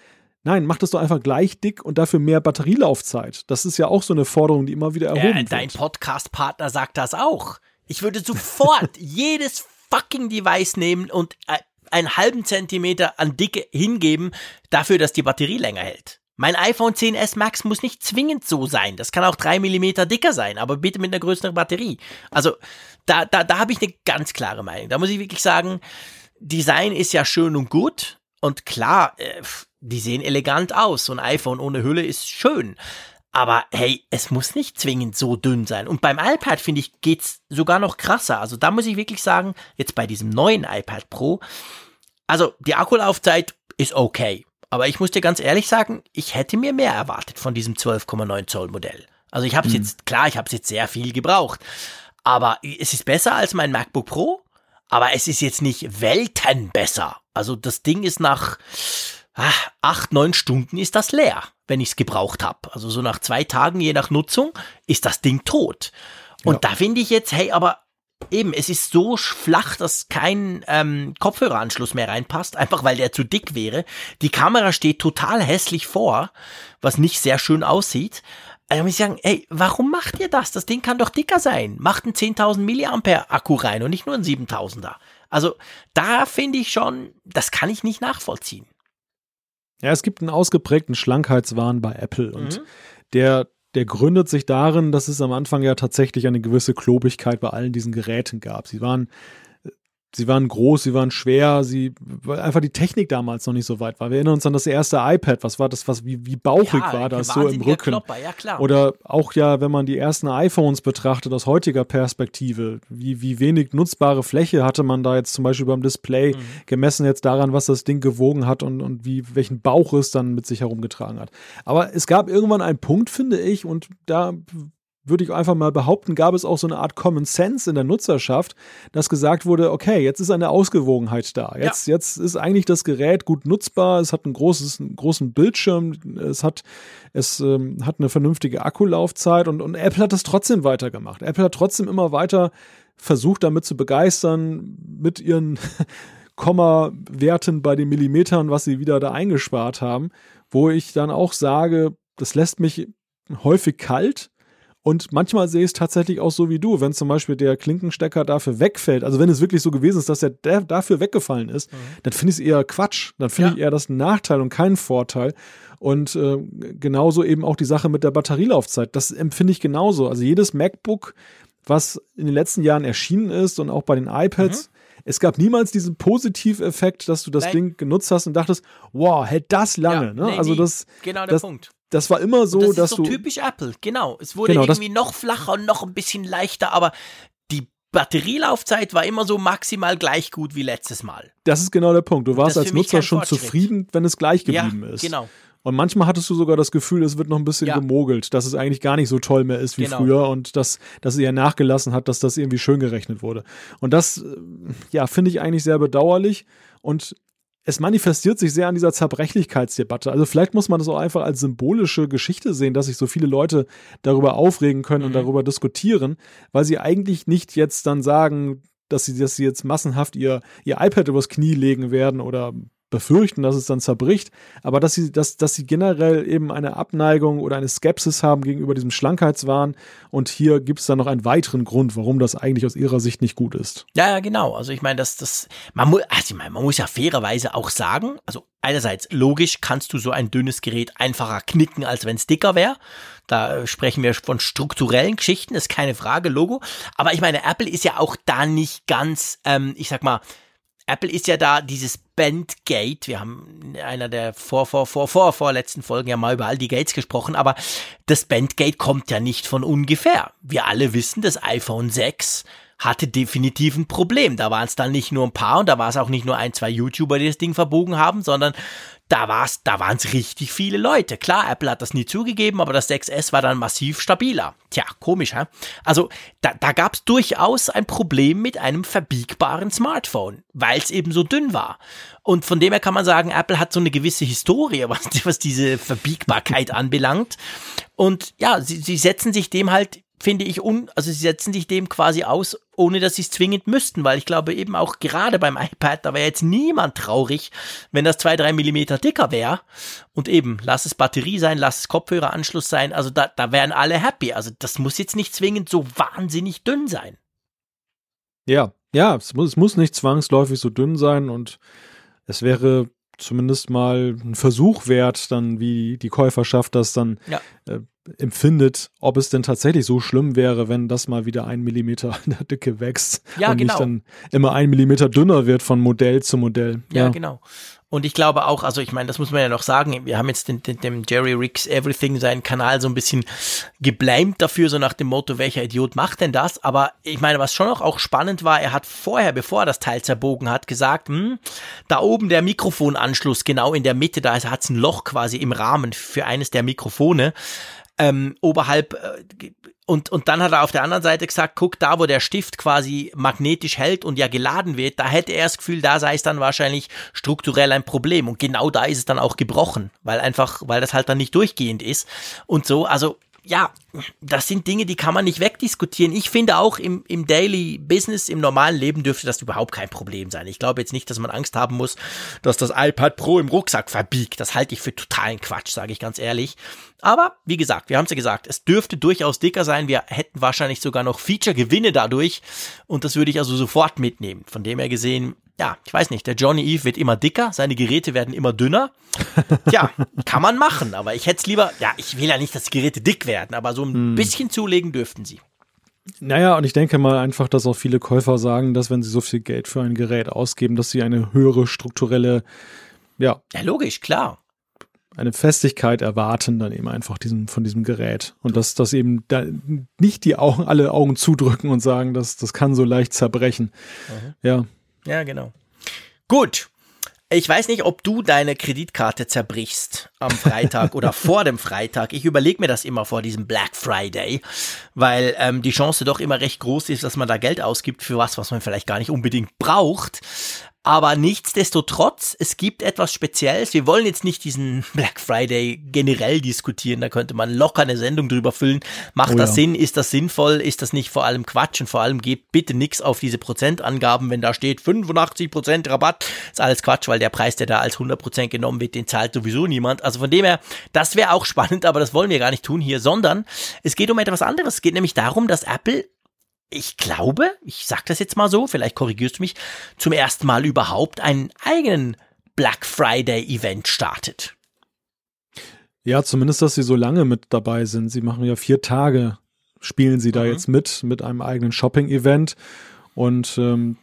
Nein, mach das doch einfach gleich dick und dafür mehr Batterielaufzeit. Das ist ja auch so eine Forderung, die immer wieder erhoben ja, wird. Dein Podcast-Partner sagt das auch. Ich würde sofort [LAUGHS] jedes fucking Device nehmen und äh, einen halben Zentimeter an Dicke hingeben, dafür, dass die Batterie länger hält. Mein iPhone 10s Max muss nicht zwingend so sein. Das kann auch drei Millimeter dicker sein, aber bitte mit einer größeren Batterie. Also, da, da, da habe ich eine ganz klare Meinung. Da muss ich wirklich sagen, Design ist ja schön und gut. Und klar, äh, die sehen elegant aus. So ein iPhone ohne Hülle ist schön. Aber hey, es muss nicht zwingend so dünn sein. Und beim iPad, finde ich, geht's sogar noch krasser. Also da muss ich wirklich sagen, jetzt bei diesem neuen iPad Pro, also die Akkulaufzeit ist okay. Aber ich muss dir ganz ehrlich sagen, ich hätte mir mehr erwartet von diesem 12,9 Zoll Modell. Also ich habe es mhm. jetzt, klar, ich habe es jetzt sehr viel gebraucht. Aber es ist besser als mein MacBook Pro. Aber es ist jetzt nicht Welten besser. Also das Ding ist nach ach, acht, neun Stunden ist das leer, wenn ich es gebraucht habe. Also so nach zwei Tagen, je nach Nutzung, ist das Ding tot. Und ja. da finde ich jetzt, hey, aber eben, es ist so flach, dass kein ähm, Kopfhöreranschluss mehr reinpasst, einfach weil der zu dick wäre. Die Kamera steht total hässlich vor, was nicht sehr schön aussieht. Also muss ich sagen, ey, warum macht ihr das? Das Ding kann doch dicker sein. Macht einen 10.000 Milliampere Akku rein und nicht nur einen 7.000er. Also da finde ich schon, das kann ich nicht nachvollziehen. Ja, es gibt einen ausgeprägten Schlankheitswahn bei Apple und mhm. der, der gründet sich darin, dass es am Anfang ja tatsächlich eine gewisse Klobigkeit bei allen diesen Geräten gab. Sie waren Sie waren groß, sie waren schwer, sie weil einfach die Technik damals noch nicht so weit war. Wir erinnern uns an das erste iPad, was war das, was wie, wie bauchig ja, war das so im Rücken. Ja, Oder auch ja, wenn man die ersten iPhones betrachtet aus heutiger Perspektive, wie, wie wenig nutzbare Fläche hatte man da jetzt zum Beispiel beim Display, mhm. gemessen jetzt daran, was das Ding gewogen hat und, und wie, welchen Bauch es dann mit sich herumgetragen hat. Aber es gab irgendwann einen Punkt, finde ich, und da würde ich einfach mal behaupten, gab es auch so eine Art Common Sense in der Nutzerschaft, dass gesagt wurde, okay, jetzt ist eine Ausgewogenheit da. Jetzt, ja. jetzt ist eigentlich das Gerät gut nutzbar, es hat ein großes, einen großen Bildschirm, es hat, es ähm, hat eine vernünftige Akkulaufzeit und, und Apple hat das trotzdem weitergemacht. Apple hat trotzdem immer weiter versucht, damit zu begeistern, mit ihren [LAUGHS] Komma-Werten bei den Millimetern, was sie wieder da eingespart haben, wo ich dann auch sage, das lässt mich häufig kalt, und manchmal sehe ich es tatsächlich auch so wie du, wenn zum Beispiel der Klinkenstecker dafür wegfällt, also wenn es wirklich so gewesen ist, dass er dafür weggefallen ist, mhm. dann finde ich es eher Quatsch. Dann finde ja. ich eher das Nachteil und keinen Vorteil. Und äh, genauso eben auch die Sache mit der Batterielaufzeit. Das empfinde ich genauso. Also jedes MacBook, was in den letzten Jahren erschienen ist und auch bei den iPads, mhm. Es gab niemals diesen Positiveffekt, dass du das Nein. Ding genutzt hast und dachtest, wow, hält das lange. Ja, ne? nee, also das, genau der das, Punkt das war immer so, das dass ist so du. typisch Apple, genau. Es wurde genau, irgendwie noch flacher und noch ein bisschen leichter, aber die Batterielaufzeit war immer so maximal gleich gut wie letztes Mal. Das ist genau der Punkt. Du warst als Nutzer schon zufrieden, wenn es gleich geblieben ja, ist. Genau. Und manchmal hattest du sogar das Gefühl, es wird noch ein bisschen ja. gemogelt, dass es eigentlich gar nicht so toll mehr ist wie genau. früher und dass, dass es eher nachgelassen hat, dass das irgendwie schön gerechnet wurde. Und das, äh, ja, finde ich eigentlich sehr bedauerlich. Und es manifestiert sich sehr an dieser Zerbrechlichkeitsdebatte. Also vielleicht muss man das auch einfach als symbolische Geschichte sehen, dass sich so viele Leute darüber aufregen können mhm. und darüber diskutieren, weil sie eigentlich nicht jetzt dann sagen, dass sie, dass sie jetzt massenhaft ihr, ihr iPad übers Knie legen werden oder befürchten, dass es dann zerbricht, aber dass sie, dass, dass sie generell eben eine Abneigung oder eine Skepsis haben gegenüber diesem Schlankheitswahn. Und hier gibt es dann noch einen weiteren Grund, warum das eigentlich aus ihrer Sicht nicht gut ist. Ja, ja, genau. Also ich meine, dass das, man muss, also ich meine, man muss ja fairerweise auch sagen, also einerseits logisch kannst du so ein dünnes Gerät einfacher knicken, als wenn es dicker wäre. Da sprechen wir von strukturellen Geschichten, ist keine Frage, Logo. Aber ich meine, Apple ist ja auch da nicht ganz, ähm, ich sag mal, Apple ist ja da dieses Bandgate. Wir haben in einer der vor, vor, vor, vor, vorletzten Folgen ja mal über all die Gates gesprochen, aber das Bandgate kommt ja nicht von ungefähr. Wir alle wissen, das iPhone 6 hatte definitiv ein Problem. Da waren es dann nicht nur ein paar und da war es auch nicht nur ein, zwei YouTuber, die das Ding verbogen haben, sondern da war's, da waren es richtig viele Leute. Klar, Apple hat das nie zugegeben, aber das 6S war dann massiv stabiler. Tja, komisch, hä? Also da, da gab es durchaus ein Problem mit einem verbiegbaren Smartphone, weil es eben so dünn war. Und von dem her kann man sagen, Apple hat so eine gewisse Historie, [LAUGHS] was, was diese Verbiegbarkeit [LAUGHS] anbelangt. Und ja, sie, sie setzen sich dem halt finde ich, un, also sie setzen sich dem quasi aus, ohne dass sie es zwingend müssten, weil ich glaube eben auch gerade beim iPad, da wäre jetzt niemand traurig, wenn das zwei drei Millimeter dicker wäre. Und eben, lass es Batterie sein, lass es Kopfhöreranschluss sein, also da, da wären alle happy. Also das muss jetzt nicht zwingend so wahnsinnig dünn sein. Ja, ja, es muss, es muss nicht zwangsläufig so dünn sein und es wäre zumindest mal ein Versuch wert, dann wie die Käuferschaft das dann ja. äh, empfindet, ob es denn tatsächlich so schlimm wäre, wenn das mal wieder ein Millimeter [LAUGHS] in der Dicke wächst ja, und genau. nicht dann immer ein Millimeter dünner wird von Modell zu Modell. Ja, ja. genau. Und ich glaube auch, also ich meine, das muss man ja noch sagen, wir haben jetzt den, den, dem Jerry Ricks Everything seinen Kanal so ein bisschen geblämt dafür, so nach dem Motto, welcher Idiot macht denn das? Aber ich meine, was schon noch auch spannend war, er hat vorher, bevor er das Teil zerbogen hat, gesagt, hm, da oben der Mikrofonanschluss, genau in der Mitte, da hat es ein Loch quasi im Rahmen für eines der Mikrofone ähm, oberhalb äh, und, und dann hat er auf der anderen Seite gesagt, guck, da wo der Stift quasi magnetisch hält und ja geladen wird, da hätte er das Gefühl, da sei es dann wahrscheinlich strukturell ein Problem. Und genau da ist es dann auch gebrochen, weil einfach, weil das halt dann nicht durchgehend ist. Und so, also ja, das sind Dinge, die kann man nicht wegdiskutieren. Ich finde auch im, im Daily Business, im normalen Leben dürfte das überhaupt kein Problem sein. Ich glaube jetzt nicht, dass man Angst haben muss, dass das iPad Pro im Rucksack verbiegt. Das halte ich für totalen Quatsch, sage ich ganz ehrlich. Aber wie gesagt, wir haben es ja gesagt, es dürfte durchaus dicker sein. Wir hätten wahrscheinlich sogar noch Feature-Gewinne dadurch. Und das würde ich also sofort mitnehmen. Von dem her gesehen, ja, ich weiß nicht, der Johnny Eve wird immer dicker, seine Geräte werden immer dünner. Tja, [LAUGHS] kann man machen, aber ich hätte es lieber, ja, ich will ja nicht, dass die Geräte dick werden, aber so ein hm. bisschen zulegen dürften sie. Naja, und ich denke mal einfach, dass auch viele Käufer sagen, dass wenn sie so viel Geld für ein Gerät ausgeben, dass sie eine höhere strukturelle, ja. Ja, logisch, klar. Eine Festigkeit erwarten dann eben einfach diesen, von diesem Gerät. Und dass das eben da nicht die Augen, alle Augen zudrücken und sagen, dass das kann so leicht zerbrechen. Mhm. Ja. Ja, genau. Gut. Ich weiß nicht, ob du deine Kreditkarte zerbrichst am Freitag [LAUGHS] oder vor dem Freitag. Ich überlege mir das immer vor diesem Black Friday, weil ähm, die Chance doch immer recht groß ist, dass man da Geld ausgibt für was, was man vielleicht gar nicht unbedingt braucht. Aber nichtsdestotrotz, es gibt etwas Spezielles. Wir wollen jetzt nicht diesen [LAUGHS] Black Friday generell diskutieren. Da könnte man locker eine Sendung drüber füllen. Macht oh das ja. Sinn? Ist das sinnvoll? Ist das nicht vor allem Quatsch? Und vor allem gebt bitte nichts auf diese Prozentangaben, wenn da steht 85 Prozent Rabatt. Ist alles Quatsch, weil der Preis, der da als 100 Prozent genommen wird, den zahlt sowieso niemand. Also von dem her, das wäre auch [LAUGHS] spannend, aber das wollen wir gar nicht tun hier, sondern es geht um etwas anderes. Es geht nämlich darum, dass Apple ich glaube, ich sag das jetzt mal so, vielleicht korrigierst du mich, zum ersten Mal überhaupt einen eigenen Black Friday Event startet. Ja, zumindest, dass sie so lange mit dabei sind. Sie machen ja vier Tage, spielen sie da mhm. jetzt mit, mit einem eigenen Shopping-Event. Und ähm,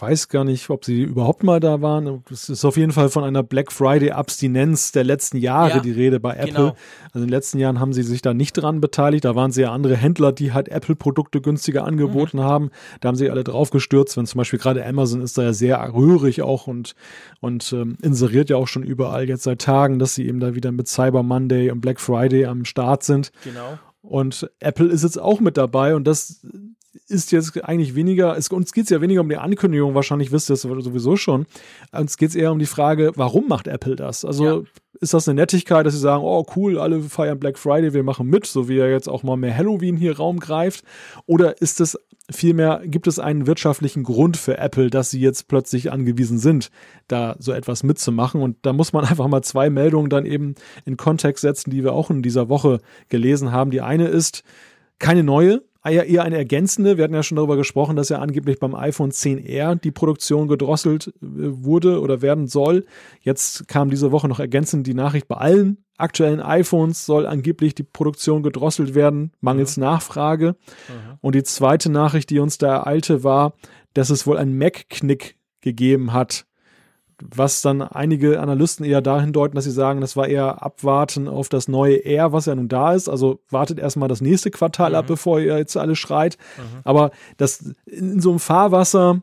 weiß gar nicht, ob sie überhaupt mal da waren. Es ist auf jeden Fall von einer Black Friday Abstinenz der letzten Jahre ja, die Rede bei Apple. Genau. Also in den letzten Jahren haben sie sich da nicht dran beteiligt. Da waren sie ja andere Händler, die halt Apple Produkte günstiger angeboten mhm. haben. Da haben sie alle drauf gestürzt. Wenn zum Beispiel gerade Amazon ist da ja sehr rührig auch und, und ähm, inseriert ja auch schon überall jetzt seit Tagen, dass sie eben da wieder mit Cyber Monday und Black Friday am Start sind. Genau. Und Apple ist jetzt auch mit dabei und das ist jetzt eigentlich weniger, es, uns geht es ja weniger um die Ankündigung, wahrscheinlich wisst ihr es sowieso schon. Uns geht es eher um die Frage, warum macht Apple das? Also ja. ist das eine Nettigkeit, dass sie sagen, oh cool, alle feiern Black Friday, wir machen mit, so wie er jetzt auch mal mehr Halloween hier Raum greift? Oder ist es vielmehr, gibt es einen wirtschaftlichen Grund für Apple, dass sie jetzt plötzlich angewiesen sind, da so etwas mitzumachen? Und da muss man [LAUGHS] einfach mal zwei Meldungen dann eben in Kontext setzen, die wir auch in dieser Woche gelesen haben. Die eine ist, keine neue, eher, eher eine ergänzende. Wir hatten ja schon darüber gesprochen, dass ja angeblich beim iPhone 10R die Produktion gedrosselt äh, wurde oder werden soll. Jetzt kam diese Woche noch ergänzend die Nachricht, bei allen aktuellen iPhones soll angeblich die Produktion gedrosselt werden, mangels mhm. Nachfrage. Mhm. Und die zweite Nachricht, die uns da ereilte, war, dass es wohl einen Mac-Knick gegeben hat was dann einige Analysten eher dahin deuten, dass sie sagen, das war eher abwarten auf das neue R, was ja nun da ist. Also wartet erstmal das nächste Quartal mhm. ab, bevor ihr jetzt alles schreit. Mhm. Aber das in so einem Fahrwasser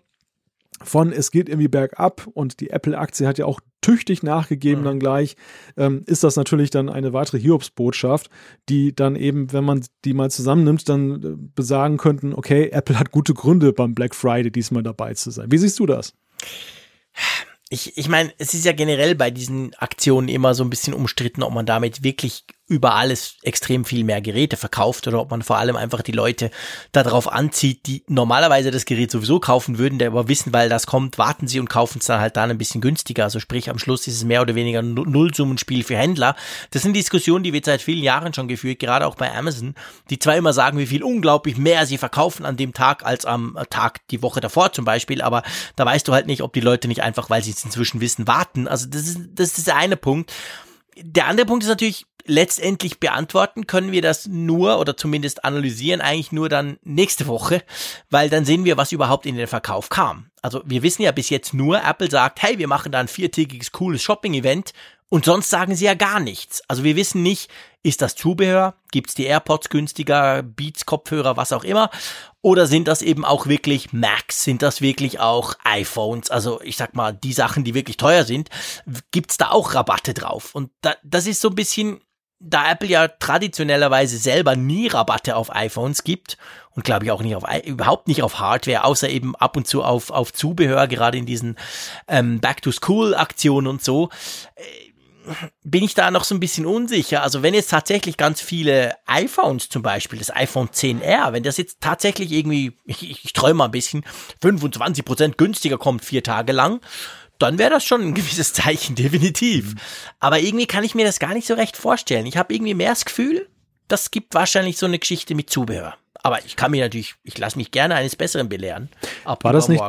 von es geht irgendwie bergab und die Apple-Aktie hat ja auch tüchtig nachgegeben mhm. dann gleich, ähm, ist das natürlich dann eine weitere Hiobsbotschaft, die dann eben, wenn man die mal zusammennimmt, dann äh, besagen könnten, okay, Apple hat gute Gründe beim Black Friday diesmal dabei zu sein. Wie siehst du das? [SIGHS] ich, ich meine, es ist ja generell bei diesen Aktionen immer so ein bisschen umstritten, ob man damit wirklich über alles extrem viel mehr Geräte verkauft oder ob man vor allem einfach die Leute darauf anzieht, die normalerweise das Gerät sowieso kaufen würden, der aber wissen, weil das kommt, warten sie und kaufen es dann halt dann ein bisschen günstiger. Also sprich, am Schluss ist es mehr oder weniger ein Nullsummenspiel für Händler. Das sind Diskussionen, die wird seit vielen Jahren schon geführt, gerade auch bei Amazon, die zwar immer sagen, wie viel unglaublich mehr sie verkaufen an dem Tag als am Tag die Woche davor zum Beispiel, aber da weißt du halt nicht, ob die Leute nicht einfach, weil sie es inzwischen wissen, warten. Also das ist, das ist der eine Punkt. Der andere Punkt ist natürlich, letztendlich beantworten können wir das nur oder zumindest analysieren eigentlich nur dann nächste Woche, weil dann sehen wir, was überhaupt in den Verkauf kam. Also wir wissen ja bis jetzt nur, Apple sagt, hey, wir machen da ein viertägiges cooles Shopping-Event und sonst sagen sie ja gar nichts. Also wir wissen nicht, ist das Zubehör? Gibt's die AirPods günstiger, Beats, Kopfhörer, was auch immer? Oder sind das eben auch wirklich Macs? Sind das wirklich auch iPhones? Also ich sag mal, die Sachen, die wirklich teuer sind, gibt's da auch Rabatte drauf? Und da, das ist so ein bisschen da Apple ja traditionellerweise selber nie Rabatte auf iPhones gibt und glaube ich auch nicht auf überhaupt nicht auf Hardware, außer eben ab und zu auf auf Zubehör, gerade in diesen ähm, Back-to-School-Aktionen und so, äh, bin ich da noch so ein bisschen unsicher. Also wenn jetzt tatsächlich ganz viele iPhones zum Beispiel, das iPhone 10R, wenn das jetzt tatsächlich irgendwie, ich, ich träume mal ein bisschen, 25% günstiger kommt vier Tage lang, dann wäre das schon ein gewisses Zeichen, [LAUGHS] definitiv. Aber irgendwie kann ich mir das gar nicht so recht vorstellen. Ich habe irgendwie mehr das Gefühl, das gibt wahrscheinlich so eine Geschichte mit Zubehör. Aber ich kann mir natürlich, ich lasse mich gerne eines Besseren belehren. Ab War das nicht,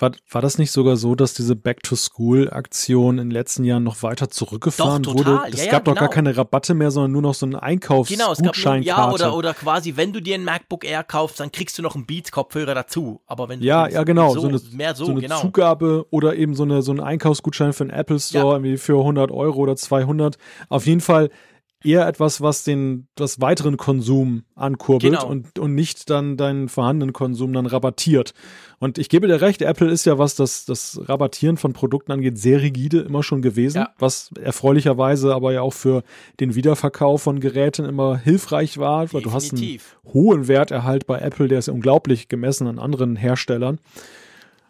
war, war das nicht sogar so, dass diese Back-to-School-Aktion in den letzten Jahren noch weiter zurückgefahren doch, wurde? Es ja, gab ja, doch genau. gar keine Rabatte mehr, sondern nur noch so einen Einkaufsgutscheinkarte. Genau, ja, oder, oder quasi, wenn du dir ein MacBook Air kaufst, dann kriegst du noch einen Beats-Kopfhörer dazu. Aber wenn ja, ja, genau, so, so eine, mehr so, so eine genau. Zugabe oder eben so eine so ein Einkaufsgutschein für einen Apple Store ja. irgendwie für 100 Euro oder 200. Auf jeden Fall eher etwas, was den das weiteren Konsum ankurbelt Genau. und, und nicht dann deinen vorhandenen Konsum dann rabattiert. Und ich gebe dir recht, Apple ist ja, was das, das Rabattieren von Produkten angeht, sehr rigide immer schon gewesen, Ja. was erfreulicherweise aber ja auch für den Wiederverkauf von Geräten immer hilfreich war, weil du hast einen Definitiv. hohen Werterhalt bei Apple, der ist unglaublich gemessen an anderen Herstellern.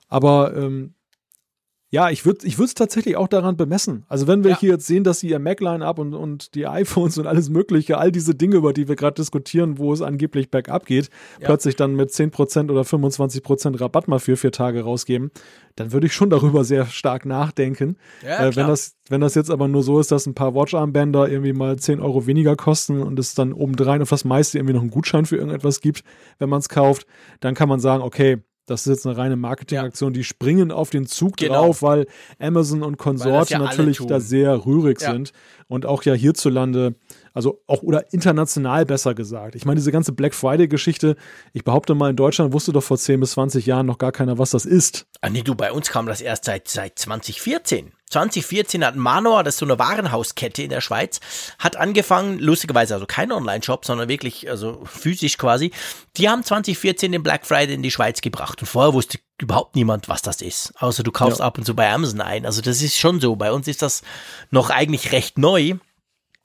Aber ähm, ja, ich würde ich es tatsächlich auch daran bemessen. Also wenn wir Ja. hier jetzt sehen, dass sie ihr Mac-Line-Up und, und die iPhones und alles mögliche, all diese Dinge, über die wir gerade diskutieren, wo es angeblich bergab geht, Ja. plötzlich dann mit 10% oder 25% Rabatt mal für vier Tage rausgeben, dann würde ich schon darüber sehr stark nachdenken. Ja, äh, wenn, das, wenn das jetzt aber nur so ist, dass ein paar Watch-Armbänder irgendwie mal 10 Euro weniger kosten und es dann obendrein auf das meiste irgendwie noch einen Gutschein für irgendetwas gibt, wenn man es kauft, dann kann man sagen, okay, das ist jetzt eine reine Marketingaktion, die springen auf den Zug Genau. drauf, weil Amazon und Konsorten ja natürlich da sehr rührig Ja. sind und auch ja hierzulande, also auch oder international besser gesagt. Ich meine, diese ganze Black Friday-Geschichte, ich behaupte mal, in Deutschland wusste doch vor 10 bis 20 Jahren noch gar keiner, was das ist. Ah, nee, du, bei uns kam das erst seit, seit 2014. 2014 hat Manor, das ist so eine Warenhauskette in der Schweiz, hat angefangen, lustigerweise also kein Online-Shop, sondern wirklich, also physisch quasi. Die haben 2014 den Black Friday in die Schweiz gebracht und vorher wusste überhaupt niemand, was das ist. Außer du kaufst Ja. ab und zu bei Amazon ein. Also das ist schon so. Bei uns ist das noch eigentlich recht neu.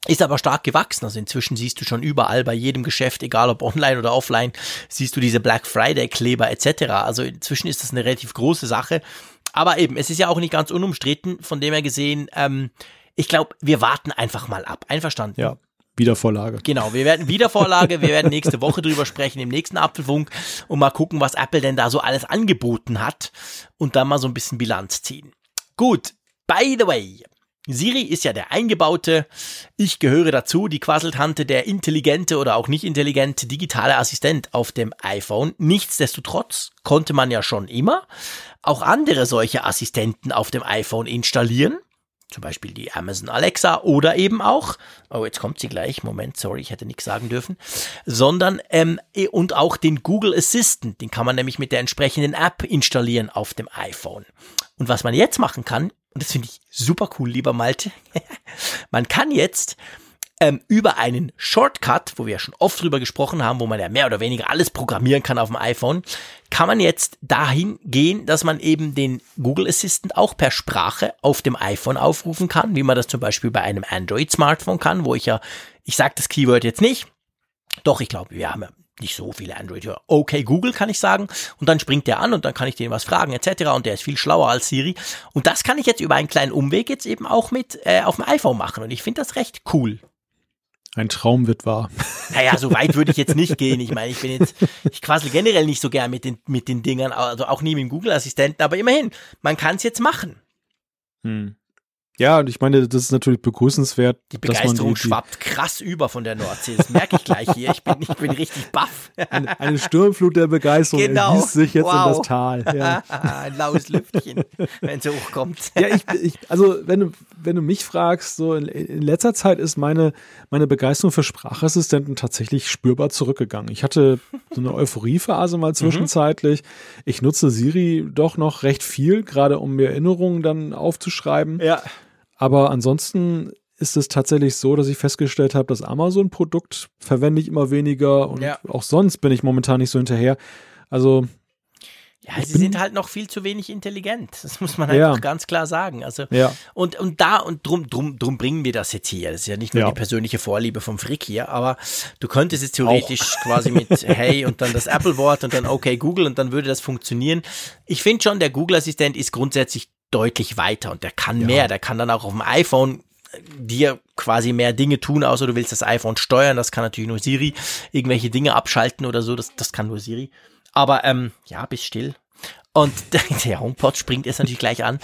Ist aber stark gewachsen. Also inzwischen siehst du schon überall bei jedem Geschäft, egal ob online oder offline, siehst du diese Black Friday Kleber etc. Also inzwischen ist das eine relativ große Sache. Aber eben, es ist ja auch nicht ganz unumstritten, von dem her gesehen, ähm, ich glaube, wir warten einfach mal ab. Einverstanden? Ja, Wiedervorlage. Genau, wir werden wieder Vorlage, wir werden nächste Woche drüber sprechen im nächsten Apfelfunk und mal gucken, was Apple denn da so alles angeboten hat und dann mal so ein bisschen Bilanz ziehen. Gut, by the way, Siri ist ja der eingebaute, ich gehöre dazu, die Quasseltante, der intelligente oder auch nicht intelligente digitale Assistent auf dem iPhone. Nichtsdestotrotz konnte man ja schon immer auch andere solche Assistenten auf dem iPhone installieren. Zum Beispiel die Amazon Alexa oder eben auch, oh, jetzt kommt sie gleich, Moment, sorry, ich hätte nichts sagen dürfen, sondern ähm, und auch den Google Assistant, den kann man nämlich mit der entsprechenden App installieren auf dem iPhone. Und was man jetzt machen kann, und das finde ich super cool, lieber Malte, [LAUGHS] man kann jetzt ähm, über einen Shortcut, wo wir ja schon oft drüber gesprochen haben, wo man ja mehr oder weniger alles programmieren kann auf dem iPhone, kann man jetzt dahin gehen, dass man eben den Google Assistant auch per Sprache auf dem iPhone aufrufen kann, wie man das zum Beispiel bei einem Android-Smartphone kann, wo ich ja, ich sage das Keyword jetzt nicht, doch, ich glaube, wir haben ja nicht so viele Android-Hörer. Okay, Google kann ich sagen. Und dann springt der an und dann kann ich den was fragen etc. Und der ist viel schlauer als Siri. Und das kann ich jetzt über einen kleinen Umweg jetzt eben auch mit äh, auf dem iPhone machen. Und ich finde das recht cool. Ein Traum wird wahr. Naja, so weit würde ich jetzt nicht gehen. Ich meine, ich bin jetzt, ich quassel generell nicht so gern mit den, mit den Dingern, also auch nie mit dem Google-Assistenten, aber immerhin, man kann es jetzt machen. Hm. Ja, und ich meine, das ist natürlich begrüßenswert, Die dass man Begeisterung schwappt krass über von der Nordsee. Das merke ich gleich hier. Ich bin, ich bin richtig baff. eine, eine Sturmflut der Begeisterung Genau. ergießt sich jetzt in Wow. das Tal. Ja. [LAUGHS] Ein laues Lüftchen, wenn es hochkommt. ja, ich, ich, also wenn du, wenn du mich fragst, so in, in letzter Zeit ist meine, meine Begeisterung für Sprachassistenten tatsächlich spürbar zurückgegangen. Ich hatte so eine Euphoriephase mal zwischenzeitlich. Ich nutze Siri doch noch recht viel, gerade um mir Erinnerungen dann aufzuschreiben. Ja. Aber ansonsten ist es tatsächlich so, dass ich festgestellt habe, das Amazon-Produkt verwende ich immer weniger und Ja. auch sonst bin ich momentan nicht so hinterher. Also Ja, sie sind halt noch viel zu wenig intelligent. Das muss man Ja. einfach ganz klar sagen. Also ja, und und da und drum drum drum bringen wir das jetzt hier. Das ist ja nicht nur die persönliche Vorliebe vom Frick hier, aber du könntest jetzt theoretisch quasi mit [LAUGHS] Hey und dann das Apple-Wort und dann Okay Google und dann würde das funktionieren. Ich finde schon, der Google-Assistent ist grundsätzlich deutlich weiter und der kann mehr. Der kann dann auch auf dem iPhone dir quasi mehr Dinge tun, außer du willst das iPhone steuern. Das kann natürlich nur Siri. Irgendwelche Dinge abschalten oder so, das, das kann nur Siri. Aber ähm, ja, bist still. Und [LAUGHS] der HomePod springt jetzt natürlich gleich an,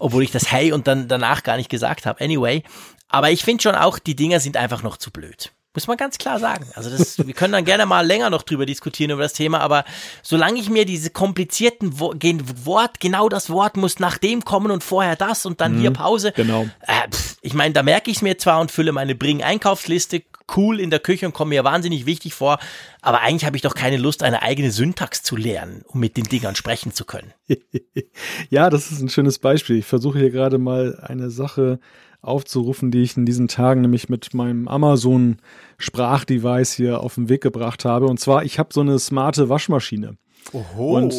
obwohl ich das Hey und dann danach gar nicht gesagt habe. Anyway, aber ich finde schon auch, die Dinger sind einfach noch zu blöd. Muss man ganz klar sagen. Also das, wir können dann gerne mal länger noch drüber diskutieren über das Thema, aber solange ich mir diese komplizierten Wo Wort, genau das Wort muss nach dem kommen und vorher das und dann hier Pause. genau. Äh, pff, ich meine, da merke ich es mir zwar und fülle meine Bring-Einkaufsliste cool in der Küche und komme mir wahnsinnig wichtig vor, aber eigentlich habe ich doch keine Lust, eine eigene Syntax zu lernen, um mit den Dingern sprechen zu können. [LAUGHS] Ja, das ist ein schönes Beispiel. Ich versuche hier gerade mal eine Sache aufzurufen, die ich in diesen Tagen nämlich mit meinem Amazon Sprachdevice hier auf den Weg gebracht habe. Und zwar, ich habe so eine smarte Waschmaschine. Oho. Und,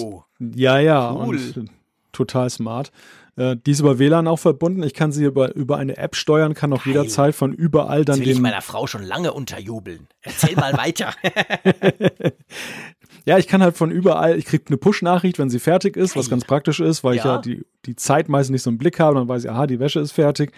ja, ja, Cool. und total smart. Äh, die ist über WLAN auch verbunden. Ich kann sie über, über eine App steuern, kann auch Geil. jederzeit von überall Das dann will ich den. meiner Frau schon lange unterjubeln. Erzähl mal [LAUGHS] weiter. [LAUGHS] [LAUGHS] Ja, ich kann halt von überall, ich kriege eine Push-Nachricht, wenn sie fertig ist, was ganz praktisch ist, weil ich Ja. ja die, die Zeit meist nicht so im Blick habe, dann weiß ich, aha, die Wäsche ist fertig.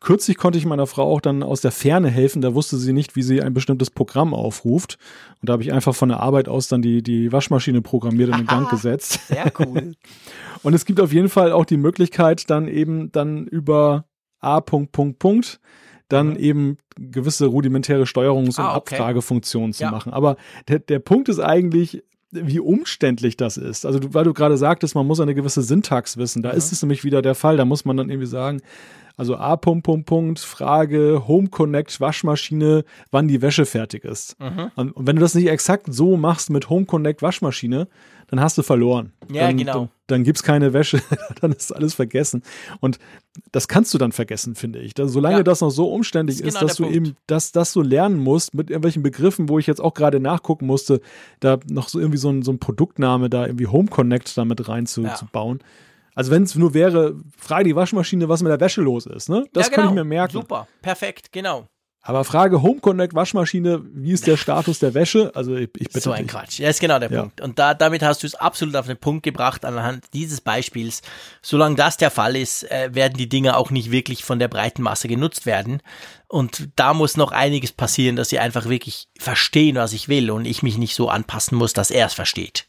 Kürzlich konnte ich meiner Frau auch dann aus der Ferne helfen, da wusste sie nicht, wie sie ein bestimmtes Programm aufruft. Und da habe ich einfach von der Arbeit aus dann die, die Waschmaschine programmiert und in Gang gesetzt. Sehr cool. [LAUGHS] Und es gibt auf jeden Fall auch die Möglichkeit, dann eben dann über A. Punkt, Punkt, Punkt, dann eben gewisse rudimentäre Steuerungs- und Mhm. Ah, okay. Abfragefunktionen zu Ja. machen. Aber der, der Punkt ist eigentlich, wie umständlich das ist. Also, weil du gerade sagtest, man muss eine gewisse Syntax wissen. Da ist es nämlich wieder der Fall. Da muss man dann irgendwie sagen, also A. Punkt, Punkt, Punkt, Frage, Home Connect, Waschmaschine, wann die Wäsche fertig ist. Mhm. Und, und wenn du das nicht exakt so machst mit Home Connect, Waschmaschine, dann hast du verloren. Ja, dann, genau. Dann, dann gibt's keine Wäsche, [LAUGHS] dann ist alles vergessen. Und das kannst du dann vergessen, finde ich. Da, solange Ja. das noch so umständlich Das ist ist, genau dass du Punkt. eben das, das so lernen musst mit irgendwelchen Begriffen, wo ich jetzt auch gerade nachgucken musste, da noch so irgendwie so ein, so ein Produktname da irgendwie Home Connect damit reinzubauen. Ja. Also wenn es nur wäre, frage die Waschmaschine, was mit der Wäsche los ist. Ne? Das ja, kann genau. ich mir merken. Super, perfekt, genau. Aber Frage Home Connect Waschmaschine, wie ist der Status der Wäsche? Also ich, ich bitte So ein dich. Quatsch. Das ist genau der Ja. Punkt. Und da, damit hast du es absolut auf den Punkt gebracht anhand dieses Beispiels. Solange das der Fall ist, äh, werden die Dinge auch nicht wirklich von der breiten Masse genutzt werden. Und da muss noch einiges passieren, dass sie einfach wirklich verstehen, was ich will und ich mich nicht so anpassen muss, dass er es versteht.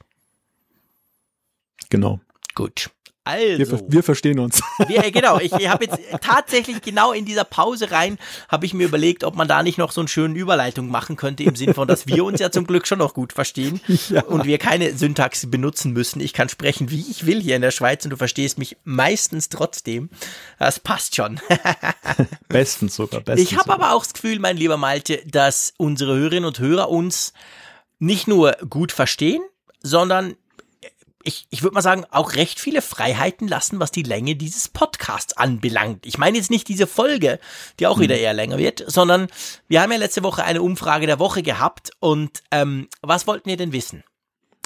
Genau. Gut. Wir, Also. ver- wir verstehen uns. [LAUGHS] Ja, genau. Ich habe jetzt [LAUGHS] tatsächlich genau in dieser Pause rein, habe ich mir überlegt, ob man da nicht noch so eine schöne Überleitung machen könnte, im Sinne von, dass wir uns ja zum Glück schon noch gut verstehen [LAUGHS] und wir keine Syntax benutzen müssen. Ich kann sprechen, wie ich will hier in der Schweiz und du verstehst mich meistens trotzdem. Das passt schon. bestens sogar. Bestens Ich habe aber auch das Gefühl, mein lieber Malte, dass unsere Hörerinnen und Hörer uns nicht nur gut verstehen, sondern ich, ich würde mal sagen, auch recht viele Freiheiten lassen, was die Länge dieses Podcasts anbelangt. Ich meine jetzt nicht diese Folge, die auch wieder eher länger wird, sondern wir haben ja letzte Woche eine Umfrage der Woche gehabt und ähm, was wollten ihr denn wissen?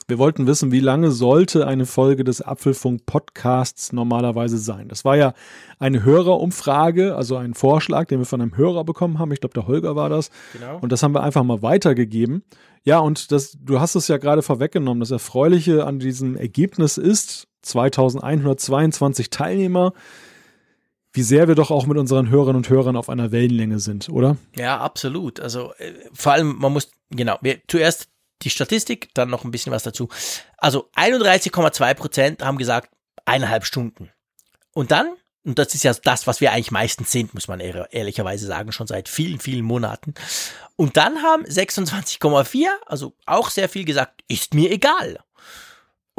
Wir wollten wissen, wie lange sollte eine Folge des Apfelfunk Podcasts normalerweise sein? Das war ja eine Hörerumfrage, also ein Vorschlag, den wir von einem Hörer bekommen haben. Ich glaube, der Holger war das. Genau. Und das haben wir einfach mal weitergegeben. Ja, und das, du hast es ja gerade vorweggenommen. Das Erfreuliche an diesem Ergebnis ist 2122 Teilnehmer, wie sehr wir doch auch mit unseren Hörerinnen und Hörern auf einer Wellenlänge sind, oder? Ja, absolut. Also äh, vor allem, man muss, genau, wir, zuerst die Statistik, dann noch ein bisschen was dazu. Also 31,2 Prozent haben gesagt, eineinhalb Stunden. Und dann, und das ist ja das, was wir eigentlich meistens sind, muss man ehr- ehrlicherweise sagen, schon seit vielen, vielen Monaten. Und dann haben 26,4, also auch sehr viel gesagt, ist mir egal.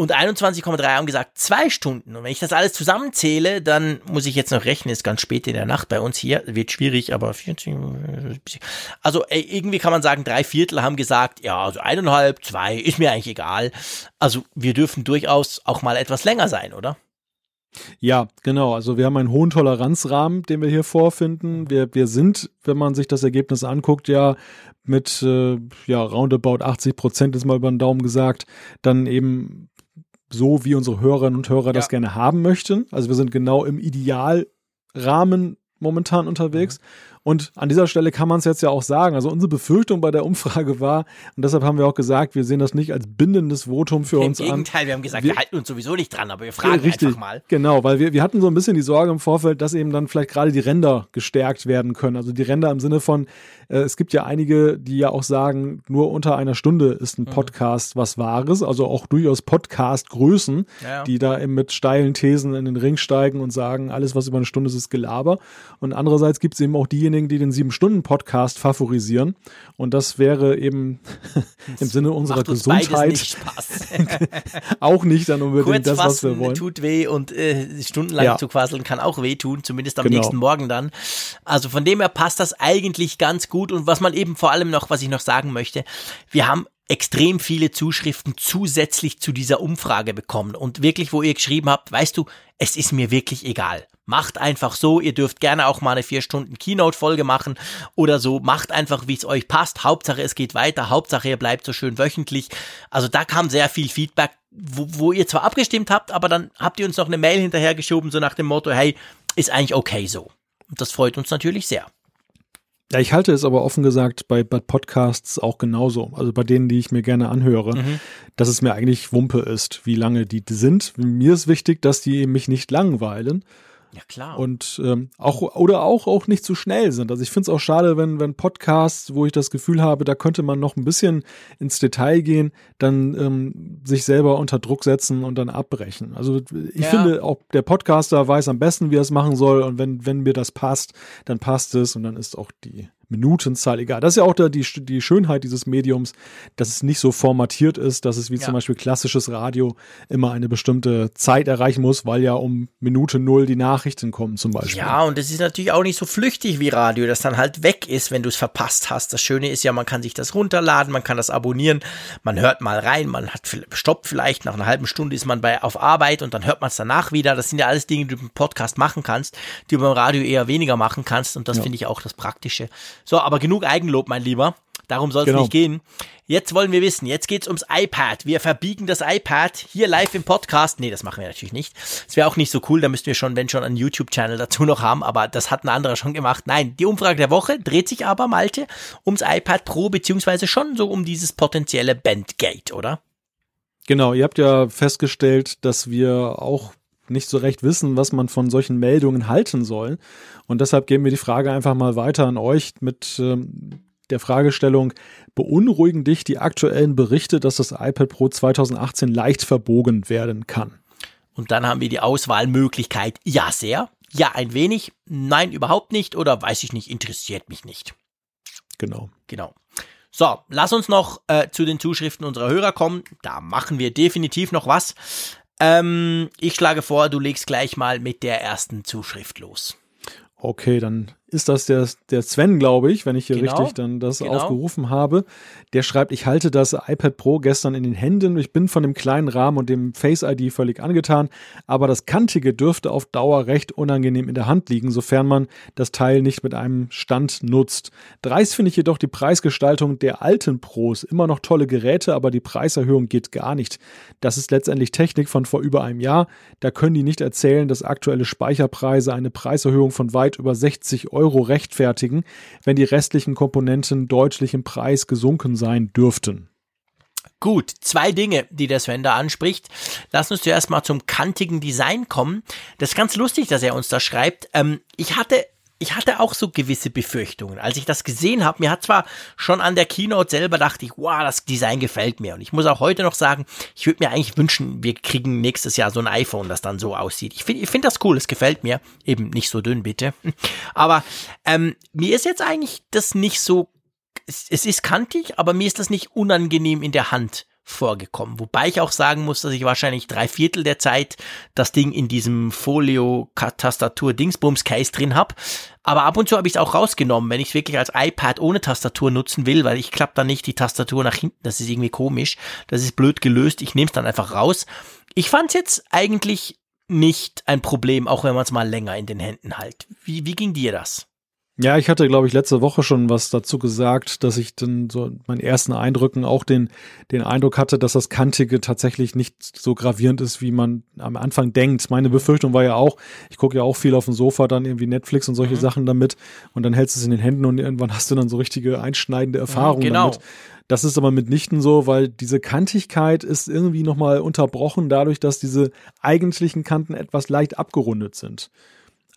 Und 21,3 haben gesagt, zwei Stunden. Und wenn ich das alles zusammenzähle, dann muss ich jetzt noch rechnen, ist ganz spät in der Nacht bei uns hier, wird schwierig, aber 40, also irgendwie kann man sagen, drei Viertel haben gesagt, ja, also eineinhalb, zwei, ist mir eigentlich egal. Also wir dürfen durchaus auch mal etwas länger sein, oder? Ja, genau. Also wir haben einen hohen Toleranzrahmen, den wir hier vorfinden. Wir, wir sind, wenn man sich das Ergebnis anguckt, ja mit äh, ja, roundabout 80 Prozent ist mal über den Daumen gesagt, dann eben so, wie unsere Hörerinnen und Hörer das Ja. gerne haben möchten. Also wir sind genau im Idealrahmen momentan unterwegs. Und an dieser Stelle kann man es jetzt ja auch sagen. Also unsere Befürchtung bei der Umfrage war, und deshalb haben wir auch gesagt, wir sehen das nicht als bindendes Votum für Im uns an. Gegenteil, wir haben gesagt, wir, Wir- halten uns sowieso nicht dran, aber wir fragen richtig, einfach mal. Genau, weil wir, wir hatten so ein bisschen die Sorge im Vorfeld, dass eben dann vielleicht gerade die Ränder gestärkt werden können. Also die Ränder im Sinne von, äh, es gibt ja einige, die ja auch sagen, nur unter einer Stunde ist Mhm. ein Podcast was Wahres, also auch durchaus Podcast-Größen, Ja. die da eben mit steilen Thesen in den Ring steigen und sagen, alles, was über eine Stunde ist, ist Gelaber. Und andererseits gibt es eben auch diejenigen, die den Sieben-Stunden-Podcast favorisieren. Und das wäre eben [LAUGHS] im Sinne unserer Gesundheit nicht [LAUGHS] auch nicht dann unbedingt das, was wir wollen. tut weh und äh, stundenlang Ja. zu quasseln kann auch wehtun, zumindest am Genau. nächsten Morgen dann. Also von dem her passt das eigentlich ganz gut und was man eben vor allem noch, was ich noch sagen möchte, wir haben extrem viele Zuschriften zusätzlich zu dieser Umfrage bekommen und wirklich, wo ihr geschrieben habt, weißt du, es ist mir wirklich egal. Macht einfach so, ihr dürft gerne auch mal eine vier Stunden Keynote-Folge machen oder so, macht einfach, wie es euch passt. Hauptsache, es geht weiter, Hauptsache, ihr bleibt so schön wöchentlich. Also da kam sehr viel Feedback, wo, wo ihr zwar abgestimmt habt, aber dann habt ihr uns noch eine Mail hinterhergeschoben, so nach dem Motto, hey, ist eigentlich okay so. Und das freut uns natürlich sehr. Ja, ich halte es aber offen gesagt bei, bei Podcasts auch genauso. Also bei denen, die ich mir gerne anhöre, mhm. dass es mir eigentlich Wumpe ist, wie lange die sind. Mir ist wichtig, dass die mich nicht langweilen. Ja, klar. Und ähm, auch oder auch auch nicht zu schnell sind. Also ich finde es auch schade, wenn, wenn Podcasts, wo ich das Gefühl habe, da könnte man noch ein bisschen ins Detail gehen, dann ähm, sich selber unter Druck setzen und dann abbrechen. Also ich ja. finde, auch der Podcaster weiß am besten, wie er es machen soll. Und wenn, wenn mir das passt, dann passt es und dann ist auch die Minutenzahl, egal. Das ist ja auch da die, die Schönheit dieses Mediums, dass es nicht so formatiert ist, dass es wie ja. zum Beispiel klassisches Radio immer eine bestimmte Zeit erreichen muss, weil ja um Minute null die Nachrichten kommen zum Beispiel. Ja, und es ist natürlich auch nicht so flüchtig wie Radio, das dann halt weg ist, wenn du es verpasst hast. Das Schöne ist ja, man kann sich das runterladen, man kann das abonnieren, man hört mal rein, man hat stoppt vielleicht, nach einer halben Stunde ist man bei auf Arbeit und dann hört man es danach wieder. Das sind ja alles Dinge, die du im Podcast machen kannst, die du beim Radio eher weniger machen kannst und das ja. finde ich auch das Praktische. So, aber genug Eigenlob, mein Lieber. Darum soll es genau. nicht gehen. Jetzt wollen wir wissen, jetzt geht's ums iPad. Wir verbiegen das iPad hier live im Podcast. Nee, das machen wir natürlich nicht. Das wäre auch nicht so cool, da müssten wir schon, wenn schon, einen YouTube-Channel dazu noch haben, aber das hat ein anderer schon gemacht. Nein, die Umfrage der Woche dreht sich aber, Malte, ums iPad Pro, beziehungsweise schon so um dieses potenzielle Bandgate, oder? Genau, ihr habt ja festgestellt, dass wir auch nicht so recht wissen, was man von solchen Meldungen halten soll. Und deshalb geben wir die Frage einfach mal weiter an euch mit ähm, der Fragestellung, beunruhigen dich die aktuellen Berichte, dass das iPad Pro 2018 leicht verbogen werden kann? Und dann haben wir die Auswahlmöglichkeit, ja sehr, ja ein wenig, nein überhaupt nicht oder weiß ich nicht, interessiert mich nicht. Genau. Genau. So, lass uns noch äh, zu den Zuschriften unserer Hörer kommen. Da machen wir definitiv noch was. Ähm, ich schlage vor, du legst gleich mal mit der ersten Zuschrift los. Okay, dann ist das der, der Sven, glaube ich, wenn ich hier genau, richtig dann das genau. aufgerufen habe. Der schreibt, ich halte das iPad Pro gestern in den Händen. Ich bin von dem kleinen Rahmen und dem Face ID völlig angetan, aber das Kantige dürfte auf Dauer recht unangenehm in der Hand liegen, sofern man das Teil nicht mit einem Stand nutzt. Dreist finde ich jedoch die Preisgestaltung der alten Pros. Immer noch tolle Geräte, aber die Preiserhöhung geht gar nicht. Das ist letztendlich Technik von vor über einem Jahr. Da können die nicht erzählen, dass aktuelle Speicherpreise eine Preiserhöhung von weit über 60 Euro Euro rechtfertigen, wenn die restlichen Komponenten deutlich im Preis gesunken sein dürften. Gut, zwei Dinge, die der Sven da anspricht. Lass uns zuerst mal zum kantigen Design kommen. Das ist ganz lustig, dass er uns da schreibt. Ähm, ich hatte ich hatte auch so gewisse Befürchtungen. Als ich das gesehen habe, mir hat zwar schon an der Keynote selber dachte ich, wow, das Design gefällt mir. Und ich muss auch heute noch sagen, ich würde mir eigentlich wünschen, wir kriegen nächstes Jahr so ein iPhone, das dann so aussieht. Ich finde ich find das cool, es gefällt mir. Eben nicht so dünn, bitte. [LAUGHS] Aber ähm, mir ist jetzt eigentlich das nicht so, es, es ist kantig, aber mir ist das nicht unangenehm in der Hand vorgekommen. Wobei ich auch sagen muss, dass ich wahrscheinlich drei Viertel der Zeit das Ding in diesem Folio-Tastatur-Dingsbums-Case drin habe. Aber ab und zu habe ich es auch rausgenommen, wenn ich es wirklich als iPad ohne Tastatur nutzen will, weil ich klappe dann nicht die Tastatur nach hinten. Das ist irgendwie komisch. Das ist blöd gelöst. Ich nehme es dann einfach raus. Ich fand es jetzt eigentlich nicht ein Problem, auch wenn man es mal länger in den Händen halt. Wie, wie ging dir das? Ja, ich hatte, glaube ich, letzte Woche schon was dazu gesagt, dass ich dann so meinen ersten Eindrücken auch den, den Eindruck hatte, dass das Kantige tatsächlich nicht so gravierend ist, wie man am Anfang denkt. Meine Befürchtung war ja auch, ich gucke ja auch viel auf dem Sofa, dann irgendwie Netflix und solche mhm. Sachen damit und dann hältst du es in den Händen und irgendwann hast du dann so richtige einschneidende mhm, Erfahrungen genau. damit. Das ist aber mitnichten so, weil diese Kantigkeit ist irgendwie nochmal unterbrochen dadurch, dass diese eigentlichen Kanten etwas leicht abgerundet sind.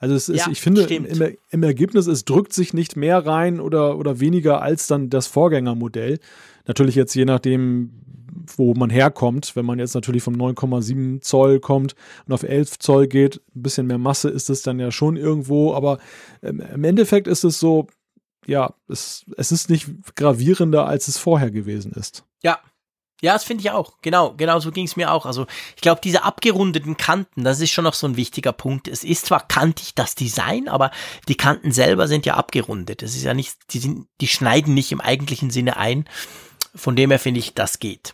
Also es ist, ja, ich finde, im, im, Ergebnis, es drückt sich nicht mehr rein oder, oder weniger als dann das Vorgängermodell. Natürlich jetzt je nachdem, wo man herkommt. Wenn man jetzt natürlich vom 9,7 Zoll kommt und auf 11 Zoll geht, ein bisschen mehr Masse ist es dann ja schon irgendwo. Aber ähm, im Endeffekt ist es so, ja, es, es ist nicht gravierender, als es vorher gewesen ist. Ja, ja, das finde ich auch. Genau, genau so ging es mir auch. Also ich glaube, diese abgerundeten Kanten, das ist schon noch so ein wichtiger Punkt. Es ist zwar kantig das Design, aber die Kanten selber sind ja abgerundet. Das ist ja nicht, die sind, die schneiden nicht im eigentlichen Sinne ein. Von dem her finde ich, das geht.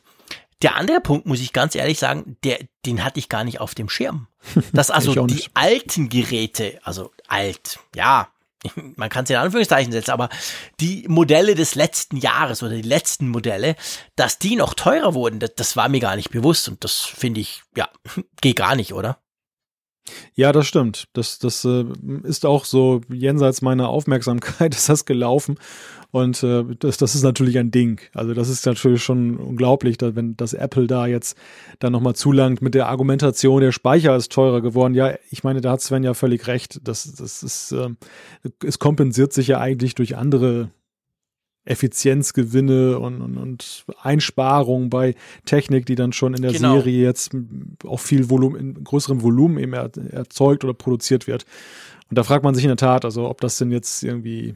Der andere Punkt, muss ich ganz ehrlich sagen, der, den hatte ich gar nicht auf dem Schirm. [LAUGHS] Dass also die alten Geräte, also alt, ja, [LAUGHS] man kann es in Anführungszeichen setzen, aber die Modelle des letzten Jahres oder die letzten Modelle, dass die noch teurer wurden, das, das war mir gar nicht bewusst und das finde ich, ja, [LAUGHS] geht gar nicht, oder? Ja, das stimmt. Das, das äh, ist auch so jenseits meiner Aufmerksamkeit [LAUGHS] ist das gelaufen. Und äh, das, das ist natürlich ein Ding. Also das ist natürlich schon unglaublich, dass, wenn das Apple da jetzt dann nochmal zulangt mit der Argumentation, der Speicher ist teurer geworden. Ja, ich meine, da hat Sven ja völlig recht. Das, das ist, äh, es kompensiert sich ja eigentlich durch andere Effizienzgewinne und, und, und Einsparungen bei Technik, die dann schon in der genau. Serie jetzt auch viel Volumen, in größerem Volumen eben er, erzeugt oder produziert wird. Und da fragt man sich in der Tat, also ob das denn jetzt irgendwie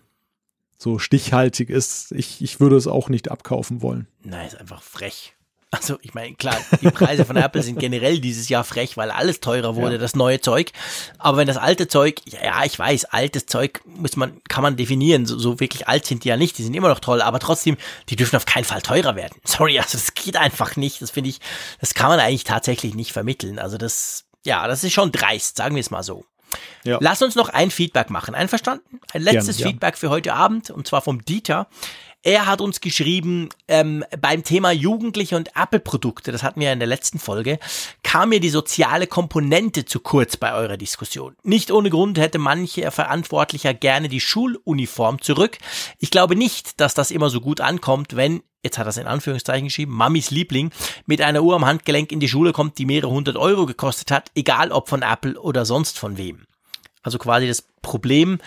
so stichhaltig ist. Ich, ich würde es auch nicht abkaufen wollen. Nein, ist einfach frech. Also ich meine, klar, die Preise von Apple sind generell dieses Jahr frech, weil alles teurer wurde, ja. das neue Zeug. Aber wenn das alte Zeug, ja, ich weiß, altes Zeug muss man, kann man definieren. So, so wirklich alt sind die ja nicht, die sind immer noch toll, aber trotzdem, die dürfen auf keinen Fall teurer werden. [LAUGHS] Sorry, also das geht einfach nicht. Das finde ich, das kann man eigentlich tatsächlich nicht vermitteln. Also das, ja, das ist schon dreist, sagen wir es mal so. Ja. Lass uns noch ein Feedback machen. Einverstanden? Ein letztes Gern, Feedback ja. für heute Abend und zwar vom Dieter. Er hat uns geschrieben, ähm, beim Thema Jugendliche und Apple-Produkte, das hatten wir ja in der letzten Folge, kam mir die soziale Komponente zu kurz bei eurer Diskussion. Nicht ohne Grund hätte manche Verantwortlicher gerne die Schuluniform zurück. Ich glaube nicht, dass das immer so gut ankommt, wenn jetzt hat er es in Anführungszeichen geschrieben, Mamis Liebling, mit einer Uhr am Handgelenk in die Schule kommt, die mehrere hundert Euro gekostet hat, egal ob von Apple oder sonst von wem. Also quasi das Problem,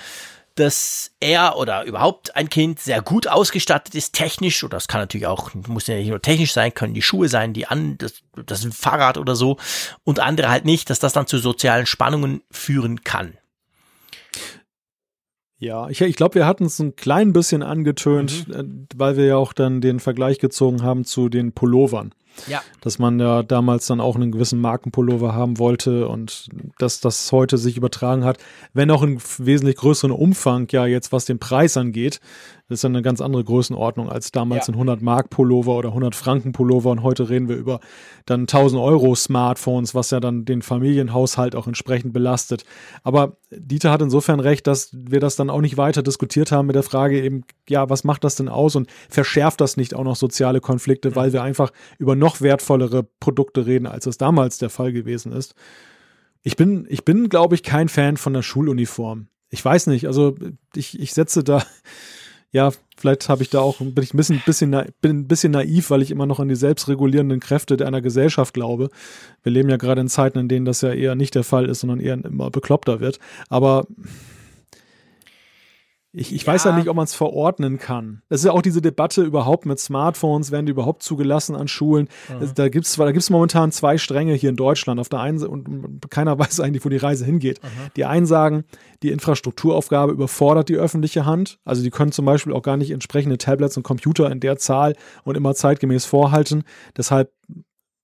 dass er oder überhaupt ein Kind sehr gut ausgestattet ist, technisch, oder das kann natürlich auch, muss ja nicht nur technisch sein, können die Schuhe sein, die an, das, das Fahrrad oder so, und andere halt nicht, dass das dann zu sozialen Spannungen führen kann. Ja, ich, ich glaube, wir hatten es ein klein bisschen angetönt, mhm. Äh, weil wir ja auch dann den Vergleich gezogen haben zu den Pullovern. Ja. Dass man ja damals dann auch einen gewissen Markenpullover haben wollte und dass das heute sich übertragen hat, wenn auch in wesentlich größeren Umfang, ja, jetzt was den Preis angeht, das ist ja eine ganz andere Größenordnung als damals ja. ein 100 Mark Pullover oder 100 Franken Pullover und heute reden wir über dann 1000 Euro Smartphones, was ja dann den Familienhaushalt auch entsprechend belastet. Aber Dieter hat insofern recht, dass wir das dann auch nicht weiter diskutiert haben mit der Frage eben, ja, was macht das denn aus und verschärft das nicht auch noch soziale Konflikte, weil wir einfach über noch wertvollere Produkte reden, als es damals der Fall gewesen ist. Ich bin, ich bin, glaube ich, kein Fan von der Schuluniform. Ich weiß nicht, also ich, ich setze da, [LAUGHS] ja, vielleicht habe ich da auch, bin ich ein bisschen, bisschen, bin ein bisschen naiv, weil ich immer noch an die selbstregulierenden Kräfte einer Gesellschaft glaube. Wir leben ja gerade in Zeiten, in denen das ja eher nicht der Fall ist, sondern eher immer bekloppter wird. Aber ich, ich ja. weiß ja nicht, ob man es verordnen kann. Das ist ja auch diese Debatte überhaupt mit Smartphones, werden die überhaupt zugelassen an Schulen? Mhm. Da gibt es da gibt's momentan zwei Stränge hier in Deutschland. Auf der einen Seite, und keiner [LAUGHS] weiß eigentlich, wo die Reise hingeht. Mhm. Die einen sagen, die Infrastrukturaufgabe überfordert die öffentliche Hand. Also die können zum Beispiel auch gar nicht entsprechende Tablets und Computer in der Zahl und immer zeitgemäß vorhalten. Deshalb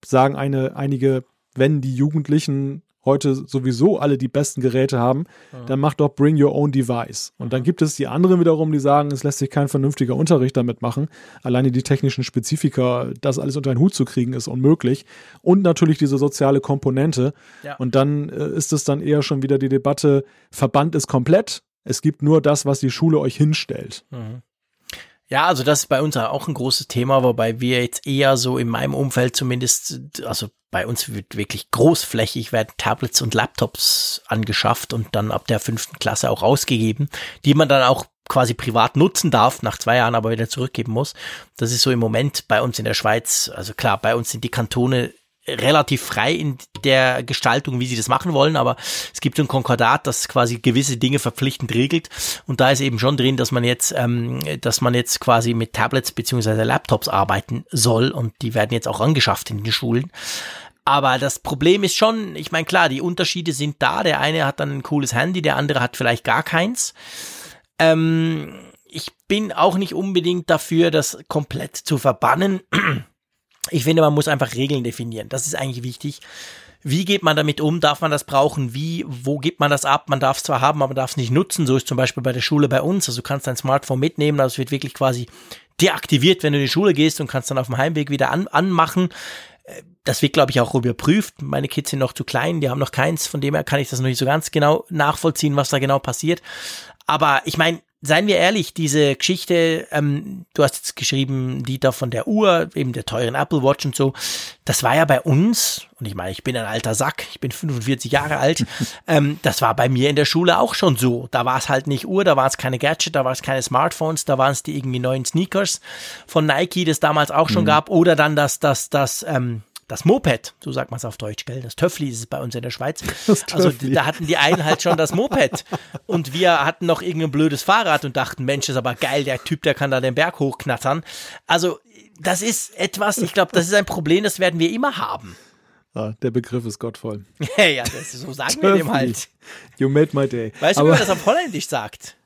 sagen eine, einige, wenn die Jugendlichen heute sowieso alle die besten Geräte haben, ja. dann mach doch Bring Your Own Device. Und dann gibt es die anderen wiederum, die sagen, es lässt sich kein vernünftiger Unterricht damit machen. Alleine die technischen Spezifika, das alles unter einen Hut zu kriegen, ist unmöglich. Und natürlich diese soziale Komponente. Ja. Und dann äh, ist es dann eher schon wieder die Debatte, Verband ist komplett. Es gibt nur das, was die Schule euch hinstellt. Mhm. Ja, also das ist bei uns auch ein großes Thema, wobei wir jetzt eher so in meinem Umfeld zumindest, also bei uns wird wirklich großflächig werden Tablets und Laptops angeschafft und dann ab der fünften Klasse auch ausgegeben, die man dann auch quasi privat nutzen darf, nach zwei Jahren aber wieder zurückgeben muss. Das ist so im Moment bei uns in der Schweiz, also klar, bei uns sind die Kantone relativ frei in der Gestaltung, wie sie das machen wollen, aber es gibt ein Konkordat, das quasi gewisse Dinge verpflichtend regelt und da ist eben schon drin, dass man jetzt, ähm, dass man jetzt quasi mit Tablets beziehungsweise Laptops arbeiten soll und die werden jetzt auch angeschafft in den Schulen. Aber das Problem ist schon, ich meine, klar, die Unterschiede sind da. Der eine hat dann ein cooles Handy, der andere hat vielleicht gar keins. Ähm, ich bin auch nicht unbedingt dafür, das komplett zu verbannen. [CLEARS THROAT] Ich finde, man muss einfach Regeln definieren. Das ist eigentlich wichtig. Wie geht man damit um? Darf man das brauchen? Wie? Wo gibt man das ab? Man darf es zwar haben, aber man darf es nicht nutzen. So ist zum Beispiel bei der Schule bei uns. Also du kannst dein Smartphone mitnehmen, also es wird wirklich quasi deaktiviert, wenn du in die Schule gehst und kannst dann auf dem Heimweg wieder an, anmachen. Das wird, glaube ich, auch überprüft. Meine Kids sind noch zu klein, die haben noch keins, von dem her kann ich das noch nicht so ganz genau nachvollziehen, was da genau passiert. Aber ich meine, seien wir ehrlich, diese Geschichte, ähm, du hast jetzt geschrieben, Dieter von der Uhr, eben der teuren Apple Watch und so, das war ja bei uns, und ich meine, ich bin ein alter Sack, ich bin 45 Jahre alt, [LAUGHS] ähm, das war bei mir in der Schule auch schon so. Da war es halt nicht Uhr, da war es keine Gadget, da war es keine Smartphones, da waren es die irgendwie neuen Sneakers von Nike, das damals auch schon mhm. gab, oder dann das, das, das, ähm, das Moped, so sagt man es auf Deutsch, gell? Das Töffli ist es bei uns in der Schweiz. [LAUGHS] Also da hatten die einen halt schon das Moped und wir hatten noch irgendein blödes Fahrrad und dachten, Mensch, ist aber geil, der Typ, der kann da den Berg hochknattern. Also das ist etwas, ich glaube, das ist ein Problem, das werden wir immer haben. Ah, der Begriff ist gottvoll. [LAUGHS] ja, das ist, so sagen wir dem halt. You made my day. Weißt du, wie man das auf Holländisch sagt?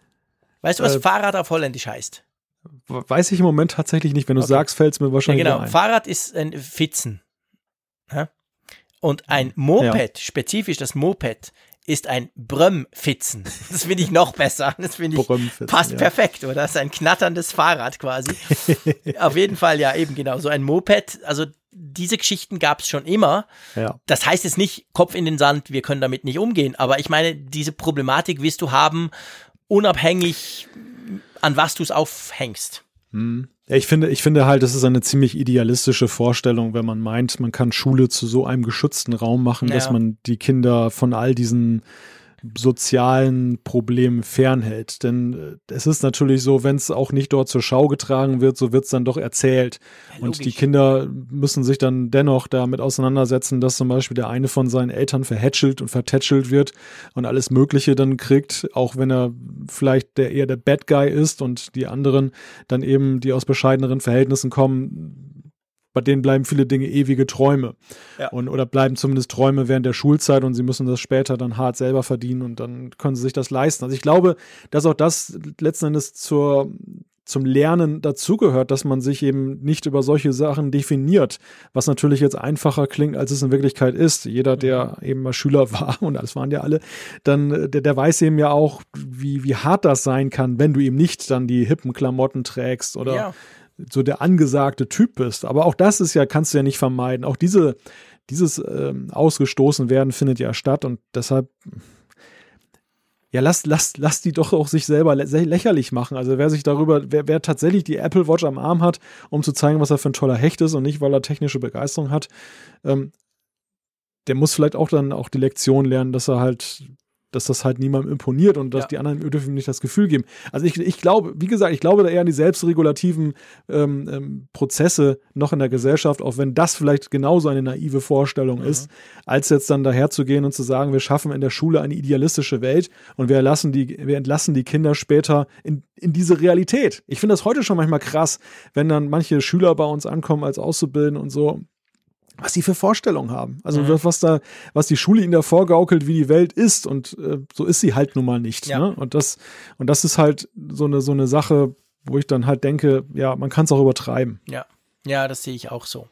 Weißt du, was äh, Fahrrad auf Holländisch heißt? Weiß ich im Moment tatsächlich nicht. Wenn du okay. sagst, fällt es mir wahrscheinlich ja, genau. ein. Fahrrad ist ein Fitzen. Und ein Moped, ja. spezifisch das Moped, ist ein Brömmfitzen. Das finde ich noch besser. Das finde ich passt ja. perfekt, oder? Das ist ein knatterndes Fahrrad quasi. [LAUGHS] Auf jeden Fall, ja, eben genau. So ein Moped, also diese Geschichten gab es schon immer. Ja. Das heißt jetzt nicht Kopf in den Sand, wir können damit nicht umgehen. Aber ich meine, diese Problematik wirst du haben, unabhängig an was du es aufhängst. Hm. Ich finde, ich finde halt, das ist eine ziemlich idealistische Vorstellung, wenn man meint, man kann Schule zu so einem geschützten Raum machen, ja. dass man die Kinder von all diesen sozialen Problemen fernhält. Denn äh, es ist natürlich so, wenn es auch nicht dort zur Schau getragen wird, so wird es dann doch erzählt. Ja, und die Kinder müssen sich dann dennoch damit auseinandersetzen, dass zum Beispiel der eine von seinen Eltern verhätschelt und vertätschelt wird und alles Mögliche dann kriegt, auch wenn er vielleicht der eher der Bad Guy ist und die anderen dann eben, die aus bescheideneren Verhältnissen kommen, bei denen bleiben viele Dinge ewige Träume. Ja. Und, oder bleiben zumindest Träume während der Schulzeit und sie müssen das später dann hart selber verdienen und dann können sie sich das leisten. Also ich glaube, dass auch das letzten Endes zur, zum Lernen dazugehört, dass man sich eben nicht über solche Sachen definiert, was natürlich jetzt einfacher klingt, als es in Wirklichkeit ist. Jeder, der mhm. eben mal Schüler [LAUGHS] war, und das waren ja alle, dann, der, der weiß eben ja auch, wie, wie hart das sein kann, wenn du eben nicht dann die hippen Klamotten trägst oder ja so der angesagte Typ bist. Aber auch das ist ja, kannst du ja nicht vermeiden. Auch diese, dieses ähm, ausgestoßen werden findet ja statt und deshalb, ja, lass, lass, lass die doch auch sich selber lä lächerlich machen. Also wer sich darüber, wer, wer tatsächlich die Apple Watch am Arm hat, um zu zeigen, was er für ein toller Hecht ist und nicht, weil er technische Begeisterung hat, ähm, der muss vielleicht auch dann auch die Lektion lernen, dass er halt dass das halt niemandem imponiert und dass ja. die anderen dürfen nicht das Gefühl geben. Also ich, ich glaube, wie gesagt, ich glaube da eher an die selbstregulativen ähm, ähm, Prozesse noch in der Gesellschaft, auch wenn das vielleicht genauso eine naive Vorstellung mhm. ist, als jetzt dann daherzugehen und zu sagen, wir schaffen in der Schule eine idealistische Welt und wir lassen die, wir entlassen die Kinder später in, in diese Realität. Ich finde das heute schon manchmal krass, wenn dann manche Schüler bei uns ankommen als Auszubildende und so was sie für Vorstellungen haben. Also mhm. was da, was die Schule ihnen da vorgaukelt, wie die Welt ist und äh, so ist sie halt nun mal nicht. Ja. Ne? Und das und das ist halt so eine so eine Sache, wo ich dann halt denke, ja, man kann es auch übertreiben. Ja, ja, das sehe ich auch so.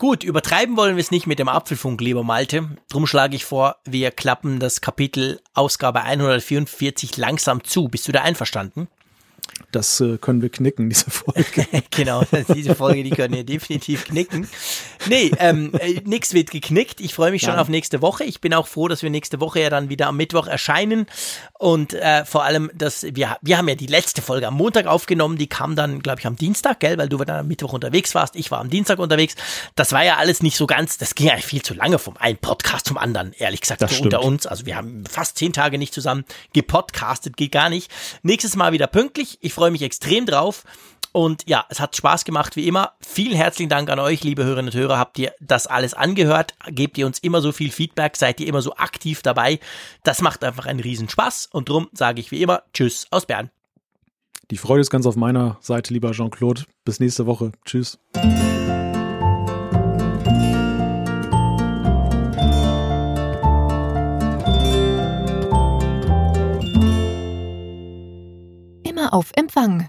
Gut, übertreiben wollen wir es nicht mit dem Apfelfunk, lieber Malte. Drum schlage ich vor, wir klappen das Kapitel Ausgabe 144 langsam zu. Bist du da einverstanden? Das äh, können wir knicken, diese [LAUGHS] Folge. genau, diese Folge, die können wir definitiv knicken. Nee, ähm, äh, nichts wird geknickt. Ich freue mich schon auf nächste Woche. Ich bin auch froh, dass wir nächste Woche ja dann wieder am Mittwoch erscheinen. Und äh, vor allem, dass wir, wir haben ja die letzte Folge am Montag aufgenommen. Die kam dann, glaube ich, am Dienstag, gell, weil du dann am Mittwoch unterwegs warst. Ich war am Dienstag unterwegs. Das war ja alles nicht so ganz, das ging ja viel zu lange vom einen Podcast zum anderen, ehrlich gesagt, so unter uns. Also wir haben fast zehn Tage nicht zusammen gepodcastet, geht gar nicht. Nächstes Mal wieder pünktlich. Ich freue mich extrem drauf. Und ja, es hat Spaß gemacht wie immer. Vielen herzlichen Dank an euch, liebe Hörerinnen und Hörer. Habt ihr das alles angehört? Gebt ihr uns immer so viel Feedback? Seid ihr immer so aktiv dabei? Das macht einfach einen riesen Spaß. Und drum sage ich wie immer Tschüss aus Bern. Die Freude ist ganz auf meiner Seite, lieber Jean-Claude. Bis nächste Woche. Tschüss. auf Empfang